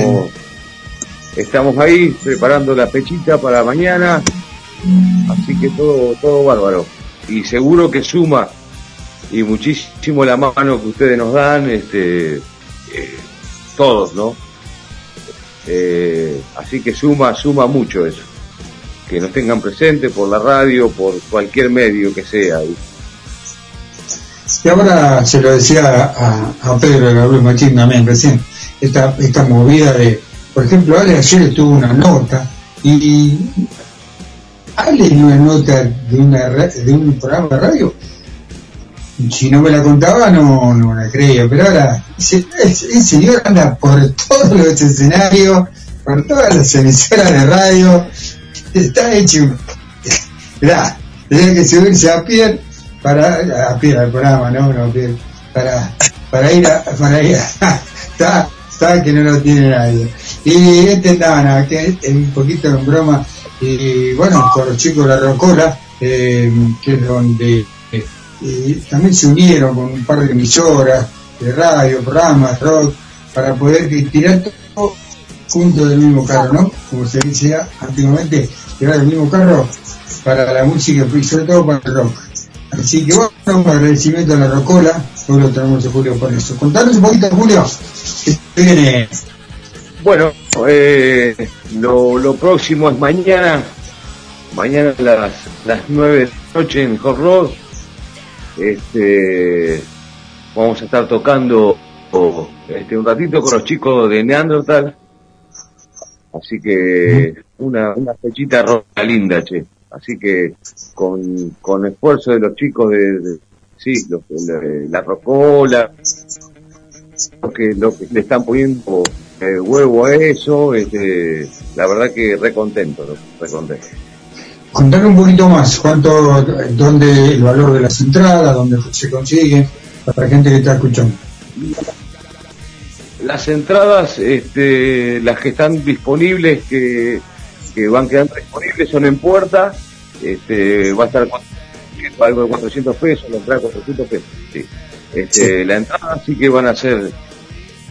estamos ahí preparando la pechita para mañana. Así que todo, todo bárbaro. Y seguro que suma y muchísimo la mano que ustedes nos dan, este, eh, todos, ¿no? Eh, así que suma, suma mucho eso. Que nos tengan presente por la radio, por cualquier medio que sea. Y ahora se lo decía a, a Pedro Gabriel Machín también recién, esta, esta movida de, por ejemplo, Ale ayer estuvo una nota y En una nota de, una, de un programa de radio, si no me la contaba no, no la creía, pero ahora ese, ese- señor anda por todos los escenarios, por todas las emisoras de radio, está hecho, mirá, tenía que subirse a pie para a pie al programa, no, no, para, para ir a, para ir a, está, está que no lo tiene nadie. Y este nada, que es un poquito en broma, y bueno, con los chicos de la Rocola, eh, que es donde eh, también se unieron con un par de emisoras de radio, programas, rock, para poder tirar todo junto del mismo carro, ¿no? Como se decía antiguamente, tirar del mismo carro para la música y sobre todo para el rock. Así que bueno, un agradecimiento a la Rocola, hoy lo tenemos a Julio con eso. Contanos un poquito, Julio, que viene Bueno, eh, lo, lo próximo es mañana, mañana a las, las 9 de la noche en Hot. Este, vamos a estar tocando este, un ratito con los chicos de Neandertal. Así que una, una fechita roja linda, che. Así que con, con esfuerzo de los chicos de, de- sí, los, de la Rocola, lo que, lo que le están poniendo eh, huevo a eso, este, la verdad que re contento, ¿no? re contento. Contar un poquito más, cuánto, dónde el valor de las entradas, dónde se consigue, para la gente que está escuchando. Las entradas, este, las que están disponibles, que, que van quedando disponibles, son en puerta, este, va a estar algo de 400 pesos, la entrada 400 pesos, sí. Este, La entrada sí que van a ser,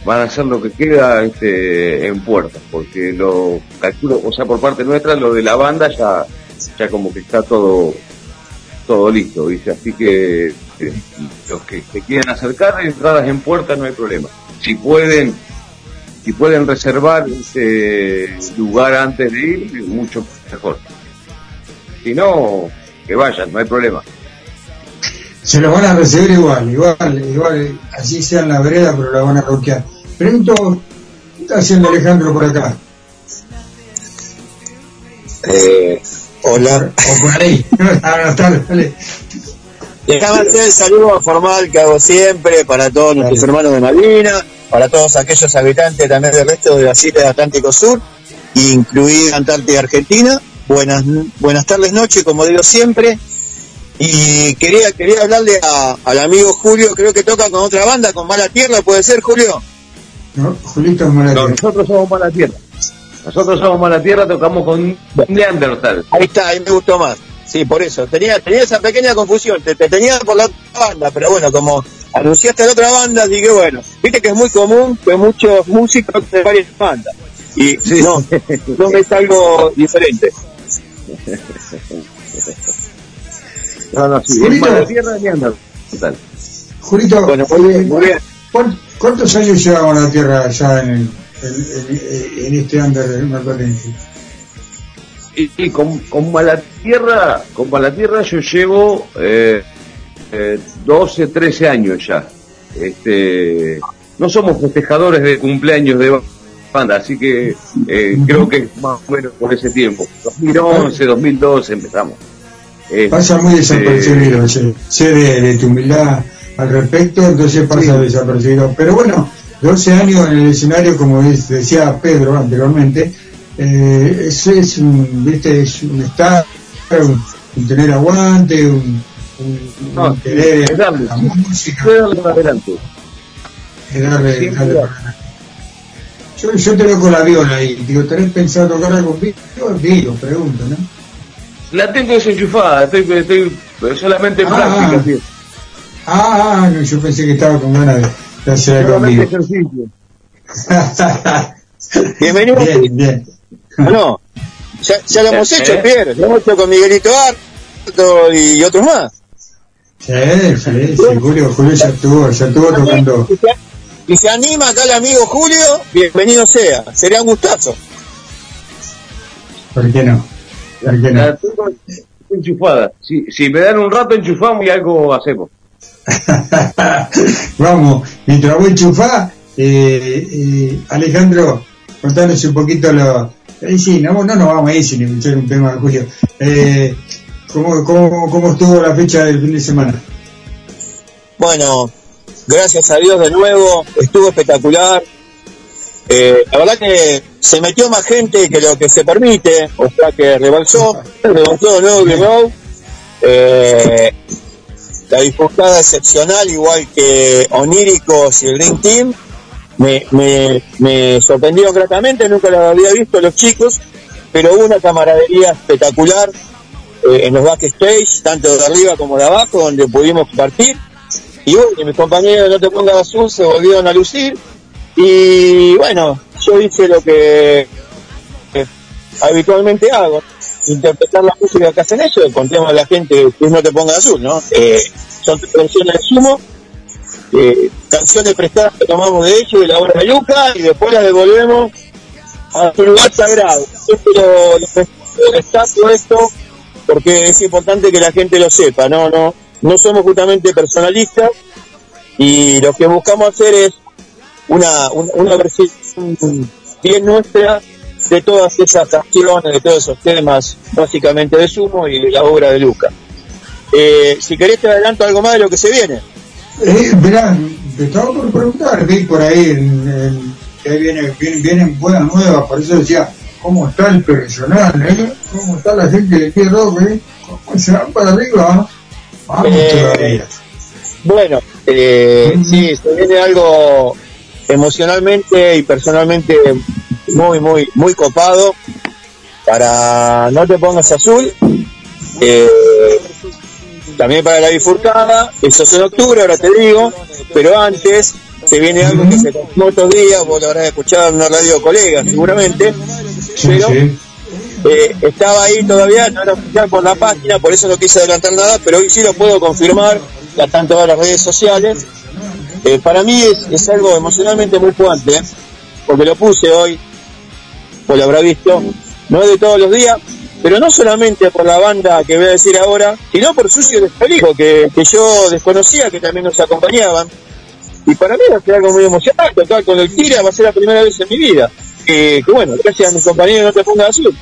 van a ser lo que queda este, en puerta, porque lo calculo, o sea, por parte nuestra, lo de la banda ya, ya como que está todo, todo listo, ¿viste? Así que eh, los que se quieran acercar, entradas en puerta no hay problema. Si pueden, si pueden reservar este lugar antes de ir, mucho mejor. Si no, que vayan, no hay problema. Se los van a recibir igual, igual, igual, así sea en la vereda, pero la van a roquear. Pregunto, ¿qué está haciendo Alejandro por acá? Eh, hola. O por ahí. Ah, no, dale, hacer el saludo formal que hago siempre para todos nuestros hermanos de Malvinas, para todos aquellos habitantes también del resto de las islas del Atlántico Sur, incluida Antártida Argentina. Buenas, buenas tardes, noches, como digo siempre. Y quería, quería hablarle a- al amigo Julio, creo que toca con otra banda, con Mala Tierra, ¿puede ser, Julio? ¿No? Julito es mala No, nosotros somos mala tierra. Nosotros somos mala tierra, tocamos con Neandertal. Ahí está, ahí me gustó más. Sí, por eso. Tenía, tenía esa pequeña confusión. Te, te tenía por la otra banda, pero bueno, como anunciaste la otra banda, dije, bueno, viste que es muy común que muchos músicos de varias bandas. Y no, no es algo diferente. No, no, sí, es Julito. mala tierra de Neandertal. Julito, Bueno, muy bien, eh, muy bien. ¿Cuán- ¿cuántos años llevamos la Tierra ya en, el- en, en- en este under marplatense? Y, y con, con mala tierra, con mala tierra yo llevo eh, eh, 12, 13 años ya. Este, no somos festejadores de cumpleaños de banda, así que eh, creo que es más o menos por ese tiempo. 2011, 2012 empezamos. Este, Pasa muy desapercibido, sé, sé de, de tu humildad al respecto, entonces pasa desapercibido. Pero bueno, 12 años en el escenario, como es- decía Pedro anteriormente, eh, es, es un, viste, es un estar, un, un tener aguante, un, un- No, un querer es darle, la música, es darle para adelante. es darle, Sí, darle claro. para adelante. Yo, yo te veo con la viola y digo, ¿tenés pensado tocar algo vivo? Digo, pregunto, ¿no? La tengo desenchufada, estoy, estoy solamente en Ah, práctica. sí. Ah, ah, no, yo pensé que estaba con ganas de, hacer algo ejercicio. Bienvenido. Bien, bien. No, ya, ya lo hemos hecho. Pierre. Lo hemos hecho con Miguelito Harto y otros más. Sí, sí, sí, Julio, Julio ya estuvo, ya estuvo tocando. Y se anima acá el amigo Julio, bienvenido sea. Sería un gustazo. ¿Por qué no? ¿Por qué no? La tengo enchufada. Si, si me dan un rato enchufamos y algo hacemos. Vamos, mientras voy a enchufar, eh, eh, Alejandro, contanos un poquito lo. Eh, sí, no, no nos vamos a ir sin escuchar un tema de Julio. Eh, ¿cómo, cómo, ¿Cómo estuvo la fecha del fin de semana? Bueno, gracias a Dios de nuevo, estuvo espectacular. Eh, la verdad que se metió más gente que lo que se permite, o sea que rebalsó, rebalsó de nuevo Green Road. Eh, la disputada excepcional, igual que Oníricos y el Green Team, me, me, sorprendió gratamente, nunca lo había visto los chicos, pero hubo una camaradería espectacular. eh, en los backstage, tanto de arriba como de abajo, donde pudimos compartir. Y bueno, mis compañeros No Te Pongas Azul se volvieron a lucir. Y bueno, yo hice lo que eh, habitualmente hago, interpretar la música que hacen ellos, contemos a la gente que No Te Pongas Azul, ¿no? Eh, son versiones de sumo, eh, canciones prestadas que tomamos de ellos, de la obra de Luca, y después las devolvemos a su lugar sagrado. Esto lo, lo destaco esto porque es importante que la gente lo sepa, no, no, no somos justamente personalistas y lo que buscamos hacer es una, una versión bien nuestra de todas esas canciones, de todos esos temas, básicamente de Sumo y de la obra de Luca. Eh, si querés te adelanto algo más de lo que se viene. Eh, mirá, te estaba por preguntar, vi por ahí en, en- que ahí viene, vienen, vienen buenas nuevas, por eso decía, ¿cómo está el personal? Eh? ¿Cómo está la gente de Pie Rock? Eh? ¿Cómo se van para arriba? Vamos Eh, todavía. Bueno, eh, sí, se viene algo emocionalmente y personalmente muy, muy, muy copado para No Te Pongas Azul. eh, también para la bifurcada, eso es en octubre, ahora te digo, pero antes se viene algo que se confirmó estos días, vos lo habrás escuchado en una radio colega seguramente, pero eh, estaba ahí todavía, no era oficial por la página, por eso no quise adelantar nada, pero hoy sí lo puedo confirmar, ya están todas las redes sociales. Eh, para mí es, es algo emocionalmente muy fuerte, ¿eh? porque lo puse hoy, pues lo habrá visto, no es de todos los días, pero no solamente por la banda que voy a decir ahora, sino por Sucio Despelijo, que, que yo desconocía, que también nos acompañaban. Y para mí va a ser algo muy emocionante, tocar con el Tira va a ser la primera vez en mi vida. Que bueno, gracias a mis compañeros no te pongas azul.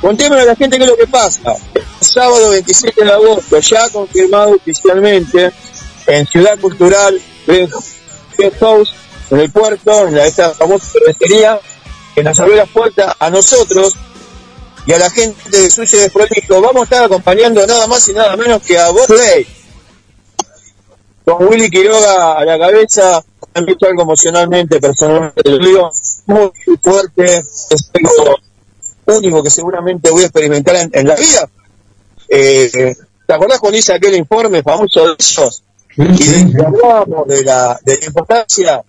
Contémosle a la gente qué es lo que pasa. Sábado 27 de agosto, ya confirmado oficialmente, en Ciudad Cultural, Guest House, en el puerto, en la, esta famosa cervecería, que nos abrió las puertas a nosotros y a la gente de Sucio y Desprolijo. Vamos a estar acompañando nada más y nada menos que a Bob Day. Con Willy Quiroga a la cabeza, han visto algo emocionalmente, personalmente, te lo digo, muy fuerte, es algo único que seguramente voy a experimentar en, en la vida. Eh, ¿Te acordás cuando hice aquel informe famoso de ellos? Y hablábamos de la, de la importancia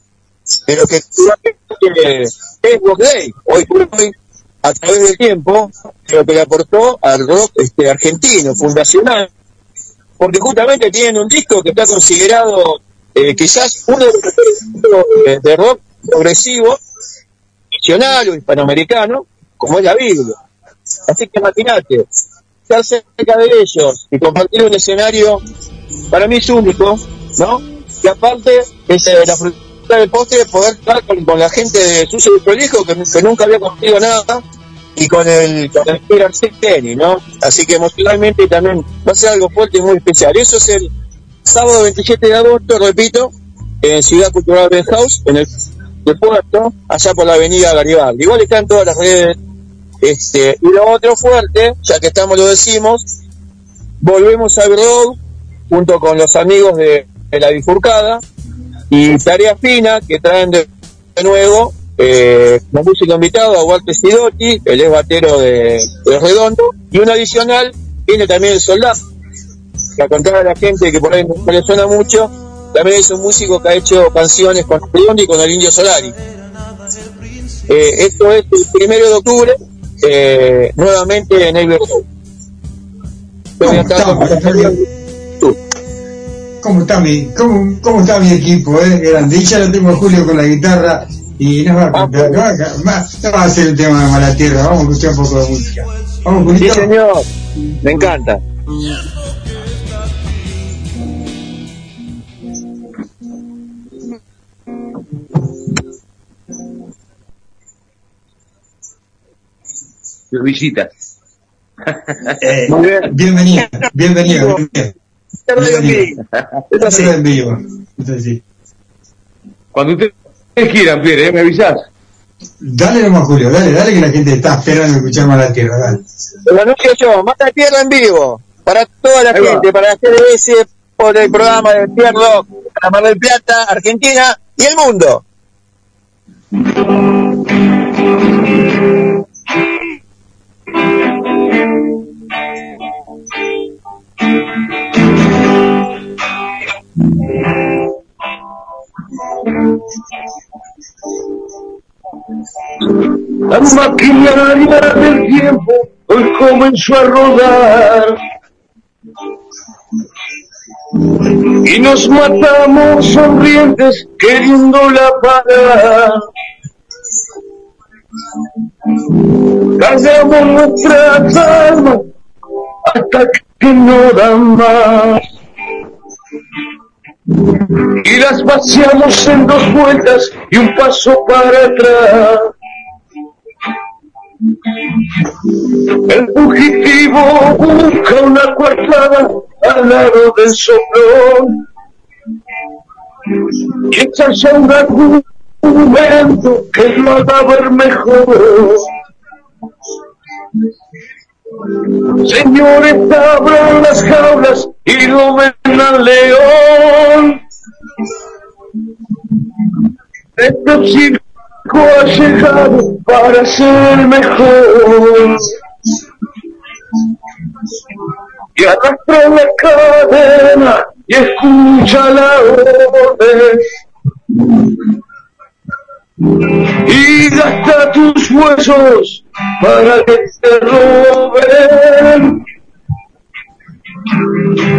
de lo que es Day, hoy por hoy, a través del tiempo, lo que le aportó al rock este, argentino, fundacional, porque justamente tienen un disco que está considerado eh, quizás uno de los de rock progresivo, nacional o hispanoamericano, como es la Biblia. Así que imagínate, estar cerca de ellos y compartir un escenario, para mí es único, ¿no? Y aparte, es eh, la del postre poder estar con, la gente de Sucio y Prolijo, que, nunca había compartido nada, y con el, con el Arceni, ¿no? Así que emocionalmente también va a ser algo fuerte y muy especial. Eso es el sábado 27 de agosto, repito, en Ciudad Cultural Ben House, en el, el puerto, allá por la avenida Garibaldi. Igual está en todas las redes. Este, y lo otro fuerte, ya que estamos lo decimos, volvemos al road junto con los amigos de, de la bifurcada y Tarea Fina que traen de, de nuevo eh, como músico invitado a Walter Sidotti, el ex batero de, de Redondo, y un adicional viene también el soldado, que a contar a la gente que por ahí no le suena mucho, también es un músico que ha hecho canciones con Redondo y con el Indio Solari. Eh, esto es el primero de octubre, eh, nuevamente en el ¿Cómo está, ¿Cómo está mi, cómo, cómo está mi equipo? Eh? Grande. Ya lo tengo a Julio con la guitarra y no va, a cantar, no va, no va a hacer el tema de Mala Tierra. Vamos a escuchar un poco de música. Vamos, Sí, señor, me encanta. Los visitas. Eh, Muy bien. bienvenido, Es así. En vivo. Es así. Cuando ustedes quieran, Pierre, ¿eh? me avisás. Dale nomás, Julio, dale, dale que la gente está esperando escuchar Mala Tierra. Dale. Lo anuncio yo, Mata Tierra en vivo, para toda la Ahí va. gente, para la GDS, por el programa de Tierra, para Mar del Plata, Argentina y el mundo. La maquinaria del tiempo hoy comenzó a rodar y nos matamos sonrientes queriéndola parar. Cargamos nuestras almas hasta que no dan más. Y las vaciamos en dos vueltas y un paso para atrás. El fugitivo busca una coartada al lado del soplón. Y ensaya un argumento que lo haga ver mejor. Señores, abran las jaulas y lo ven al león. Este circo ha llegado para ser mejor. Y arrastra la cadena y escucha la orden. Y gasta tus huesos para que te roben.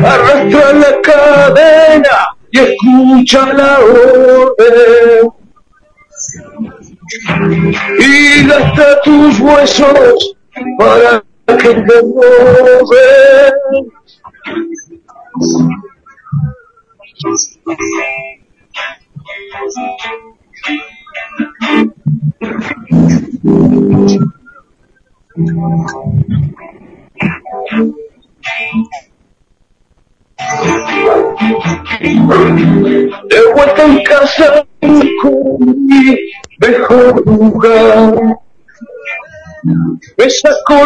Arrastra la cadena y escucha la orden. Y gasta tus huesos para que te roben.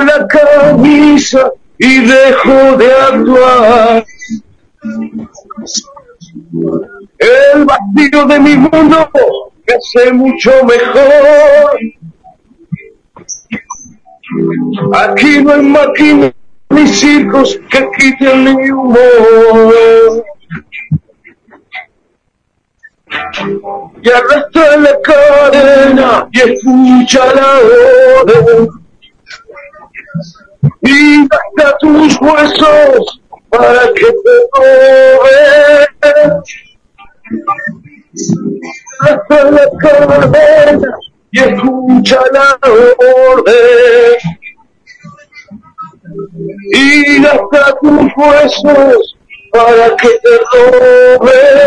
La camisa y dejo de actuar. El vacío de mi mundo me hace mucho mejor. Aquí no hay máquinas ni circos que quiten mi humor. Y arrastra la cadena y escucha la orden. Y gasta tus huesos para que te roben. Arrastra la cadena y escucha la orden. Y gasta tus huesos para que te roben.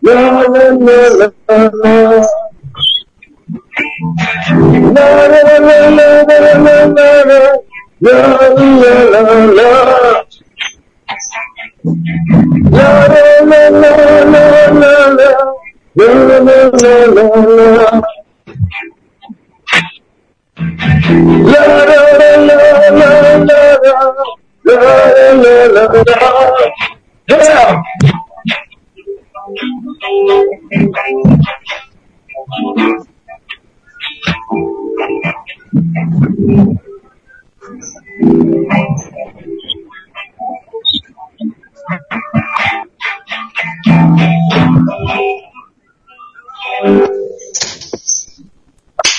La la la la la. La la la la la la la la. La la la la la. La la la la la la la. La la la la la la. La la la la la la la. La la la la la. Yeah.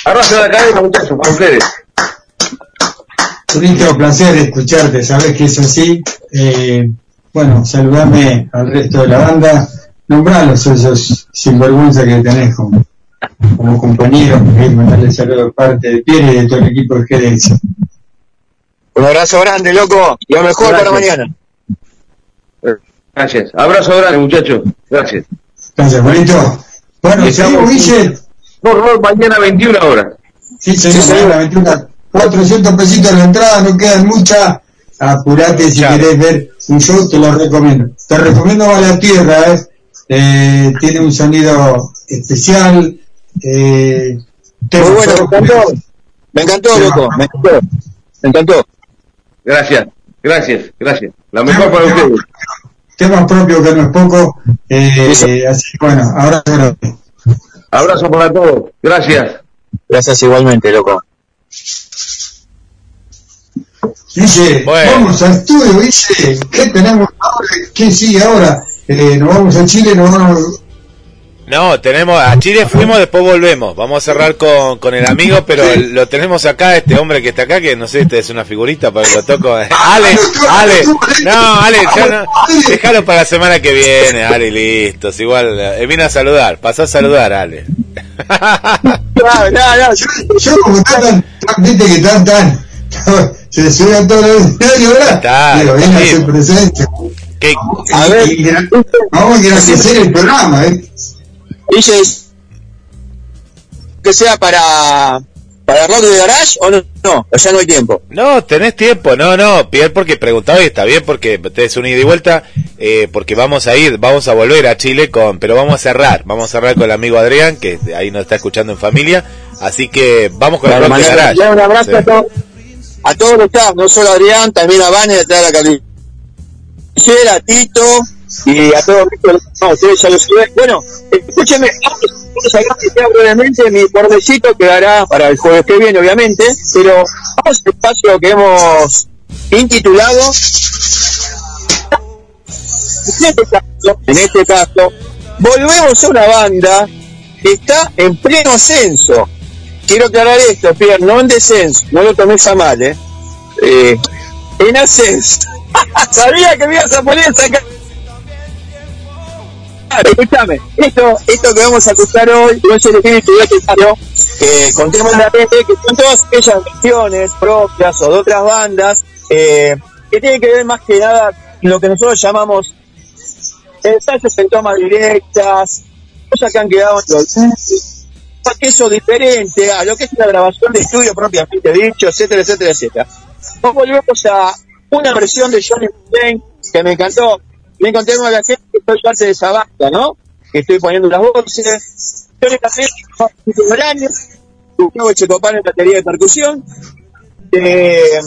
Arrastra la cadena, muchachos, para ustedes. Bonito placer escucharte, sabes que es así. Eh, bueno, saludame al resto de la banda, nombralos esos sinvergüenza que tenés como, como compañeros, mandarle saludos de parte de Pierre y de todo el equipo de GDS. Un abrazo grande, loco. Y lo mejor para mañana. Gracias. Abrazo grande, muchachos. Gracias. Gracias, bonito. Bueno, seguimos, Guille. No, no, mañana 21 horas. Sí, señor, mañana 21, 400 pesitos la entrada, no quedan muchas. apurate si querés ver un show, te lo recomiendo. Te recomiendo a la tierra, ¿eh? Eh, tiene un sonido especial. Eh, Muy bueno, me encantó. Me encantó, loco. Me encantó. Me encantó. Gracias, gracias, gracias. La mejor para ustedes. Tema propio que no es poco. Eh, así que bueno, ahora Abrazo para todos. Gracias. Gracias igualmente, loco. Dice, vamos al estudio, dice, ¿qué tenemos ahora? ¿Qué sigue ahora? Eh, nos vamos a Chile, nos vamos No, tenemos, a Chile fuimos, después volvemos. Vamos a cerrar con, con el amigo, pero lo tenemos acá, este hombre que está acá, que no sé, este es una figurita para que lo toco. Ale, Ale, no, Ale, ya no, déjalo para la semana que viene, Ale, listos. Igual, eh, vine a saludar, pasó a saludar, Ale. No, no, no, yo, yo como tan, tan- viste que están tan, se suben todos los diarios, ¿verdad? Está, Pero viene a hacer presencia. ¿Qué? A ver, vamos a agradecer el programa, ¿eh? Dice que sea para para rock de garage o no, no, o ya no hay tiempo. No, tenés tiempo, no, no, Pierre porque preguntaba y está bien porque te es un ida y vuelta, eh, porque vamos a ir, vamos a volver a Chile con, pero vamos a cerrar, vamos a cerrar con el amigo Adrián, que ahí nos está escuchando en familia, así que vamos con el rock de garage. un abrazo Sí. a, todos a todos los staff, no solo a Adrián, también a Vane detrás de la carnicera, a Tito y a todos no, ustedes ya lo. Bueno, escúcheme, vamos a quedar brevemente, mi bordecito quedará para el jueves que viene, obviamente, pero vamos al espacio que hemos intitulado en este caso, en este caso, volvemos a una banda que está en pleno ascenso. Quiero aclarar esto, Pierre, no en descenso, no lo tomes a mal, ¿eh? Eh, en ascenso. Sabía que me ibas a poner esa ca- Claro, Escúchame, esto, esto que vamos a escuchar hoy espíritu de este paro, eh, contemos la gente que son todas aquellas versiones propias o de otras bandas eh, que tienen que ver más que nada lo que nosotros llamamos ensayos en tomas directas, cosas que han quedado en los que eso diferente a lo que es una grabación de estudio propiamente dicho, etcétera, etcétera, etcétera. Nos volvemos a una versión de Johnny Mustaine que me encantó. Me encontré con la gente que soy parte de esa banda, ¿no? Que estoy poniendo las voces. Johnny Mustaine, año, Gustavo Checopar en batería de percusión. Eh,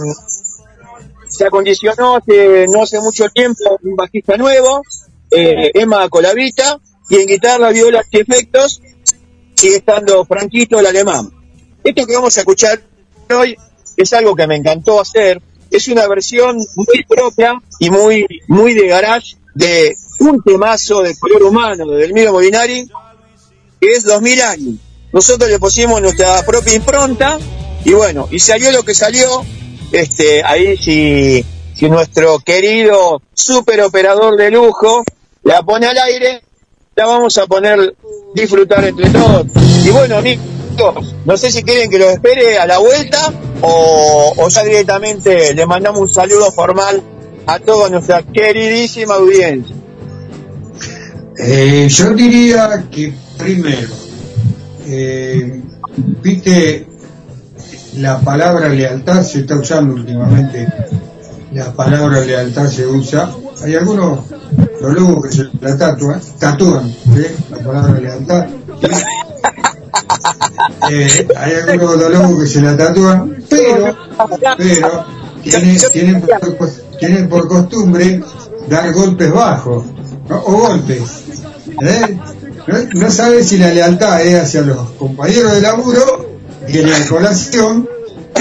se acondicionó hace, no hace mucho tiempo un bajista nuevo, eh, Emma Colavita, y en guitarra, violas y efectos sigue estando Franquito el alemán. Esto que vamos a escuchar hoy es algo que me encantó hacer, es una versión muy propia y muy, muy de garage de un temazo de color humano de Delmiro Molinari, que es 2000 años. Nosotros le pusimos nuestra propia impronta y bueno, y salió lo que salió, este, ahí si, si nuestro querido super operador de lujo la pone al aire, la vamos a poner disfrutar entre todos. Y bueno, amigos, no sé si quieren que los espere a la vuelta o, o ya directamente le mandamos un saludo formal a toda nuestra queridísima audiencia. Eh, yo diría que primero, eh, viste, la palabra lealtad se está usando últimamente, la palabra lealtad se usa, hay algunos locos que se la tatúan, tatúan ¿eh? la palabra lealtad, Eh, hay algunos locos que se la tatúan, pero, pero tienen, tienen, por, tienen por costumbre dar golpes bajos, o golpes. ¿eh? No, no si la lealtad es hacia los compañeros de laburo en la colación,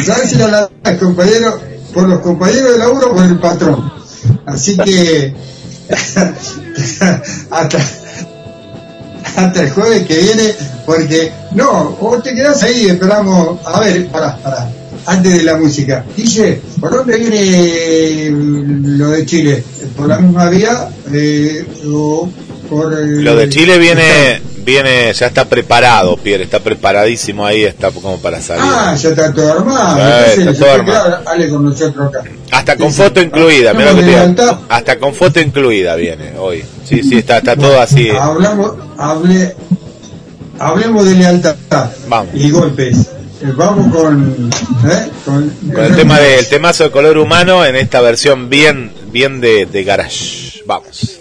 sabe si la lealtad es compañero, por los compañeros de laburo o por el patrón. Así que hasta, hasta el jueves que viene, porque no, vos te quedás ahí, esperamos, a ver, pará, pará, antes de la música. Dice, ¿por dónde viene lo de Chile? ¿Por la misma vía? Eh, o por el- Lo de Chile viene, viene, ya está preparado, Pierre, está preparadísimo ahí, está como para salir. Ah, ya está todo armado. Eh, Entonces, está todo quedar, Ale con nosotros acá. Hasta con Sí, foto sí. incluida, mira lo que te. Hasta con foto incluida viene hoy. Sí, sí, está, está todo así. Hablamos, hable, hablemos de lealtad Vamos. y golpes. eh, vamos con, ¿eh? con, Con el tema del temazo de color humano en esta versión bien, bien de, de garage. Vamos.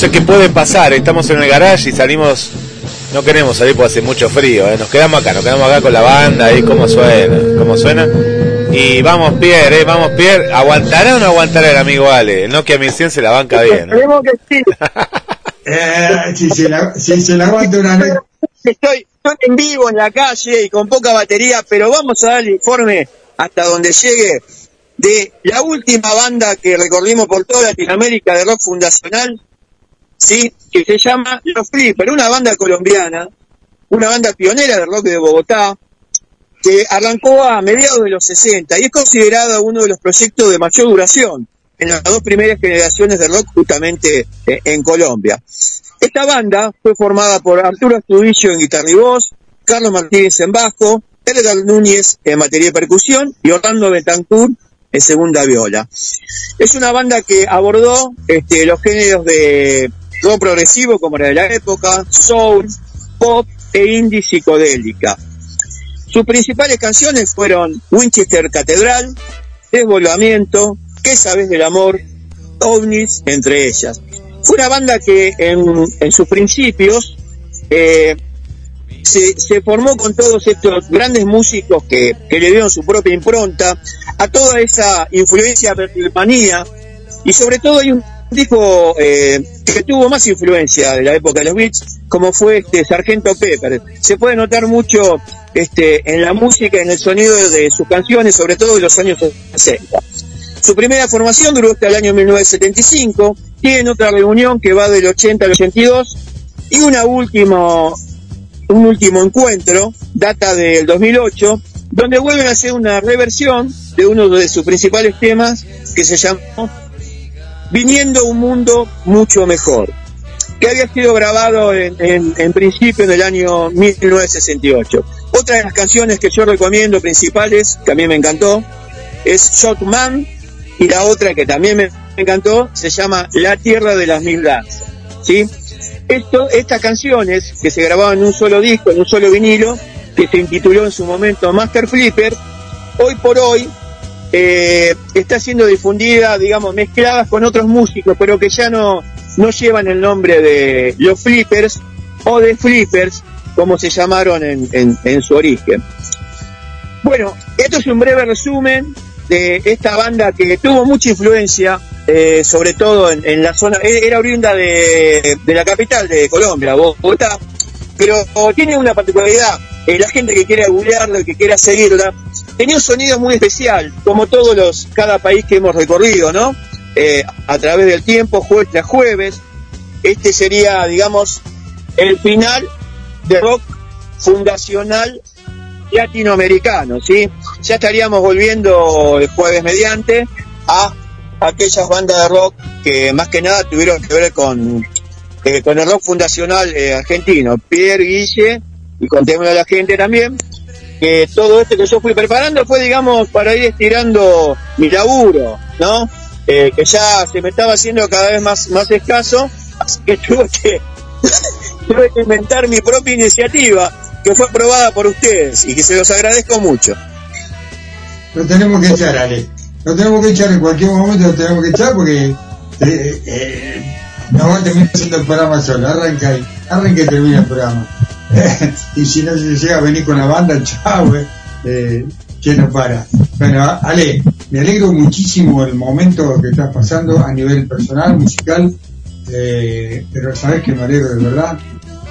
Sé qué puede pasar. Estamos en el garage y salimos. No queremos salir porque hace mucho frío. ¿eh? Nos quedamos acá, nos quedamos acá con la banda ahí, cómo suena, cómo suena. Y vamos, Pierre, ¿eh? vamos, Pierre. ¿Aguantará o no aguantará el amigo Ale? El Nokia 1100 se la banca bien. Esperemos que sí. Eh, si, se la, si se la aguanta una. Estoy, estoy en vivo en la calle y con poca batería, pero vamos a dar el informe hasta donde llegue de la última banda que recorrimos por toda Latinoamérica de rock fundacional, ¿sí? que se llama Los Flippers, una banda colombiana, una banda pionera de rock de Bogotá, que arrancó a mediados de los 60 y es considerada uno de los proyectos de mayor duración en las dos primeras generaciones de rock justamente eh, en Colombia. Esta banda fue formada por Arturo Astudillo en guitarra y voz, Carlos Martínez en bajo, Edgar Núñez en batería y percusión y Orlando Betancourt en segunda viola. Es una banda que abordó este, los géneros de rock progresivo como era de la época, soul, pop e indie psicodélica. Sus principales canciones fueron Winchester Catedral, Desvolvamiento, ¿Qué sabes del amor? OVNIs, entre ellas. Fue una banda que en, en sus principios eh, se, se formó con todos estos grandes músicos que, que le dieron su propia impronta a toda esa influencia manía y sobre todo hay un disco eh, que tuvo más influencia de la época de los Beats como fue este Sargento Pepper. Se puede notar mucho este en la música en el sonido de sus canciones sobre todo de los años 60 su primera formación duró hasta el año 1975 tienen otra reunión que va del 80 al 82 y una último un último encuentro data del 2008 donde vuelven a hacer una reversión de uno de sus principales temas que se llamó Viniendo un mundo mucho mejor, que había sido grabado en, en, principio en el año 1968. Otra de las canciones que yo recomiendo principales, que a mí me encantó, es Shotman, y la otra que también me encantó se llama La Tierra de las Mil Danzas. ¿sí? Esto, estas canciones que se grababan en un solo disco, en un solo vinilo, que se intituló en su momento Master Flipper, hoy por hoy eh, está siendo difundida, digamos, mezcladas con otros músicos, pero que ya no, no llevan el nombre de los Flippers o de Flippers, como se llamaron en, en, en su origen. Bueno, esto es un breve resumen de esta banda que tuvo mucha influencia, eh, sobre todo en, la zona, e-, era oriunda de, de la capital de Colombia, Bogotá, pero tiene una particularidad, eh, la gente que quiera googlearla, que quiera seguirla, tenía un sonido muy especial, como todos los, cada país que hemos recorrido, ¿no? Eh, a través del tiempo, jueves tras jueves, este sería, digamos, el final de rock fundacional latinoamericano, ¿sí? Ya estaríamos volviendo el jueves mediante a aquellas bandas de rock que más que nada tuvieron que ver con, eh, con el rock fundacional eh, argentino. Pierre, Guille, y contémosle a la gente también, que todo esto que yo fui preparando fue, digamos, para ir estirando mi laburo, ¿no? Eh, que ya se me estaba haciendo cada vez más, más escaso, así que tuve que, tuve que inventar mi propia iniciativa que fue aprobada por ustedes y que se los agradezco mucho. Lo tenemos que echar, Ale. Lo tenemos que echar en cualquier momento, lo tenemos que echar porque eh, eh, no va a terminar haciendo el programa solo. Arranca y, arranca y termina el programa. y si no se llega a venir con la banda, chao, eh, eh, que no para. Bueno, Ale, me alegro muchísimo el momento que estás pasando a nivel personal, musical, eh, pero sabes que me alegro de verdad.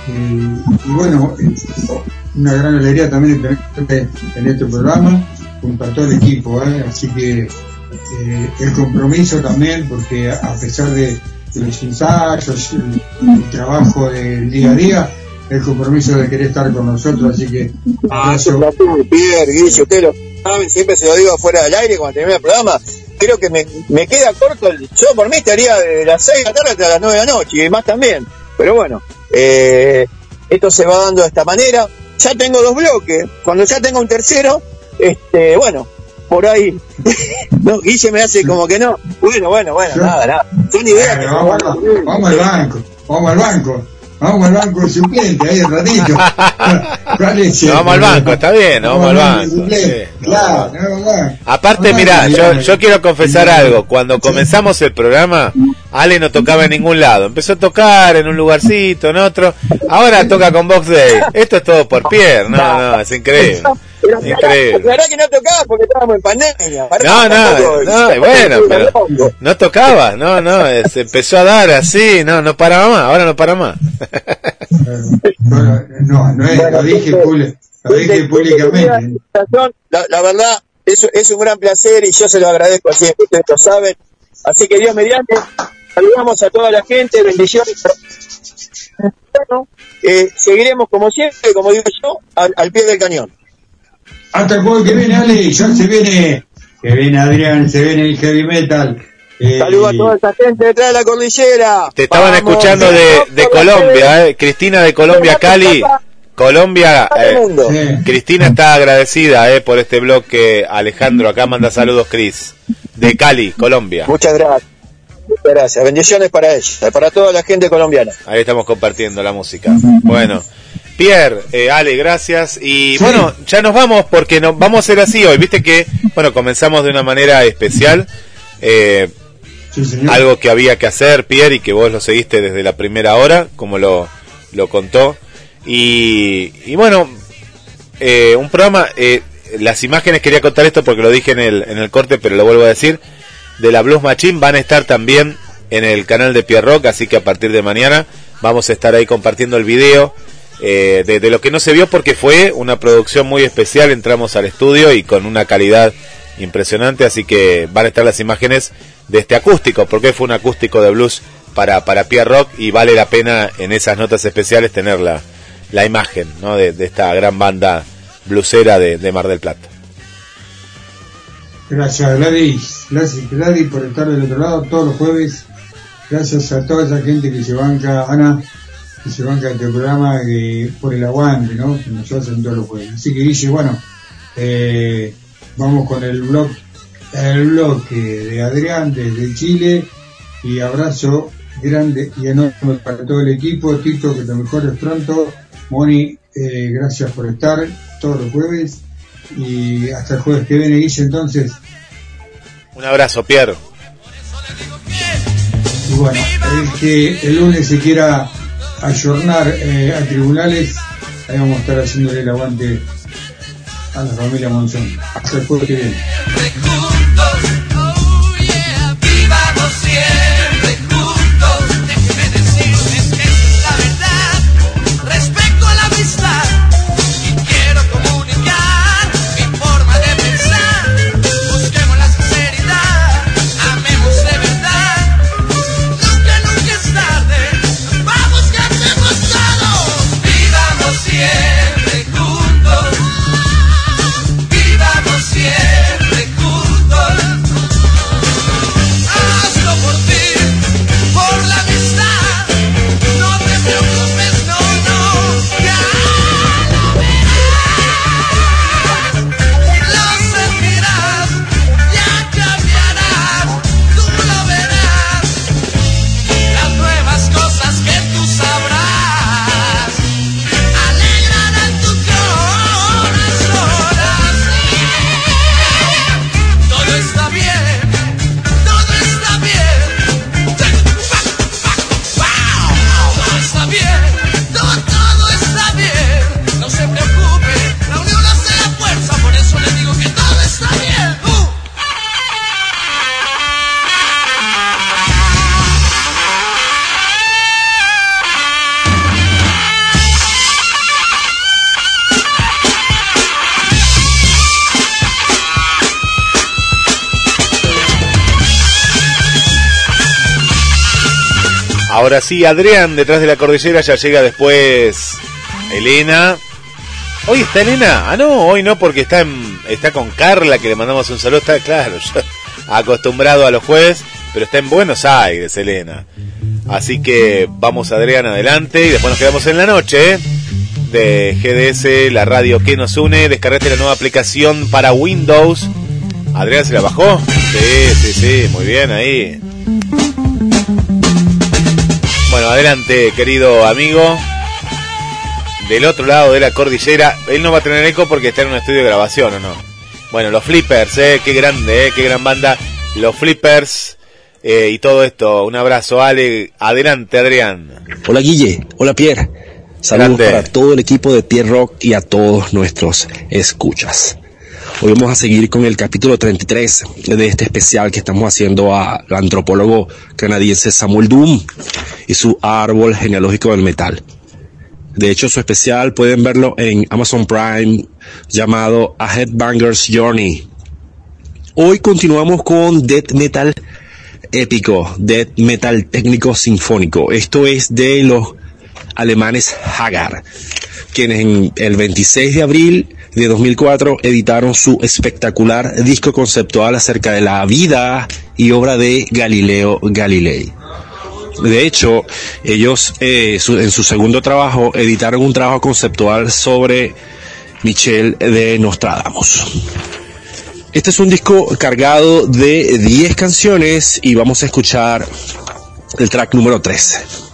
Y, y bueno, eh, una gran alegría también de tenerte en este programa, junto a todo el equipo, ¿eh? así que eh, el compromiso también, porque a pesar de, de los ensayos, el, el trabajo del día a día, el compromiso de querer estar con nosotros, así que Ah, placer, Pierre, saben, siempre se lo digo afuera del aire cuando termina el programa. Creo que me, me queda corto, el, yo por mí estaría de las 6 de la tarde hasta las 9 de la noche y más también. Pero bueno, eh, esto se va dando de esta manera. Ya tengo dos bloques, cuando ya tengo un tercero, este, bueno, por ahí. no, Guille me hace como que no. Bueno, bueno, bueno, nada, nada. Son ideas que vamos, al- vamos al banco, vamos al banco, vamos al banco suplente, ahí un ratito. ¿Cuál es Nos el- vamos al banco, está bien, vamos al banco. suplente? sí. Claro, no, no. Aparte, No, mirá, no, yo, no. yo quiero confesar algo. Cuando comenzamos el programa, Ale no tocaba en ningún lado. Empezó a tocar en un lugarcito, en otro. Ahora toca con Box Day. Esto es todo por Pierre. No, no, es increíble. Pero Increíble. la verdad que no tocaba porque estábamos en pandemia. No, no, no, y bueno, pero no tocaba, no, no, se empezó a dar así, no, no paraba más, ahora no para más. Bueno, no, no es, lo dije, públic- lo dije públicamente. La, la verdad, es, es un gran placer y yo se lo agradezco así, ustedes lo saben. Así que Dios mediante, saludamos a toda la gente, bendiciones. Bueno, eh, seguiremos como siempre, como digo yo, al, al pie del cañón. Hasta el jueves que viene, Ale, ya se viene, que viene Adrián, se viene el heavy metal. Eh, Saludos a toda esa gente detrás de la cordillera. Te estaban Vamos, escuchando de, de Colombia, eh. Cristina de Colombia, Cali. Colombia, eh, Cristina está agradecida eh, por este blog que Alejandro acá manda saludos, Cris. De Cali, Colombia. Muchas gracias. Muchas gracias. Bendiciones para ella, para toda la gente colombiana. Ahí estamos compartiendo la música. Bueno, Pierre, eh, Ale, gracias. Y bueno, ya nos vamos porque no, vamos a hacer así hoy. Viste que, bueno, comenzamos de una manera especial. eh, algo que había que hacer, Pierre, y que vos lo seguiste desde la primera hora, como lo, lo contó. Y, y bueno, eh, un programa, eh, las imágenes quería contar esto porque lo dije en el, en el corte, pero lo vuelvo a decir, de la Blues Machine van a estar también en el canal de Pierre Rock, así que a partir de mañana vamos a estar ahí compartiendo el video eh, de, lo que no se vio porque fue una producción muy especial, entramos al estudio y con una calidad impresionante, así que van a estar las imágenes de este acústico, porque fue un acústico de blues para, para Pierre Rock y vale la pena en esas notas especiales tener la, la imagen ¿no? de, de esta gran banda blusera de, de Mar del Plata. Gracias Gladys, gracias Gladys por estar del otro lado todos los jueves. Gracias a toda esa gente que se banca, Ana, que se banca este programa que, por el aguante, ¿no? Que nos hacen todos los jueves. Así que dice, bueno, eh, vamos con el blog, el bloque de Adrián desde Chile y abrazo grande y enorme para todo el equipo. Tito, que te mejores pronto. Moni, eh, gracias por estar todos los jueves y hasta el jueves que viene, Guille, entonces. Un abrazo, Pierre. Y bueno, el que el lunes se quiera ayornar eh, a tribunales, ahí vamos a estar haciéndole el aguante a la familia Monzón. Hasta que viene. Ahora sí, Adrián, detrás de la cordillera, ya llega después Elena. ¿Hoy está Elena? Ah, no, hoy no, porque está, en- está con Carla, que le mandamos un saludo. Está, claro, acostumbrado a los jueves, pero está en Buenos Aires, Elena. Así que vamos, Adrián, adelante y después nos quedamos en la noche ¿eh? de GDS, la radio que nos une. Descargate la nueva aplicación para Windows. Adrián se la bajó. Sí, sí, sí, muy bien ahí. Bueno, adelante, querido amigo. Del otro lado de la cordillera, él no va a tener eco porque está en un estudio de grabación, ¿o no? Bueno, los Flippers, ¿eh? Qué grande, ¿eh? Qué gran banda. Los Flippers eh, y todo esto. Un abrazo, Ale. Adelante, Adrián. Hola Guille, hola Pierre. Saludos Grande. para todo el equipo de Pierre Rock y a todos nuestros escuchas. Hoy vamos a seguir con el capítulo 33 de este especial que estamos haciendo al antropólogo canadiense Samuel Doom y su árbol genealógico del metal. De hecho, su especial pueden verlo en Amazon Prime llamado A Headbanger's Journey. Hoy continuamos con Death Metal épico, death metal técnico sinfónico. Esto es de los alemanes Hagar, quienes en el 26 de abril de 2004 editaron su espectacular disco conceptual acerca de la vida y obra de Galileo Galilei. De hecho, ellos eh, en su segundo trabajo editaron un trabajo conceptual sobre Michel de Nostradamus. Este es un disco cargado de 10 canciones y vamos a escuchar el track número 13.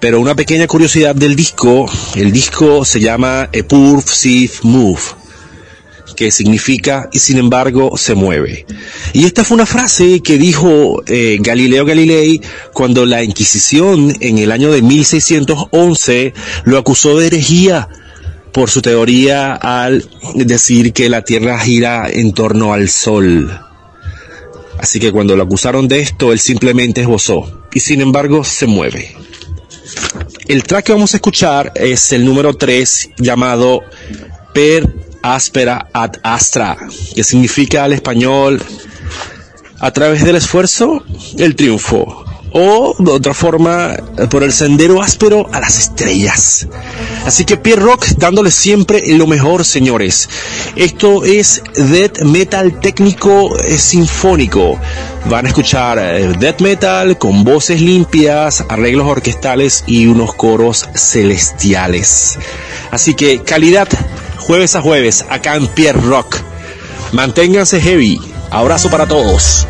Pero una pequeña curiosidad del disco, el disco se llama A Pursive Move, que significa y sin embargo se mueve. Y esta fue una frase que dijo eh, Galileo Galilei cuando la Inquisición en el año de 1611 lo acusó de herejía por su teoría al decir que la Tierra gira en torno al Sol. Así que cuando lo acusaron de esto, él simplemente esbozó y sin embargo se mueve. El track que vamos a escuchar es el número 3 llamado Per Aspera ad Astra, que significa al español a través del esfuerzo, el triunfo. O de otra forma, por el sendero áspero a las estrellas. Así que Pierre Rock dándole siempre lo mejor, señores. Esto es death metal técnico eh, sinfónico. Van a escuchar eh, death metal con voces limpias, arreglos orquestales y unos coros celestiales. Así que calidad jueves a jueves acá en Pierre Rock. Manténganse heavy. Abrazo para todos.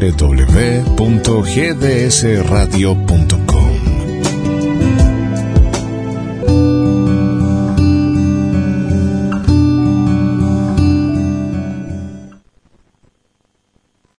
www.gdsradio.com.